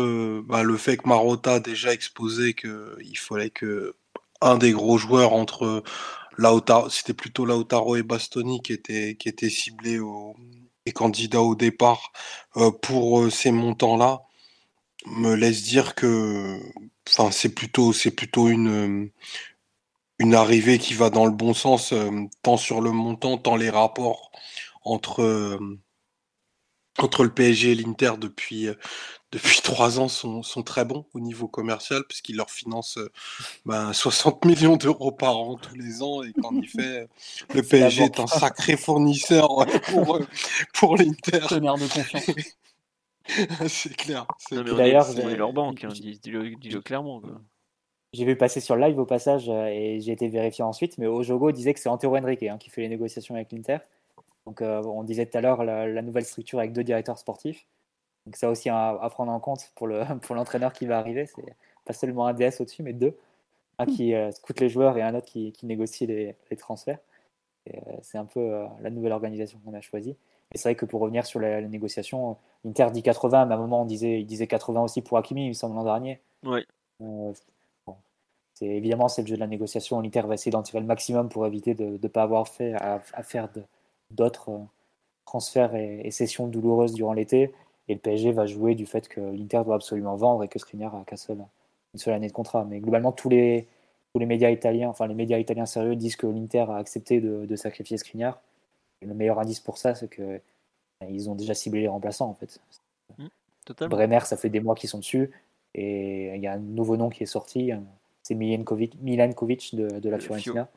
bah, le fait que Marotta a déjà exposé qu'il fallait que un des gros joueurs entre C'était plutôt Lautaro et Bastoni qui étaient, ciblés et candidats au départ euh, pour euh, ces montants-là, me laisse dire que c'est plutôt, une, arrivée qui va dans le bon sens, euh, tant sur le montant, tant les rapports entre, entre le PSG et l'Inter depuis, depuis *laughs* trois ans sont, sont très bons au niveau commercial, puisqu'ils leur financent euh, ben, 60 millions d'euros par an tous les ans, et qu'en *laughs* effet, le C'est PSG est un sacré fournisseur ouais, *laughs* pour, euh, pour l'Inter. tonnerre de confiance. c'est clair. c'est D'ailleurs, est, on est j'ai- leur banque, hein, dis-le dis-le clairement. quoi. J'ai vu passer sur le live au passage euh, et j'ai été vérifié ensuite, mais Ojogo disait que c'est Antero Henrique hein, qui fait les négociations avec l'Inter. Donc euh, on disait tout à l'heure la, la nouvelle structure avec deux directeurs sportifs. Donc ça aussi à, à prendre en compte pour le *laughs* pour l'entraîneur qui va arriver. C'est pas seulement un DS au-dessus, mais deux. Un qui euh, scoute les joueurs et un autre qui, qui négocie les, les transferts. Euh, c'est un peu euh, la nouvelle organisation qu'on a choisie. Et c'est vrai que pour revenir sur la, la négociation, l'Inter dit 80, mais à un moment on disait, il disait 80 aussi pour Hakimi, il me semble l'an dernier. Ouais. Euh, bon. C'est évidemment c'est le jeu de la négociation. L'Inter va essayer d'en tirer le maximum pour éviter de ne pas avoir fait à, à faire d'autres transferts et, et sessions douloureuses durant l'été. Et le PSG va jouer du fait que l'Inter doit absolument vendre et que Skriniar a qu'un seul, une seule année de contrat. Mais globalement, tous les, tous les médias italiens, enfin les médias italiens sérieux disent que l'Inter a accepté de, de sacrifier Skriniar. Et le meilleur indice pour ça, c'est que euh, ils ont déjà ciblé les remplaçants en fait. Totalement. Bremer, ça fait des mois qu'ils sont dessus. Et il y a un nouveau nom qui est sorti. euh, C'est Milenkovic, Milankovic de, de la Le Fiorentina.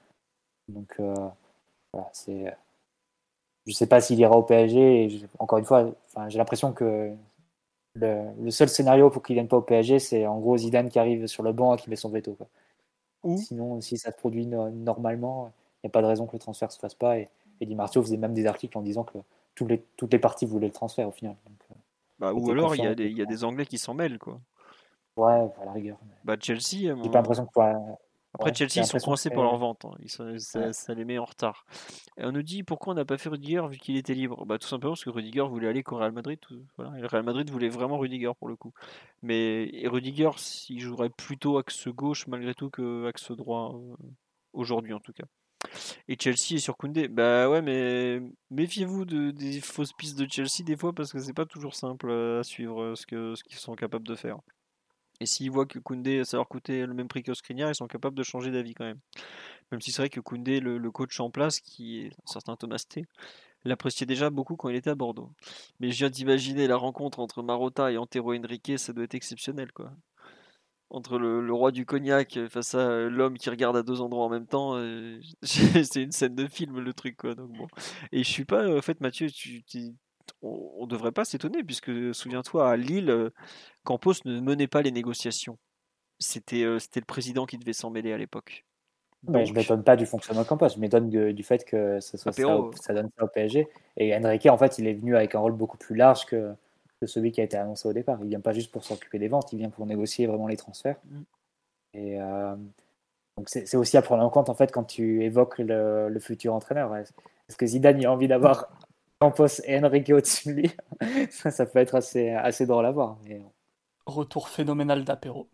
Donc, euh, voilà, c'est. Je sais pas s'il ira au PSG. Et je- encore une fois, enfin, j'ai l'impression que le, le seul scénario pour qu'il vienne pas au PSG, c'est en gros Zidane qui arrive sur le banc et qui met son veto. quoi. Sinon, si ça se produit no- normalement, il n'y a pas de raison que le transfert se fasse pas. Et, et Di Marzio faisait même des articles en disant que tous les, toutes les parties voulaient le transfert au final. Donc, euh, Bah, ou alors il y, a des, y a des Anglais qui s'en mêlent. quoi. ouais, à la rigueur. Bah, Chelsea, J'ai pas l'impression que. Après ouais, Chelsea, ils sont coincés pour leur vente. hein. Ils sont- ça, Ouais. ça les met en retard. Et on nous dit pourquoi on n'a pas fait Rudiger vu qu'il était libre? Bah, tout simplement parce que Rudiger voulait aller qu'au Real Madrid. tout- Voilà. Et le Real Madrid voulait vraiment Rudiger pour le coup. Mais et Rudiger, s'il jouerait plutôt axe gauche malgré tout que axe droit euh, aujourd'hui en tout cas. Et Chelsea est sur Koundé. Bah ouais, mais méfiez-vous de, des fausses pistes de Chelsea des fois parce que c'est pas toujours simple euh, à suivre euh, ce que ce qu'ils sont capables de faire. Et s'ils voient que Koundé, ça leur coûtait le même prix que Skriniar, ils sont capables de changer d'avis quand même. Même si c'est vrai que Koundé, le, coach en place, qui est un certain Thomas T, l'appréciait déjà beaucoup quand il était à Bordeaux. Mais je viens d'imaginer la rencontre entre Marotta et Antero Henrique, ça doit être exceptionnel quoi. Entre le, roi du cognac face à l'homme qui regarde à deux endroits en même temps, euh, *laughs* c'est une scène de film le truc quoi. Donc. Et je suis pas, en fait Mathieu, tu- on, on devrait pas s'étonner puisque souviens-toi à Lille, euh, Campos ne menait pas les négociations. C'était euh, c'était le président qui devait s'en mêler à l'époque. Ouais, je Donc, m'étonne pas du fonctionnement de Campos, je m'étonne du fait que ça, soit ça, Apéro. au- ça donne ça au PSG. Et Enrique, en fait, il est venu avec un rôle beaucoup plus large que, que celui qui a été annoncé au départ. Il vient pas juste pour s'occuper des ventes, il vient pour négocier vraiment les transferts. Mm. Et euh, donc c'est aussi à prendre en compte en fait quand tu évoques le, le futur entraîneur. Est-ce est-ce que Zidane il a envie d'avoir Campos et Enrique lui *laughs* ça, ça peut être assez, assez drôle à voir. Mais, Retour phénoménal d'apéro.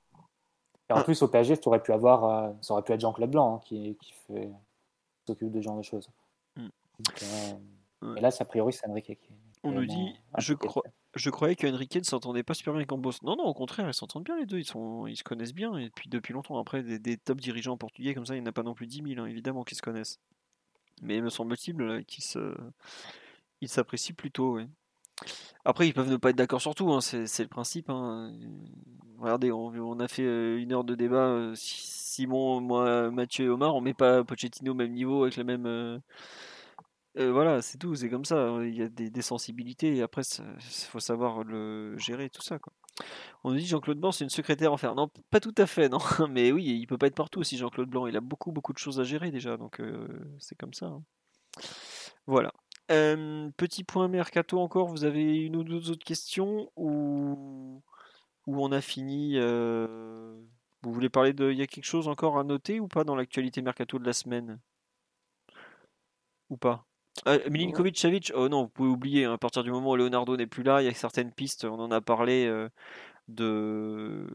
et en plus, au PSG, tu aurais pu avoir, euh, ça aurait pu être Jean-Claude Blanc hein, qui, qui fait, qui s'occupe de ce genre de choses. Mm. Donc, euh, Ouais. Et là, c'est a priori, c'est Enrique qui est. On nous dit, je, crois, je croyais que Enrique ne s'entendait pas super bien avec Campos. Non, non, au contraire, ils s'entendent bien les deux. Ils, sont, ils se connaissent bien. Et puis depuis longtemps, après, des, des top dirigeants portugais comme ça, il n'y en a pas non plus 10 000, hein, évidemment, qui se connaissent. Mais me semble-t-il qu'ils se, ils s'apprécient plutôt. Après, ils peuvent ne pas être d'accord sur tout, hein, c'est le principe. hein. Regardez, on, a fait euh, une heure de débat. euh, Si- Simon, moi, Mathieu et Omar, on met pas Pochettino au même niveau avec la même. euh, voilà, c'est tout, c'est comme ça. Il y a des, sensibilités et après, il faut savoir le gérer, tout ça. Quoi. On nous dit Jean-Claude Blanc, c'est une secrétaire en fer. Non, pas tout à fait, non. *laughs* Mais oui, il peut pas être partout aussi, Jean-Claude Blanc. Il a beaucoup, beaucoup de choses à gérer déjà, donc c'est comme ça. hein. Voilà. Euh, petit point mercato encore. Vous avez une ou deux autres questions ou ou on a fini euh, Vous voulez parler de Il y a quelque chose encore à noter ou pas dans l'actualité mercato de la semaine? Ou pas? Euh, Milinkovic Savic, oh non, vous pouvez oublier, hein, à partir du moment où Leonardo n'est plus là, il y a certaines pistes, on en a parlé euh, de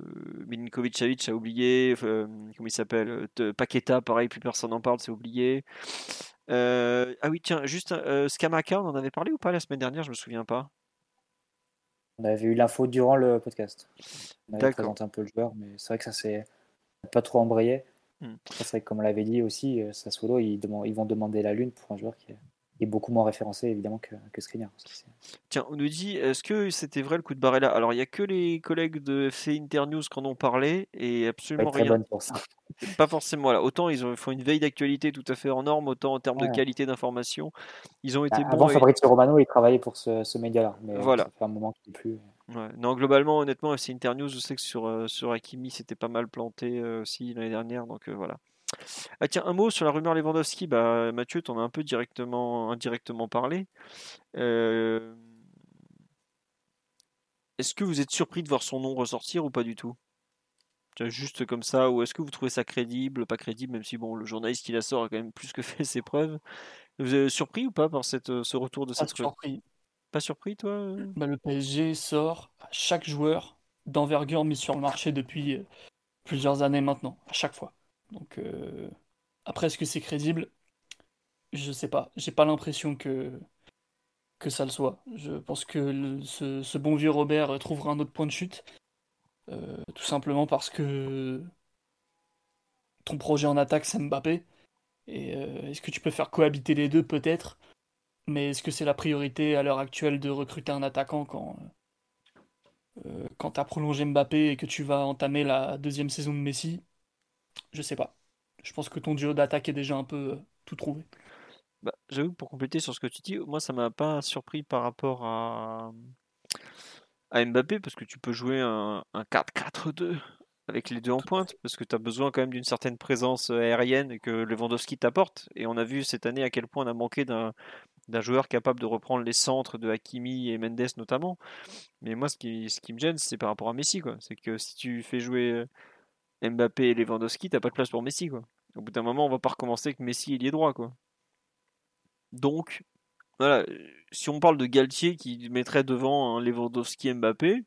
Milinkovic Savic, a oublié, euh, comment il s'appelle Paqueta, pareil, plus personne n'en parle, c'est oublié. Euh, ah oui, tiens, juste euh, Skamaka, on en avait parlé ou pas la semaine dernière, je me souviens pas. On avait eu l'info durant le podcast. On avait présenté un peu le joueur, mais c'est vrai que ça s'est pas trop embrayé. Hmm. C'est vrai que comme on l'avait dit aussi, euh, Sassuolo, ils, ils vont demander la lune pour un joueur qui est, qui est beaucoup moins référencé évidemment que, que Skriniar. Tiens, on nous dit, est-ce que c'était vrai le coup de Barella? Alors, il n'y a que les collègues de FC Internews qui en ont parlé et absolument rien. bonne pour ça. *laughs* Pas forcément. Voilà. Autant ils ont, font une veille d'actualité tout à fait hors norme, autant en termes de qualité d'information, ils ont été Avant bons. et- Fabrizio Romano, il travaillait pour ce, ce média-là, mais euh, Voilà. ça fait un moment qu'il n'est plus. Ouais. Non, globalement, honnêtement, FC Internews, je sais que sur, euh, sur Hakimi, c'était pas mal planté euh, aussi l'année dernière, donc euh, voilà. Ah tiens, un mot sur la rumeur Lewandowski, bah, Mathieu, t'en as un peu directement, indirectement parlé. Euh, Est-ce que vous êtes surpris de voir son nom ressortir ou pas du tout? Juste comme ça, ou est-ce que vous trouvez ça crédible, pas crédible, même si bon, le journaliste qui la sort a quand même plus que *laughs* fait ses preuves? Vous êtes surpris ou pas par cette, euh, ce retour de Pas cette rumeur surpris. Pas surpris, toi? Bah, le PSG sort à chaque joueur d'envergure mis sur le marché depuis euh, plusieurs années maintenant, à chaque fois. Donc euh, après, est-ce que c'est crédible? Je sais pas. J'ai pas l'impression que, que ça le soit. Je pense que ce, bon vieux Robert trouvera un autre point de chute, euh, tout simplement parce que ton projet en attaque, c'est Mbappé. Et euh, est-ce que tu peux faire cohabiter les deux? Peut-être. Mais est-ce que c'est la priorité à l'heure actuelle de recruter un attaquant quand, euh, quand tu as prolongé Mbappé et que tu vas entamer la deuxième saison de Messi? Je sais pas. Je pense que ton duo d'attaque est déjà un peu euh, tout trouvé. Bah, j'avoue, pour compléter sur ce que tu dis, moi ça m'a pas surpris par rapport à, à Mbappé, parce que tu peux jouer un, un 4-4-2 avec les deux en pointe, parce que tu as besoin quand même d'une certaine présence euh, aérienne que Lewandowski t'apporte. Et on a vu cette année à quel point on a manqué d'un d'un joueur capable de reprendre les centres de Hakimi et Mendes notamment. Mais moi, ce qui, ce qui me gêne, c'est par rapport à Messi, quoi. C'est que si tu fais jouer euh, Mbappé et Lewandowski, t'as pas de place pour Messi, quoi. Au bout d'un moment, on va pas recommencer avec Messi il est droit, quoi. Donc, voilà, euh, si on parle de Galtier qui mettrait devant un Lewandowski Mbappé,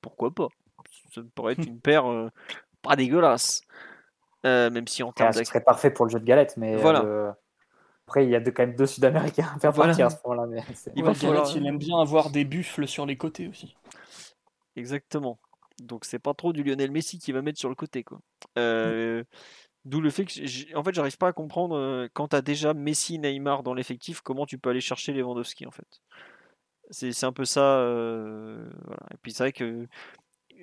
pourquoi pas Ça me pourrait être une paire euh, pas dégueulasse. Euh, même si en Ah, termes ce d'ac- serait parfait pour le jeu de galette, mais euh, Voilà. le- après, il y a de- quand même deux Sud-Américains à faire Voilà. partir à ce moment-là. Mais Il Ouais, va falloir- Galette, il aime bien avoir des buffles sur les côtés aussi. Exactement. Donc c'est pas trop du Lionel Messi qui va mettre sur le côté quoi. Euh, D'où le fait que en fait j'arrive pas à comprendre euh, quand t'as déjà Messi, Neymar dans l'effectif, comment tu peux aller chercher Lewandowski en fait. C'est un peu ça. euh, voilà. Et puis c'est vrai que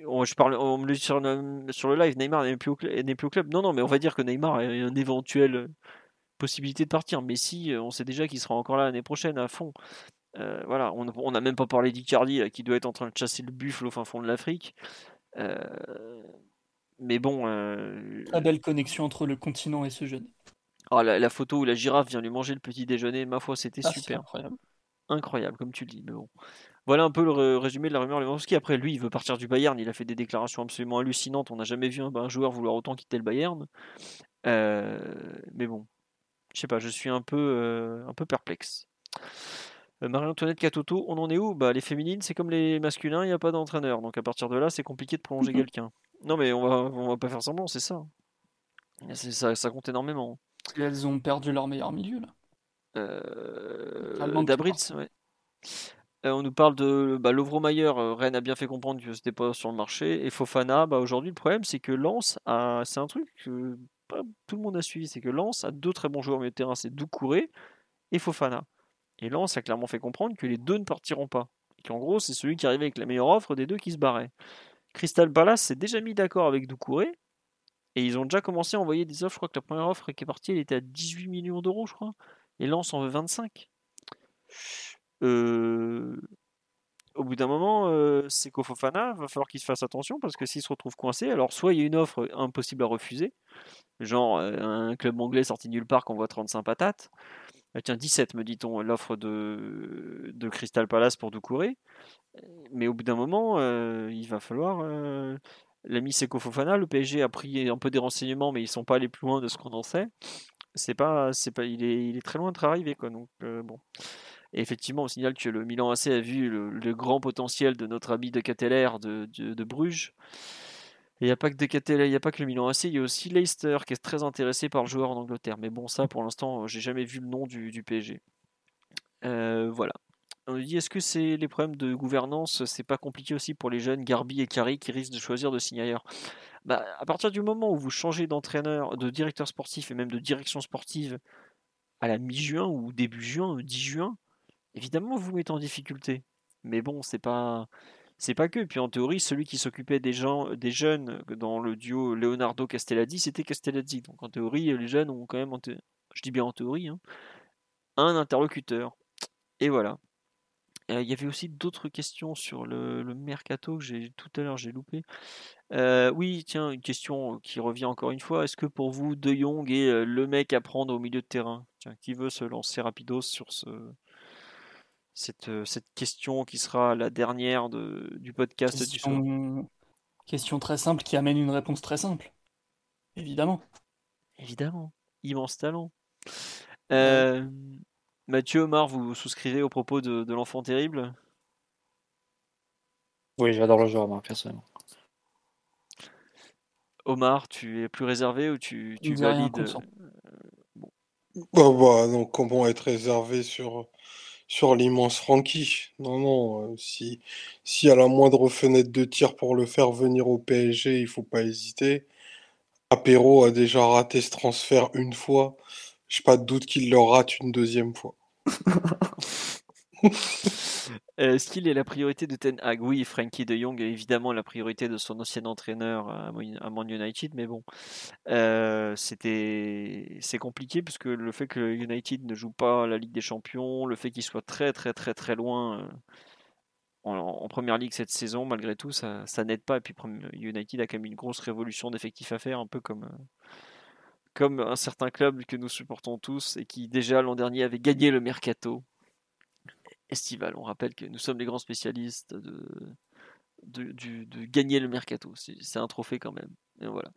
on, je parle, on me le dit sur le, sur le live, Neymar n'est plus, plus au club. Non non, mais on va dire que Neymar a une éventuelle possibilité de partir. Messi, on sait déjà qu'il sera encore là l'année prochaine à fond. Euh, voilà, on n'a même pas parlé d'Icardi là, qui doit être en train de chasser le buffle au fin fond de l'Afrique. Euh, mais bon, euh, Très belle connexion entre le continent et ce jeune. ah, la, la photo où la girafe vient lui manger le petit déjeuner, ma foi, c'était Ah, super. incroyable. Incroyable, comme tu le dis. Mais bon. Voilà un peu le ré- résumé de la rumeur Lewandowski. Après, lui, il veut partir du Bayern. Il a fait des déclarations absolument hallucinantes. On n'a jamais vu un, un joueur vouloir autant quitter le Bayern. Euh, mais bon, je sais pas, je suis un peu, un peu perplexe. Marie-Antoinette Catoto, on en est où? Bah, Les féminines, c'est comme les masculins, il n'y a pas d'entraîneur. Donc à partir de là, c'est compliqué de prolonger quelqu'un. Non, mais on va, on va pas faire semblant, c'est ça. C'est Ça, ça compte énormément. Et Elles ont perdu leur meilleur milieu là. Euh, Dabritz, ouais. Euh, on nous parle de bah, Lovro-Mayer, euh, Rennes a bien fait comprendre que c'était pas sur le marché. Et Fofana, bah, aujourd'hui, le problème, c'est que Lens a. C'est un truc que pas tout le monde a suivi, c'est que Lens a deux très bons joueurs au milieu de terrain, c'est Doucouré et Fofana. Et Lens a clairement fait comprendre que les deux ne partiront pas. Et qu'en gros, c'est celui qui arrivait avec la meilleure offre des deux qui se barrait. Crystal Palace s'est déjà mis d'accord avec Doucouré. Et ils ont déjà commencé à envoyer des offres. Je crois que la première offre qui est partie, elle était à 18 millions d'euros, je crois. Et Lens en veut 25. Euh, Au bout d'un moment, euh, Seko Fofana, va falloir qu'il se fasse attention parce que s'il se retrouve coincé, alors soit il y a une offre impossible à refuser, genre euh, un club anglais sorti nulle part qu'on voit 35 patates. Ah, tiens, 17 me dit-on, l'offre de, de Crystal Palace pour Doucouré. Mais au bout d'un moment, euh, il va falloir. euh, L'ami Seko Fofana, le PSG a pris un peu des renseignements, mais ils sont pas allés plus loin de ce qu'on en sait. C'est pas, c'est pas, il est, il est très loin d'être arrivé, quoi. Donc euh, bon. Effectivement, on signale que le Milan AC a vu le, grand potentiel de notre ami de Cateller de, de, de Bruges. Il n'y a pas que il n'y a pas que le Milan AC, il y a aussi Leicester qui est très intéressé par le joueur en Angleterre. Mais bon, ça, pour l'instant, j'ai jamais vu le nom du, PSG. Euh, voilà. On nous dit est-ce que c'est les problèmes de gouvernance, c'est pas compliqué aussi pour les jeunes Garbi et Carry qui risquent de choisir de signer ailleurs bah, À partir du moment où vous changez d'entraîneur, de directeur sportif et même de direction sportive à la mi-juin ou début juin, 10 juin, évidemment vous vous mettez en difficulté. Mais bon, c'est pas c'est pas que. Puis en théorie, celui qui s'occupait des gens, des jeunes dans le duo Leonardo Castellazzi, c'était Castellazzi. Donc en théorie, les jeunes ont quand même, je dis bien en théorie, hein, un interlocuteur. Et voilà. il y avait aussi d'autres questions sur le, mercato que j'ai tout à l'heure j'ai loupé. Euh, oui, tiens, une question qui revient encore une fois. Est-ce que pour vous, De Jong est le mec à prendre au milieu de terrain? Tiens, qui veut se lancer rapidos sur ce, cette, cette question qui sera la dernière de, du podcast du Question... question très simple qui amène une réponse très simple. Évidemment. Évidemment. Immense talent. Euh, Mathieu, Omar, vous souscrivez au propos de, de l'enfant terrible? Oui, j'adore le joueur, moi, personnellement. Omar, tu es plus réservé ou tu, tu Dis rien, valides consent. Bah, bah, donc comment être réservé sur, sur l'immense Francky? Non, non, euh, si, si à la moindre fenêtre de tir pour le faire venir au PSG, il faut pas hésiter. Apéro a déjà raté ce transfert une fois. J'ai pas de doute qu'il le rate une deuxième fois. *laughs* Euh, Est-ce qu'il est la priorité de Ten Hag. Oui, Frankie de Jong est évidemment la priorité de son ancien entraîneur à Man United, mais bon, euh, c'était c'est compliqué parce que le fait que United ne joue pas la Ligue des Champions, le fait qu'il soit très très très très loin euh, en, première ligue cette saison, malgré tout, ça, ça n'aide pas. Et puis United a quand même une grosse révolution d'effectifs à faire, un peu comme euh, comme un certain club que nous supportons tous et qui déjà l'an dernier avait gagné le mercato estival. On rappelle que nous sommes les grands spécialistes de, de, du- de gagner le mercato. C'est un trophée quand même. Et voilà.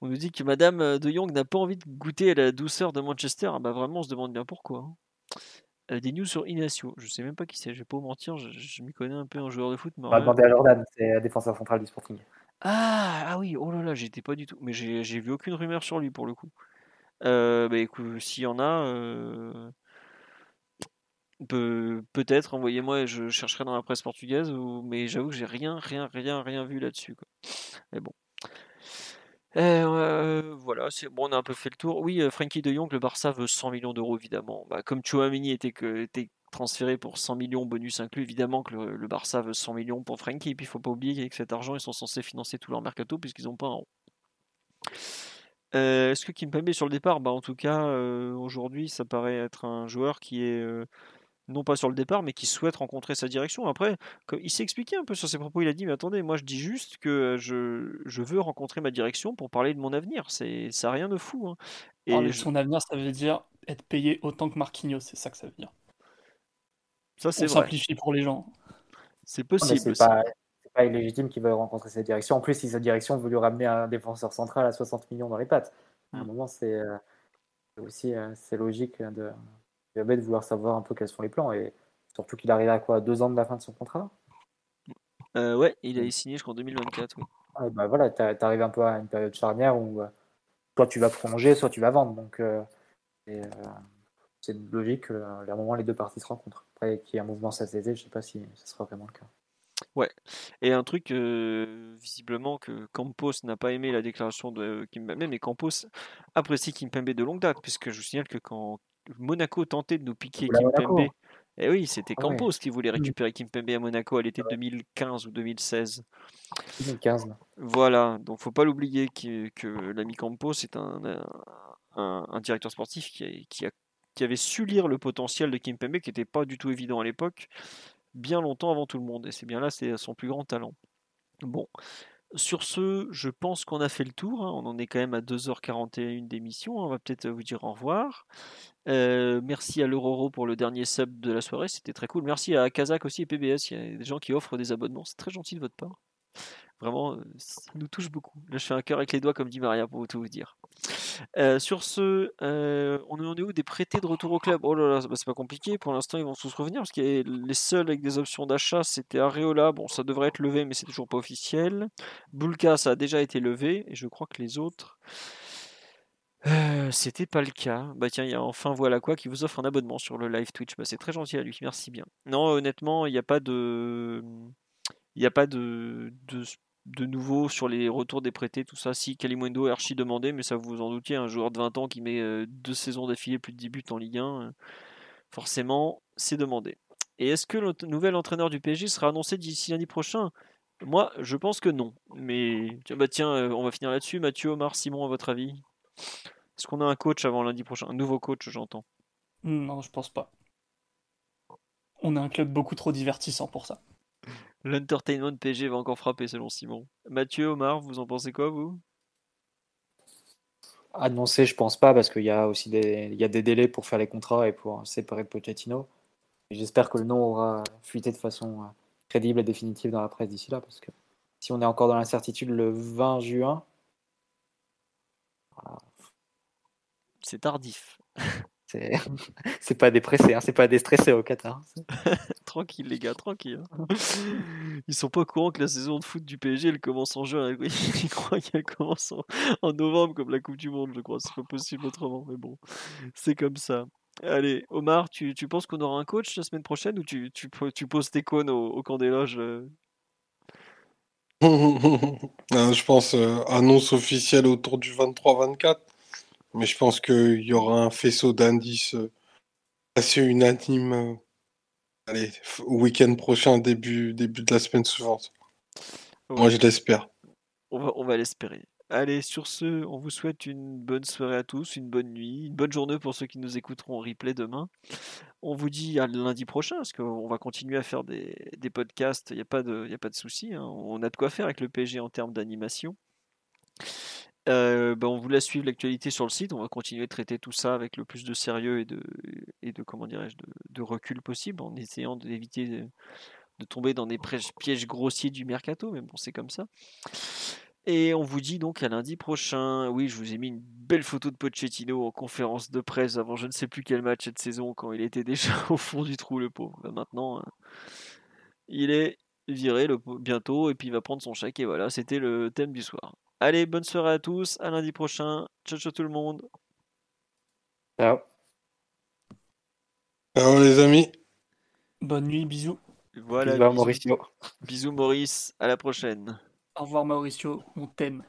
On nous dit que Madame euh, de Jong n'a pas envie de goûter à la douceur de Manchester. Ah bah vraiment, on se demande bien pourquoi. hein. Euh, des news sur Inacio. Je sais même pas qui c'est. Je vais pas vous mentir. Je, je m'y connais un peu en joueur de foot. mais On va demander à Jordan, c'est un défenseur central du Sporting. Ah, ah oui, oh là là, j'étais pas du tout. Mais j'ai j'ai vu aucune rumeur sur lui pour le coup. Euh, bah écoute, s'il y en a, euh, Peu- Peut-être, envoyez-moi et je chercherai dans la presse portugaise, mais j'avoue que j'ai rien, rien, rien, rien vu là-dessus. Mais bon. Euh, voilà, bon, on a un peu fait le tour. Oui, euh, Frankie de Jong, le Barça veut 100 millions d'euros, évidemment. Bah, comme Chouamini était, transféré pour 100 millions, bonus inclus, évidemment que le, Barça veut 100 millions pour Frankie. Et puis, il faut pas oublier qu'avec cet argent, ils sont censés financer tout leur mercato, puisqu'ils n'ont pas un. Euh, Est-ce que Kimpembe est sur le départ? Bah, En tout cas, euh, aujourd'hui, ça paraît être un joueur qui est non pas sur le départ, mais qui souhaite rencontrer sa direction. Après, il s'est expliqué un peu sur ses propos. Il a dit Mais attendez, moi je dis juste que je, je veux rencontrer ma direction pour parler de mon avenir. C'est, ça n'a rien de fou. hein. Et Parler de je- son avenir, ça veut dire être payé autant que Marquinhos, c'est ça que ça veut dire. ça, c'est vrai. simplifie pour les gens. C'est possible. c'est pas, pas illégitime qu'il veuille rencontrer sa direction. En plus, si sa direction veut lui ramener un défenseur central à 60 millions dans les pattes, à un Mm. moment, c'est aussi c'est logique de, de de vouloir savoir un peu quels sont les plans. Et surtout qu'il arrive à quoi Deux ans de la fin de son contrat? Euh, ouais, il a signé jusqu'en 2024. oui. Ouais, bah voilà, tu arrives un peu à une période charnière où euh, soit tu vas prolonger, soit tu vas vendre. Donc, euh, euh, c'est logique qu'à un moment, les deux parties se rencontrent. Après, qu'il y ait un mouvement été, je sais pas si ce sera vraiment le cas. Et un truc, euh, visiblement, que Campos n'a pas aimé la déclaration de Kimpembe, mais Campos apprécie Kimpembe de longue date, puisque je vous signale que quand Monaco tentait de nous piquer Monaco. Kimpembe, eh oui, c'était Ah ouais. Campos qui voulait récupérer Kimpembe à Monaco à l'été Ouais. 2015 ou 2016. 2015, là. Voilà, donc faut pas l'oublier que, que l'ami Campos est un, un, un directeur sportif qui, a- qui, a- qui avait su lire le potentiel de Kimpembe, qui n'était pas du tout évident à l'époque, bien longtemps avant tout le monde. Et c'est bien là, c'est son plus grand talent. Bon, sur ce, je pense qu'on a fait le tour. hein. On en est quand même à 2h41 d'émission. On va peut-être vous dire au revoir. Euh, merci à l'Euroro pour le dernier sub de la soirée, c'était très cool. Merci à Kazak aussi et PBS, il y a des gens qui offrent des abonnements, c'est très gentil de votre part. Vraiment, ça nous touche beaucoup. Là, je fais un cœur avec les doigts, comme dit Maria, pour tout vous dire. Euh, sur ce, euh, on en est où? Des prêtés de retour au club? Oh là là, bah, c'est pas compliqué. Pour l'instant, ils vont tous revenir parce que les seuls avec des options d'achat, c'était Areola. Bon, ça devrait être levé, mais c'est toujours pas officiel. Bulka, ça a déjà été levé, et je crois que les autres. Euh, c'était pas le cas. Bah tiens, il y a enfin voilà quoi qui vous offre un abonnement sur le live Twitch. Bah, c'est très gentil à lui, merci bien. Non, honnêtement, il n'y a pas de, il n'y a pas de, de nouveau sur les retours des prêtés, tout ça. Si Kalimundo est archi demandé, mais ça vous en doutiez, un joueur de 20 ans qui met euh, deux saisons d'affilée plus de 10 buts en Ligue 1, euh, forcément, c'est demandé. Et est-ce que le nouvel entraîneur du PSG sera annoncé d'ici lundi prochain? Moi, je pense que non. Mais tiens, bah tiens, euh, on va finir là-dessus. Mathieu, Omar, Simon, à votre avis? Est-ce qu'on a un coach avant lundi prochain? Un nouveau coach, j'entends. Non, je pense pas. on est un club beaucoup trop divertissant pour ça. L'entertainment PG va encore frapper selon Simon. Mathieu, Omar, vous en pensez quoi vous? Annoncé, je pense pas, parce qu'il y a aussi des, il y a des délais pour faire les contrats et pour séparer de Pochettino. J'espère que le nom aura fuité de façon euh, crédible et définitive dans la presse d'ici là, parce que si on est encore dans l'incertitude le 20 juin, c'est tardif. *laughs* C'est pas dépressé, hein, c'est pas déstressé au Qatar. *laughs* tranquille les gars, *laughs* tranquille. Hein. Ils sont pas au courant que la saison de foot du PSG elle commence en juin. *laughs* Ils croient qu'elle commence en, novembre comme la Coupe du Monde, je crois. C'est pas possible autrement, mais bon, c'est comme ça. Allez, Omar, tu, tu penses qu'on aura un coach la semaine prochaine ou tu, tu, tu poses tes cônes au, camp des loges *laughs* euh? Je pense euh, annonce officielle autour du 23-24. Mais je pense qu'il y aura un faisceau d'indices euh, assez unanime. Allez, week-end prochain, début, début de la semaine suivante. Moi, je l'espère. On va, on va l'espérer. Allez, sur ce, on vous souhaite une bonne soirée à tous, une bonne nuit, une bonne journée pour ceux qui nous écouteront en replay demain. On vous dit à lundi prochain, parce qu'on va continuer à faire des, podcasts, il n'y a pas de, y a pas de souci. Hein. On a de quoi faire avec le PG en termes d'animation. Euh, ben, on vous laisse suivre l'actualité sur le site. On va continuer de traiter tout ça avec le plus de sérieux et de, comment dirais-je, de, recul possible, en essayant d'éviter de, tomber dans des pièges grossiers du mercato. Mais bon, c'est comme ça. Et on vous dit donc à lundi prochain. Oui, je vous ai mis une belle photo de Pochettino en conférence de presse avant je ne sais plus quel match cette saison quand il était déjà *laughs* au fond du trou, le pauvre. Ben, maintenant, hein, il est viré bientôt et puis il va prendre son chèque. Et voilà, c'était le thème du soir. Allez, bonne soirée à tous. À lundi prochain. Ciao, ciao tout le monde. Ciao. Ciao les amis. Bonne nuit, bisous. Voilà. Bisous, Mauricio. Bisous Maurice. À la prochaine. Au revoir Mauricio, on t'aime.